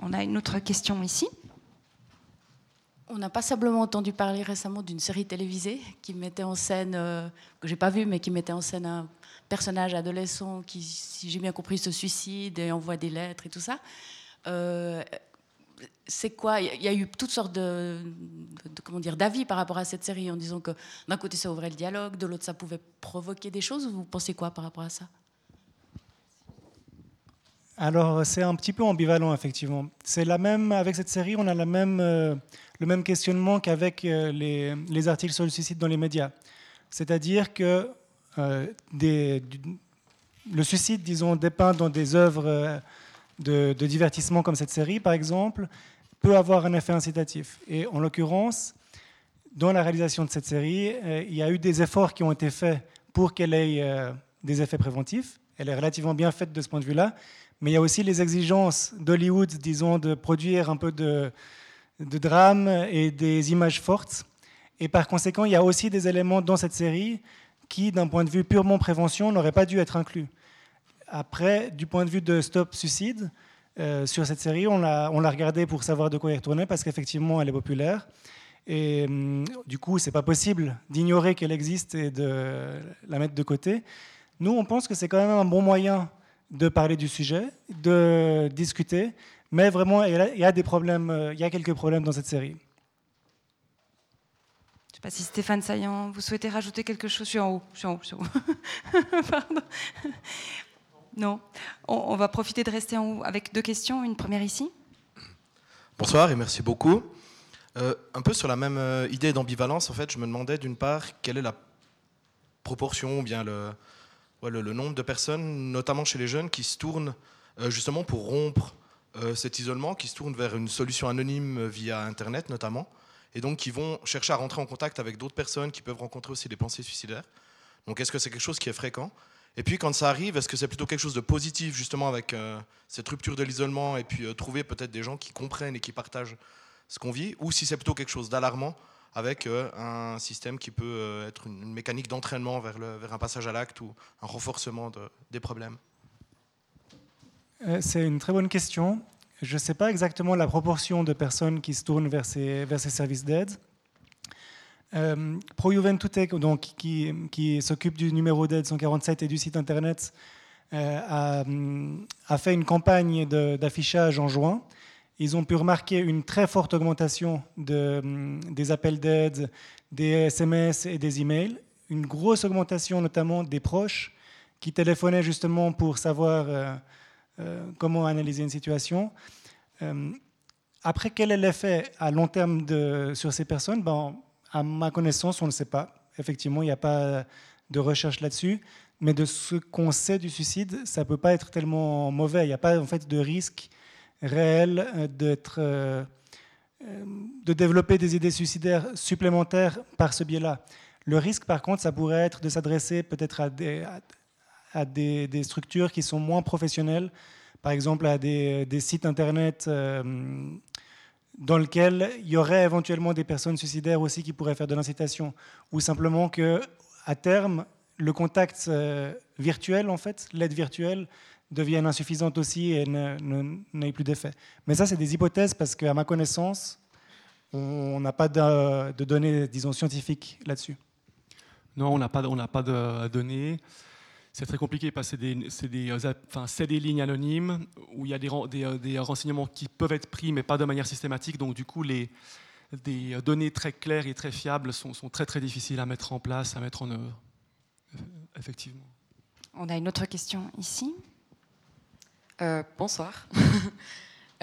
On a une autre question ici. On n'a pas simplement entendu parler récemment d'une série télévisée qui mettait en scène, euh, que j'ai pas vue, mais qui mettait en scène un personnage adolescent qui, si j'ai bien compris, se suicide et envoie des lettres et tout ça. Euh, c'est quoi? Il y a eu toutes sortes de, comment dire d'avis par rapport à cette série en disant que d'un côté ça ouvrait le dialogue, de l'autre ça pouvait provoquer des choses. Vous pensez quoi par rapport à ça? Alors, c'est un petit peu ambivalent, effectivement. C'est la même, avec cette série, on a euh, le même questionnement qu'avec euh, les, articles sur le suicide dans les médias. C'est-à-dire que euh, le suicide, disons, dépeint dans des œuvres de, divertissement comme cette série, par exemple, peut avoir un effet incitatif. Et en l'occurrence, dans la réalisation de cette série, il y a eu des efforts qui ont été faits pour qu'elle ait des effets préventifs. Elle est relativement bien faite de ce point de vue-là mais il y a aussi les exigences d'Hollywood, disons, de produire un peu de, drame et des images fortes. Et par conséquent, il y a aussi des éléments dans cette série qui, d'un point de vue purement prévention, n'auraient pas dû être inclus. Après, du point de vue de Stop Suicide, euh, sur cette série, on l'a, regardée pour savoir de quoi y retourner parce qu'effectivement, elle est populaire. Et hum, du coup, c'est pas possible d'ignorer qu'elle existe et de la mettre de côté. Nous, on pense que c'est quand même un bon moyen de parler du sujet, de discuter, mais vraiment, il y a des problèmes, euh, il y a quelques problèmes dans cette série. Je ne sais pas si Stéphane Saillant, vous souhaitez rajouter quelque chose? Je suis en haut, je suis en haut, je suis en haut. Pardon. Non. On, va profiter de rester en haut avec deux questions. Une première ici. Bonsoir et merci beaucoup. Euh, un peu sur la même euh, idée d'ambivalence, en fait, je me demandais d'une part quelle est la proportion ou bien le, nombre de personnes, notamment chez les jeunes, qui se tournent euh, justement pour rompre cet isolement, qui se tournent vers une solution anonyme via Internet notamment, et donc qui vont chercher à rentrer en contact avec d'autres personnes qui peuvent rencontrer aussi des pensées suicidaires. Donc est-ce que c'est quelque chose qui est fréquent? Et puis quand ça arrive, est-ce que c'est plutôt quelque chose de positif justement avec euh, cette rupture de l'isolement et puis trouver peut-être des gens qui comprennent et qui partagent ce qu'on vit, ou si c'est plutôt quelque chose d'alarmant avec euh, un système qui peut euh, être une mécanique d'entraînement vers, un passage à l'acte ou un renforcement des problèmes? Euh, C'est une très bonne question. Je ne sais pas exactement la proportion de personnes qui se tournent vers ces, services d'aide. Euh, Pro donc, qui, s'occupe du numéro d'aide 147 et du site internet, a, a, fait une campagne d'affichage en juin ils ont pu remarquer une très forte augmentation de, des appels d'aide, des SMS et des emails, une grosse augmentation notamment des proches qui téléphonaient justement pour savoir euh, euh, comment analyser une situation. Hum, après, quel est l'effet à long terme sur ces personnes? Ben, À ma connaissance, on ne sait pas. Effectivement, il n'y a pas de recherche là-dessus. mais de ce qu'on sait du suicide, ça peut pas être tellement mauvais. Il n'y a pas en fait de risque réel euh, d'être, euh, euh, de développer des idées suicidaires supplémentaires par ce biais-là. Le risque, par contre, ça pourrait être de s'adresser peut-être à des, à, des, structures qui sont moins professionnelles, par exemple à des, sites internet dans lesquels il y aurait éventuellement des personnes suicidaires aussi qui pourraient faire de l'incitation, ou simplement que à terme le contact virtuel, en fait, l'aide virtuelle, deviennent insuffisantes aussi et n'aient plus d'effet. Mais ça, c'est des hypothèses parce qu'à ma connaissance, on n'a pas de, données, disons, scientifiques là-dessus. Non, on n'a pas, pas de données. C'est très compliqué parce que c'est des, des, enfin, des, lignes anonymes où il y a des, des, des, renseignements qui peuvent être pris, mais pas de manière systématique. Donc, du coup, les, des données très claires et très fiables sont, sont très, très difficiles à mettre en place, à mettre en œuvre. Effectivement. On a une autre question ici. Euh, bonsoir.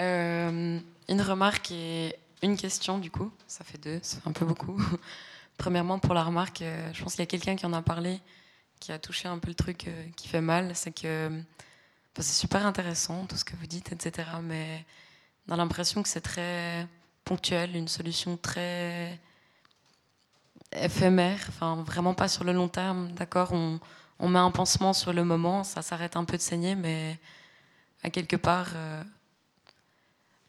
Euh, une remarque et une question, du coup. Ça fait deux, ça fait un peu beaucoup. Premièrement, pour la remarque, euh, je pense qu'il y a quelqu'un qui en a parlé, qui a touché un peu le truc qui fait mal. C'est que c'est super intéressant, tout ce que vous dites, etc. Mais on a l'impression que c'est très ponctuel, une solution très éphémère, enfin vraiment pas sur le long terme. D'accord, on, on met un pansement sur le moment, ça s'arrête un peu de saigner, mais à quelque part, euh,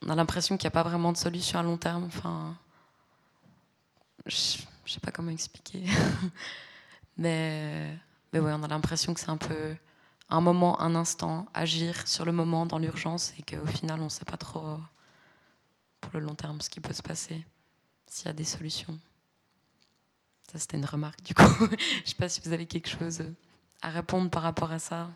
on a l'impression qu'il n'y a pas vraiment de solution à long terme. Enfin, je ne sais pas comment expliquer. mais, mais ouais, on a l'impression que c'est un peu un moment, un instant, agir sur le moment dans l'urgence et qu'au final, on ne sait pas trop pour le long terme ce qui peut se passer, s'il y a des solutions. Ça, c'était une remarque du coup. je ne sais pas si vous avez quelque chose à répondre par rapport à ça.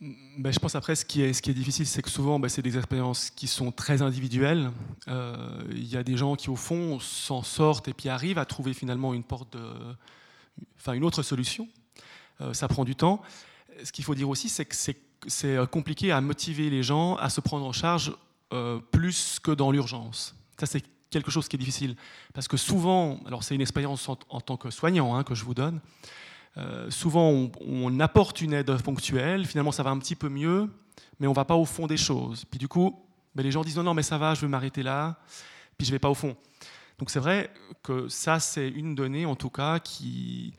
Ben, je pense après, ce qui est, ce qui est difficile, c'est que souvent, ben, c'est des expériences qui sont très individuelles. Euh, il y a des gens qui, au fond, s'en sortent et puis arrivent à trouver finalement une porte, de, enfin une autre solution. Euh, ça prend du temps. Ce qu'il faut dire aussi, c'est que c'est euh, compliqué à motiver les gens à se prendre en charge plus que dans l'urgence. Ça, c'est quelque chose qui est difficile. Parce que souvent, alors c'est une expérience en, tant que soignant hein, que je vous donne, euh, souvent, on, apporte une aide ponctuelle, finalement, ça va un petit peu mieux, mais on ne va pas au fond des choses. Puis du coup, ben, les gens disent non, non, mais ça va, je vais m'arrêter là, puis je ne vais pas au fond. Donc c'est vrai que ça, c'est une donnée, en tout cas, qui,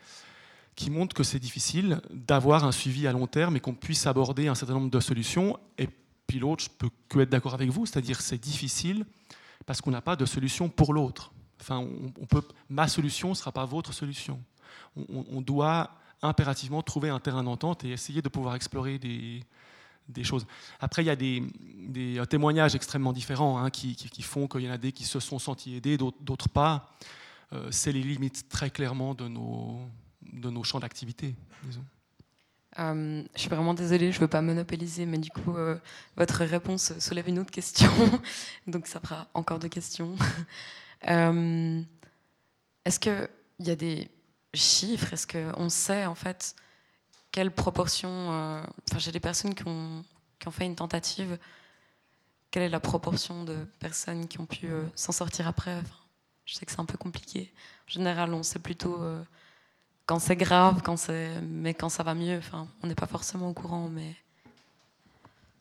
montre que c'est difficile d'avoir un suivi à long terme et qu'on puisse aborder un certain nombre de solutions. Et puis l'autre, je peux que être d'accord avec vous, c'est-à-dire c'est difficile parce qu'on n'a pas de solution pour l'autre. Enfin, on, peut, ma solution ne sera pas votre solution on, doit impérativement trouver un terrain d'entente et essayer de pouvoir explorer des, Après, il y a des, euh, témoignages extrêmement différents hein, qui, font qu'il y en a des qui se sont sentis aidés, d'autres pas. Euh, c'est les limites très clairement de nos, de nos champs d'activité, euh, je suis vraiment désolée, je ne veux pas monopoliser, mais du coup, votre réponse soulève une autre question. Donc, ça fera encore deux questions. Est-ce qu'il y a des chiffres? Est-ce qu'on sait en fait quelle proportion euh, Enfin, j'ai des personnes qui ont, fait une tentative. Quelle est la proportion de personnes qui ont pu euh, s'en sortir après? Je sais que c'est un peu compliqué. En général, on sait plutôt euh, quand c'est grave, quand mais quand ça va mieux. On n'est pas forcément au courant, mais.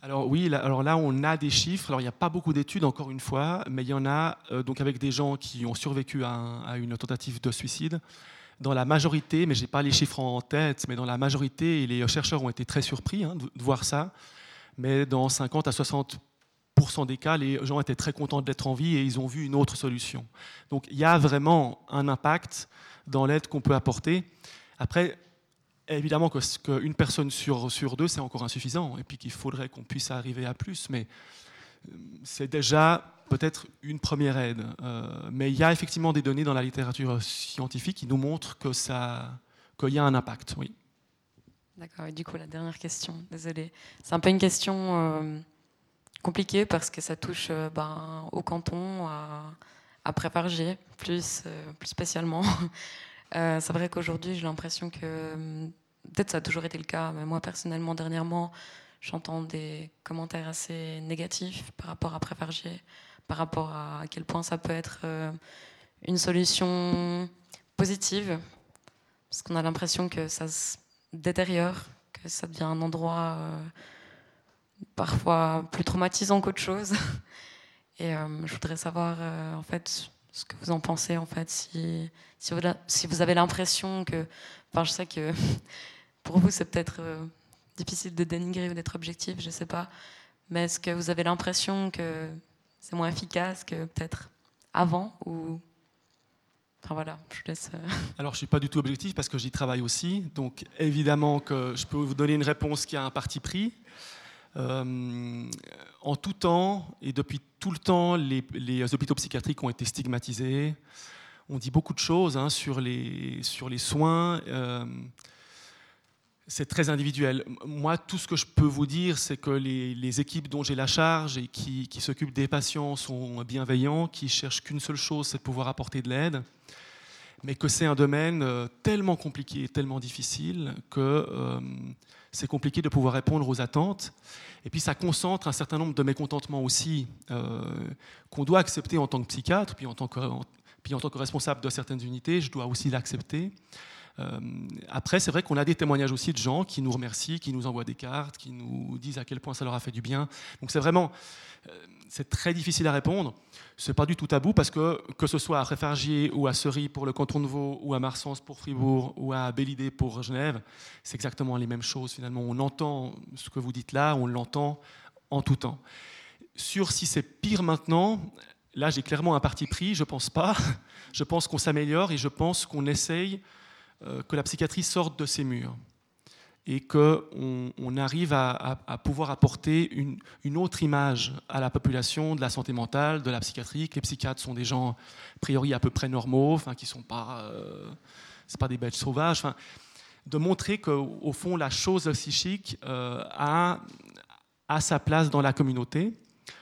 Alors oui, là, alors là on a des chiffres. Alors il n'y a pas beaucoup d'études encore une fois, mais il y en a donc avec des gens qui ont survécu à une tentative de suicide dans la majorité, mais je n'ai pas les chiffres en tête, mais dans la majorité, les chercheurs ont été très surpris hein, de, voir ça, mais dans 50 à 60% des cas, les gens étaient très contents d'être en vie et ils ont vu une autre solution. Donc il y a vraiment un impact dans l'aide qu'on peut apporter. Après, évidemment qu'une personne sur, sur deux, c'est encore insuffisant, et puis qu'il faudrait qu'on puisse arriver à plus, mais euh, c'est déjà peut-être une première aide. Euh, mais il y a effectivement des données dans la littérature scientifique qui nous montrent que ça, qu'il y a un impact. Oui. D'accord. Et du coup, la dernière question, désolée. C'est un peu une question euh, compliquée parce que ça touche euh, ben, au canton, à, à Prépargé, plus, plus spécialement. c'est vrai qu'aujourd'hui, j'ai l'impression que, peut-être ça a toujours été le cas, mais moi personnellement, dernièrement, j'entends des commentaires assez négatifs par rapport à Prépargé par rapport à, quel point ça peut être euh, une solution positive, parce qu'on a l'impression que ça, détériore, que ça devient un endroit euh, parfois plus traumatisant qu'autre chose. Et euh, je voudrais savoir en fait ce que vous en pensez en fait, si, si, vous, si vous avez l'impression que, je sais que pour vous c'est peut-être difficile de dénigrer ou d'être objectif, je sais pas, mais est-ce que vous avez l'impression que c'est moins efficace que peut-être avant ou Enfin voilà, je laisse. Euh, Alors, je ne suis pas du tout objectif parce que j'y travaille aussi. Donc, évidemment que je peux vous donner une réponse qui a un parti pris. Euh, en tout temps et depuis tout le temps, les, hôpitaux psychiatriques ont été stigmatisés. On dit beaucoup de choses hein, sur, les, soins. Euh, c'est très individuel. Moi, tout ce que je peux vous dire, c'est que les, équipes dont j'ai la charge et qui, s'occupent des patients sont bienveillants, qui cherchent qu'une seule chose, c'est de pouvoir apporter de l'aide, mais que c'est un domaine euh, tellement compliqué, tellement difficile, que euh, c'est compliqué de pouvoir répondre aux attentes. Et puis ça concentre un certain nombre de mécontentements aussi, euh, qu'on doit accepter en tant que psychiatre, puis en tant que, puis en tant que responsable de certaines unités, je dois aussi l'accepter. Euh, après, c'est vrai qu'on a des témoignages aussi de gens qui nous remercient, qui nous envoient des cartes, qui nous disent à quel point ça leur a fait du bien. Donc c'est vraiment, euh, c'est très difficile à répondre. C'est pas du tout tabou parce que que ce soit à Réfargier ou à Cery pour le canton de Vaud ou à Marsens pour Fribourg ou à Bélidé pour Genève, c'est exactement les mêmes choses finalement. On entend ce que vous dites là, on l'entend en tout temps. Sur si c'est pire maintenant, là j'ai clairement un parti pris, je pense pas. Je pense qu'on s'améliore et je pense qu'on essaye que la psychiatrie sorte de ses murs et qu'on on arrive à, pouvoir apporter une, autre image à la population de la santé mentale, de la psychiatrie, que les psychiatres sont des gens, a priori, à peu près normaux, enfin, qui ne sont pas, euh, pas des bêtes sauvages. De montrer qu'au fond, la chose psychique euh, a, a, sa place dans la communauté.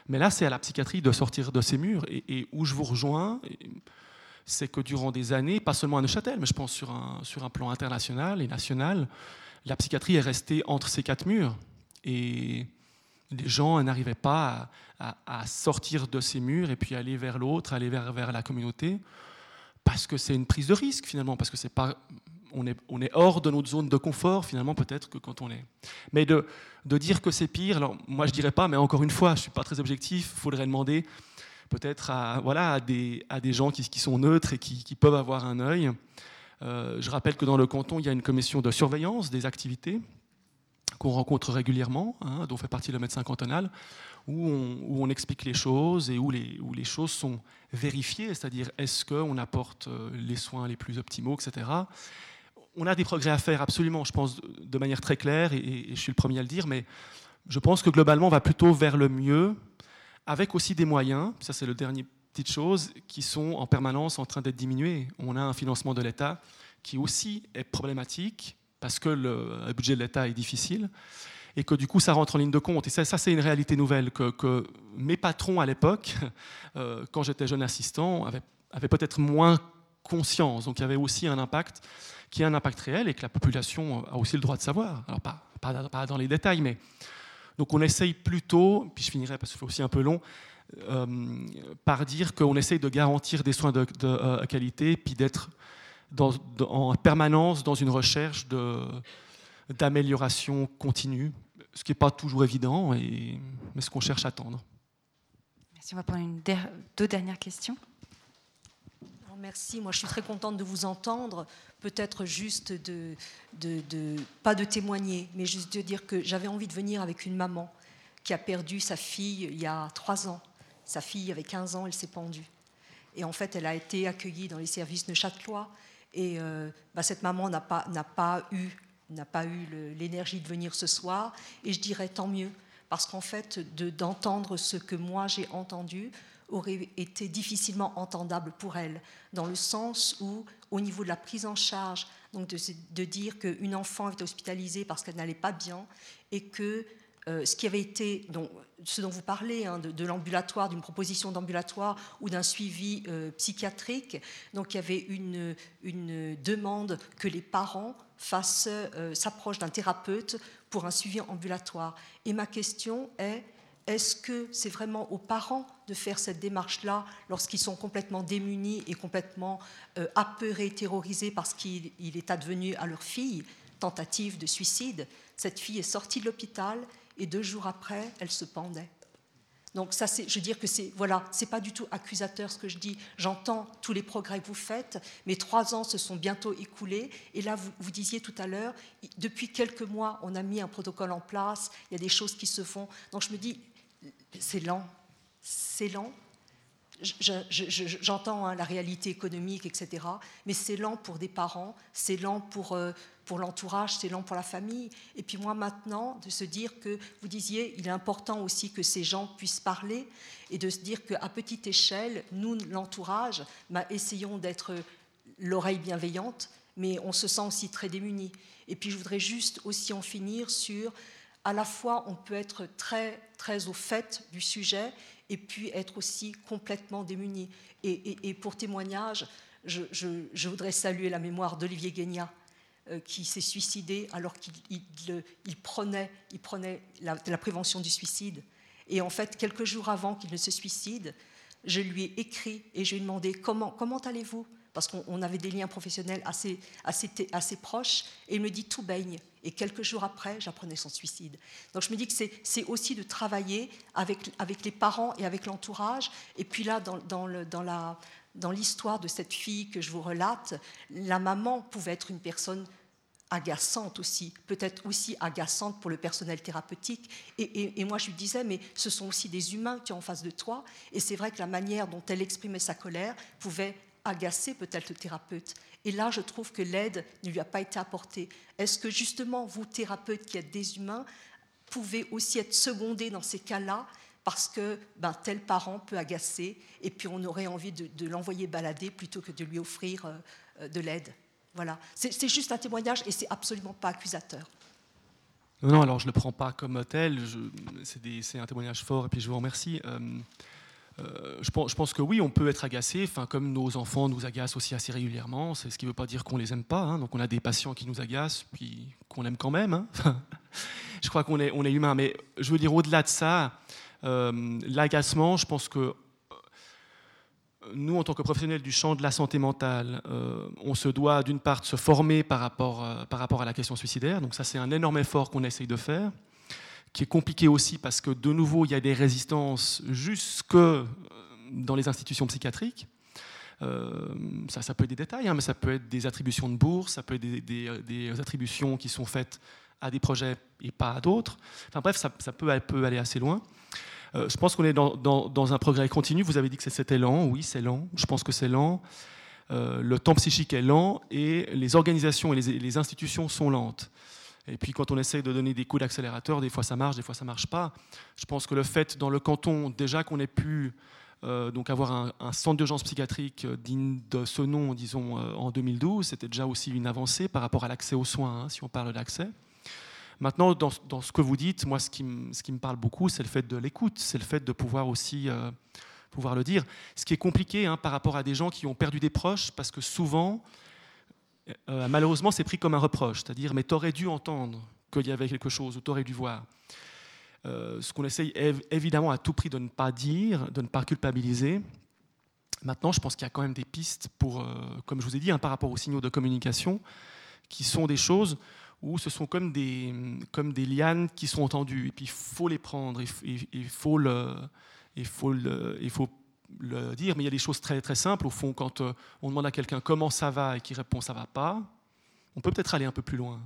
Mais là, c'est à la psychiatrie de sortir de ses murs. Et, où je vous rejoins, c'est que durant des années, pas seulement à Neuchâtel, mais je pense sur un, sur un plan international et national, la psychiatrie est restée entre ces quatre murs. Et les gens n'arrivaient pas à, sortir de ces murs et puis aller vers l'autre, aller vers, vers la communauté, parce que c'est une prise de risque finalement, parce que c'est pas, on est, on est hors de notre zone de confort finalement peut-être que quand on est. Mais de, de dire que c'est pire, alors moi je dirais pas, mais encore une fois, je suis pas très objectif, il faudrait demander peut-être à, voilà, à, des, à des gens qui, sont neutres et qui, peuvent avoir un œil. Euh, je rappelle que dans le canton, il y a une commission de surveillance des activités qu'on rencontre régulièrement, hein, dont fait partie le médecin cantonal, où on, où on, explique les choses et où les, où les choses sont vérifiées, c'est-à-dire est-ce qu'on apporte euh, les soins les plus optimaux, etc. On a des progrès à faire, absolument, je pense, de manière très claire, et je suis le premier à le dire, mais je pense que globalement, on va plutôt vers le mieux, avec aussi des moyens, ça c'est le dernier petite chose, qui sont en permanence en train d'être diminuées. On a un financement de l'État qui aussi est problématique parce que le budget de l'État est difficile et que du coup ça rentre en ligne de compte. Et ça, c'est une réalité nouvelle que, mes patrons à l'époque, euh, quand j'étais jeune assistant, avaient, peut-être moins conscience. Donc il y avait aussi un impact qui est un impact réel et que la population a aussi le droit de savoir. Alors pas dans les détails, mais donc on essaye plutôt, puis je finirai parce que c'est aussi un peu long, euh, par dire qu'on essaye de garantir des soins de, euh, qualité, puis d'être en permanence dans une recherche d'amélioration continue, ce qui n'est pas toujours évident, mais ce qu'on cherche à attendre. Merci. On va prendre deux dernières questions. Merci. Moi, je suis très contente de vous entendre peut-être juste de, de, pas de témoigner, mais juste de dire que j'avais envie de venir avec une maman qui a perdu sa fille il y a trois ans. Sa fille avait 15 ans, elle s'est pendue. Et en fait, elle a été accueillie dans les services neuchâtelois. Et euh, bah, cette maman n'a pas, pas eu, n'a pas eu l'énergie de venir ce soir. Et je dirais tant mieux, parce qu'en fait, d'entendre ce que moi j'ai entendu, aurait été difficilement entendable pour elle, dans le sens où, au niveau de la prise en charge, donc de, de dire qu'une enfant est hospitalisée parce qu'elle n'allait pas bien, et que euh, ce qui avait été, donc, ce dont vous parlez, hein, de, l'ambulatoire, d'une proposition d'ambulatoire ou d'un suivi euh, psychiatrique, donc il y avait une, une demande que les parents euh, s'approchent d'un thérapeute pour un suivi ambulatoire. Et ma question est, est-ce que c'est vraiment aux parents de faire cette démarche-là lorsqu'ils sont complètement démunis et complètement euh, apeurés, terrorisés parce qu'il est advenu à leur fille tentative de suicide? Cette fille est sortie de l'hôpital et deux jours après, elle se pendait. Donc ça, je veux dire que c'est voilà, c'est pas du tout accusateur ce que je dis. J'entends tous les progrès que vous faites, mais trois ans se sont bientôt écoulés. Et là, vous, vous disiez tout à l'heure, depuis quelques mois, on a mis un protocole en place. Il y a des choses qui se font. Donc je me dis, c'est lent, c'est lent. J'entends hein, la réalité économique, etc. Mais c'est lent pour des parents, c'est lent pour, euh, pour l'entourage, c'est lent pour la famille. Et puis moi maintenant, de se dire que, vous disiez, il est important aussi que ces gens puissent parler et de se dire qu'à petite échelle, nous, l'entourage, bah, essayons d'être l'oreille bienveillante, mais on se sent aussi très démunis. Et puis je voudrais juste aussi en finir sur, à la fois, on peut être très, très au fait du sujet et puis être aussi complètement démunis. Et, pour témoignage, je, voudrais saluer la mémoire d'Olivier Guignat, euh, qui s'est suicidé alors qu'il prenait, il prenait la, la, prévention du suicide. Et en fait, quelques jours avant qu'il ne se suicide, je lui ai écrit et je lui ai demandé comment, comment allez-vous? Parce qu'on avait des liens professionnels assez, assez, assez proches. Et il me dit tout baigne. Et quelques jours après, j'apprenais son suicide. Donc je me dis que c'est aussi de travailler avec, les parents et avec l'entourage. Et puis là, dans, l'histoire de cette fille que je vous relate, la maman pouvait être une personne agaçante aussi, peut-être aussi agaçante pour le personnel thérapeutique. Et, moi, je lui disais, mais ce sont aussi des humains que tu as en face de toi. Et c'est vrai que la manière dont elle exprimait sa colère pouvait agacer peut-être le thérapeute. Et là, je trouve que l'aide ne lui a pas été apportée. Est-ce que justement, vous, thérapeutes qui êtes des humains, pouvez aussi être secondés dans ces cas-là parce que ben, tel parent peut agacer et puis on aurait envie de, l'envoyer balader plutôt que de lui offrir euh, euh, de l'aide? Voilà, c'est juste un témoignage et c'est absolument pas accusateur. Non, alors je ne le prends pas comme tel, c'est un témoignage fort et puis je vous remercie. Euh, je, pense, je, pense, que oui, on peut être agacé, enfin, comme nos enfants nous agacent aussi assez régulièrement, c'est ce qui ne veut pas dire qu'on ne les aime pas. Hein. donc on a des patients qui nous agacent, puis qu'on aime quand même. Hein. je crois qu'on est, humain, mais je veux dire, au-delà de ça, euh, l'agacement, je pense que euh, nous, en tant que professionnels du champ de la santé mentale, euh, on se doit d'une part de se former par rapport, par rapport à la question suicidaire. Donc ça, c'est un énorme effort qu'on essaye de faire, qui est compliqué aussi parce que de nouveau, il y a des résistances jusque dans les institutions psychiatriques. ça, ça peut être des détails, hein, mais ça peut être des attributions de bourse, ça peut être des, attributions qui sont faites à des projets et pas à d'autres. Enfin bref, ça, peut, aller assez loin. Euh, je pense qu'on est dans, un progrès continu. Vous avez dit que c'était lent. Oui, c'est lent. Je pense que c'est lent. Euh, le temps psychique est lent et les organisations et les, institutions sont lentes. Et puis quand on essaye de donner des coups d'accélérateur, des fois ça marche, des fois ça marche pas. Je pense que le fait dans le canton, déjà qu'on ait pu euh, donc avoir un, centre d'urgence psychiatrique digne de ce nom, disons, en 2012, c'était déjà aussi une avancée par rapport à l'accès aux soins, hein, si on parle d'accès. Maintenant, dans, ce que vous dites, moi, ce qui, me parle beaucoup, c'est le fait de l'écoute, c'est le fait de pouvoir aussi euh, pouvoir le dire. Ce qui est compliqué hein, par rapport à des gens qui ont perdu des proches, parce que souvent, euh, malheureusement, c'est pris comme un reproche, c'est-à-dire, mais t'aurais dû entendre qu'il y avait quelque chose, ou t'aurais dû voir. Euh, ce qu'on essaye évidemment à tout prix de ne pas dire, de ne pas culpabiliser. Maintenant, je pense qu'il y a quand même des pistes pour, comme je vous ai dit, hein, par rapport aux signaux de communication, qui sont des choses où ce sont comme des, lianes qui sont tendues. Et puis il faut les prendre, il, faut, il, faut, il faut dire. Mais il y a des choses très, très simples. Au fond, quand euh, on demande à quelqu'un comment ça va et qu'il répond ça va pas, on peut peut-être aller un peu plus loin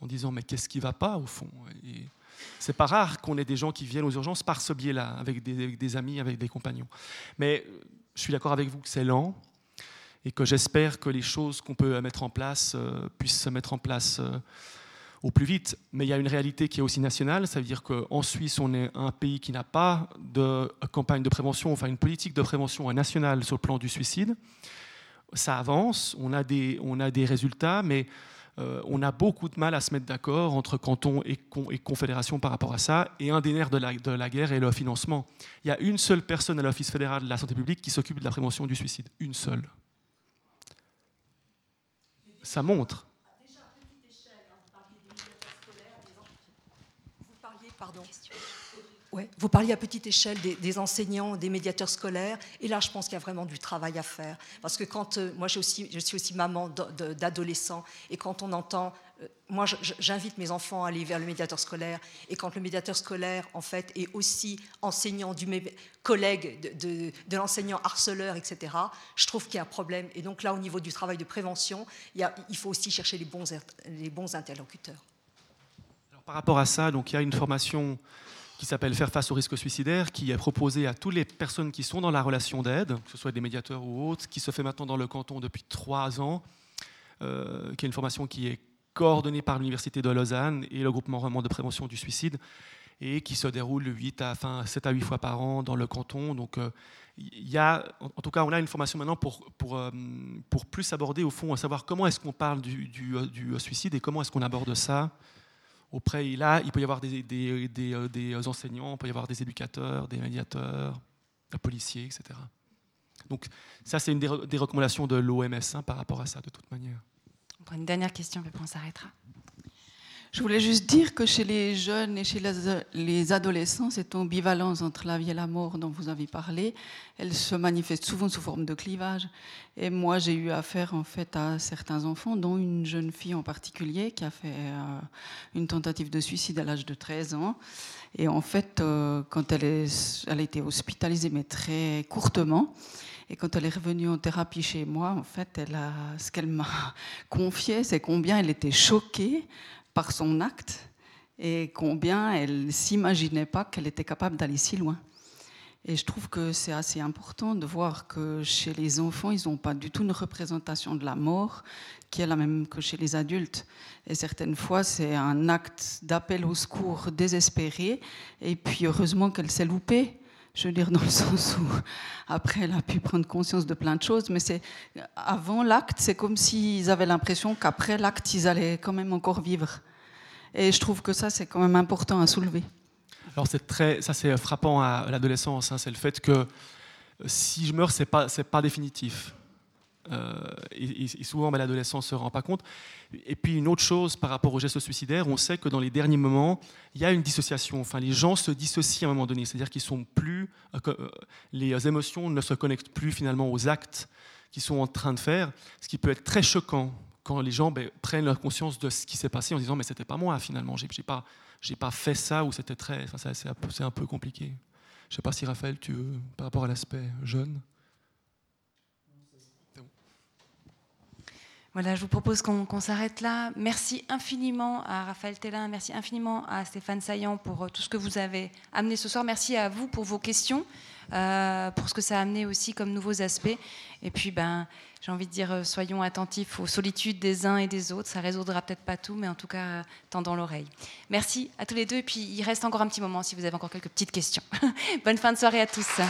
en disant mais qu'est-ce qui va pas au fond? Et c'est pas rare qu'on ait des gens qui viennent aux urgences par ce biais-là, avec des, amis, avec des compagnons. Mais euh, je suis d'accord avec vous que c'est lent, et que j'espère que les choses qu'on peut mettre en place euh, puissent se mettre en place au plus vite. Mais il y a une réalité qui est aussi nationale, ça veut dire qu'en Suisse, on est un pays qui n'a pas de campagne de prévention, enfin une politique de prévention nationale sur le plan du suicide. Ça avance, on a des, on a des résultats, mais euh, on a beaucoup de mal à se mettre d'accord entre canton et, et, confédération par rapport à ça. Et un des nerfs de la, de la guerre est le financement. Il y a une seule personne à l'Office fédéral de la santé publique qui s'occupe de la prévention du suicide. Une seule ça montre. pardon. Vous parliez à petite échelle des, enseignants, des médiateurs scolaires, et là je pense qu'il y a vraiment du travail à faire. Parce que quand euh, moi je suis aussi maman d'adolescents, et quand on entend, euh, moi j'invite mes enfants à aller vers le médiateur scolaire, et quand le médiateur scolaire en fait est aussi enseignant du collègue de, de, l'enseignant harceleur, etc., je trouve qu'il y a un problème. Et donc là, au niveau du travail de prévention, il, faut aussi chercher les bons, les bons interlocuteurs. Alors, par rapport à ça, donc il y a une formation qui s'appelle Faire face au risque suicidaire, qui est proposé à toutes les personnes qui sont dans la relation d'aide, que ce soit des médiateurs ou autres, qui se fait maintenant dans le canton depuis trois ans, euh, qui est une formation qui est coordonnée par l'Université de Lausanne et le groupement de prévention du suicide, et qui se déroule 8 à, enfin, 7 à 8 fois par an dans le canton. Donc, euh, y a, en tout cas, on a une formation maintenant pour, pour, euh, pour plus aborder, au fond, à savoir comment est-ce qu'on parle du, du, du suicide et comment est-ce qu'on aborde ça auprès, là, il peut y avoir des, des, des, enseignants, il peut y avoir des éducateurs, des médiateurs, des policiers, etc. Donc ça, c'est une des, recommandations de l'OMS hein, par rapport à ça, de toute manière. Une dernière question, puis on s'arrêtera. Je voulais juste dire que chez les jeunes et chez les adolescents, cette ambivalence entre la vie et la mort dont vous avez parlé, elle se manifeste souvent sous forme de clivage. Et moi, j'ai eu affaire en fait à certains enfants, dont une jeune fille en particulier qui a fait euh, une tentative de suicide à l'âge de 13 ans. Et en fait, euh, quand elle, est, a été hospitalisée, mais très courtement, et quand elle est revenue en thérapie chez moi, en fait, ce qu'elle m'a confié, c'est combien elle était choquée par son acte et combien elle s'imaginait pas qu'elle était capable d'aller si loin. Et je trouve que c'est assez important de voir que chez les enfants, ils n'ont pas du tout une représentation de la mort qui est la même que chez les adultes. Et certaines fois, c'est un acte d'appel au secours désespéré. Et puis, heureusement qu'elle s'est loupée. Je veux dire, dans le sens où après, elle a pu prendre conscience de plein de choses. Mais c'est avant l'acte, c'est comme s'ils avaient l'impression qu'après l'acte, ils allaient quand même encore vivre. Et je trouve que ça, c'est quand même important à soulever. Alors c'est très, ça c'est frappant à l'adolescence, hein, c'est le fait que si je meurs, c'est pas, pas définitif. Euh, et, souvent, ben, l'adolescent ne se rend pas compte. Et puis, une autre chose par rapport aux gestes suicidaires, on sait que dans les derniers moments, il y a une dissociation. Enfin, les gens se dissocient à un moment donné. C'est-à-dire qu'ils sont plus. Euh, les émotions ne se connectent plus finalement aux actes qu'ils sont en train de faire, ce qui peut être très choquant quand les gens ben, prennent leur conscience de ce qui s'est passé en disant mais c'était pas moi finalement, j'ai pas, pas fait ça ou c'était très, enfin, c'est un, peu compliqué. Je sais pas si Raphaël, tu veux, par rapport à l'aspect jeune. Voilà, je vous propose qu'on s'arrête là. Merci infiniment à Raphaël Tellin, merci infiniment à Stéphane Saillant pour euh, tout ce que vous avez amené ce soir. Merci à vous pour vos questions, euh, pour ce que ça a amené aussi comme nouveaux aspects. Et puis, ben, j'ai envie de dire, euh, soyons attentifs aux solitudes des uns et des autres. Ça résoudra peut-être pas tout, mais en tout cas, tendons l'oreille. Merci à tous les deux. Et puis, il reste encore un petit moment si vous avez encore quelques petites questions. Bonne fin de soirée à tous.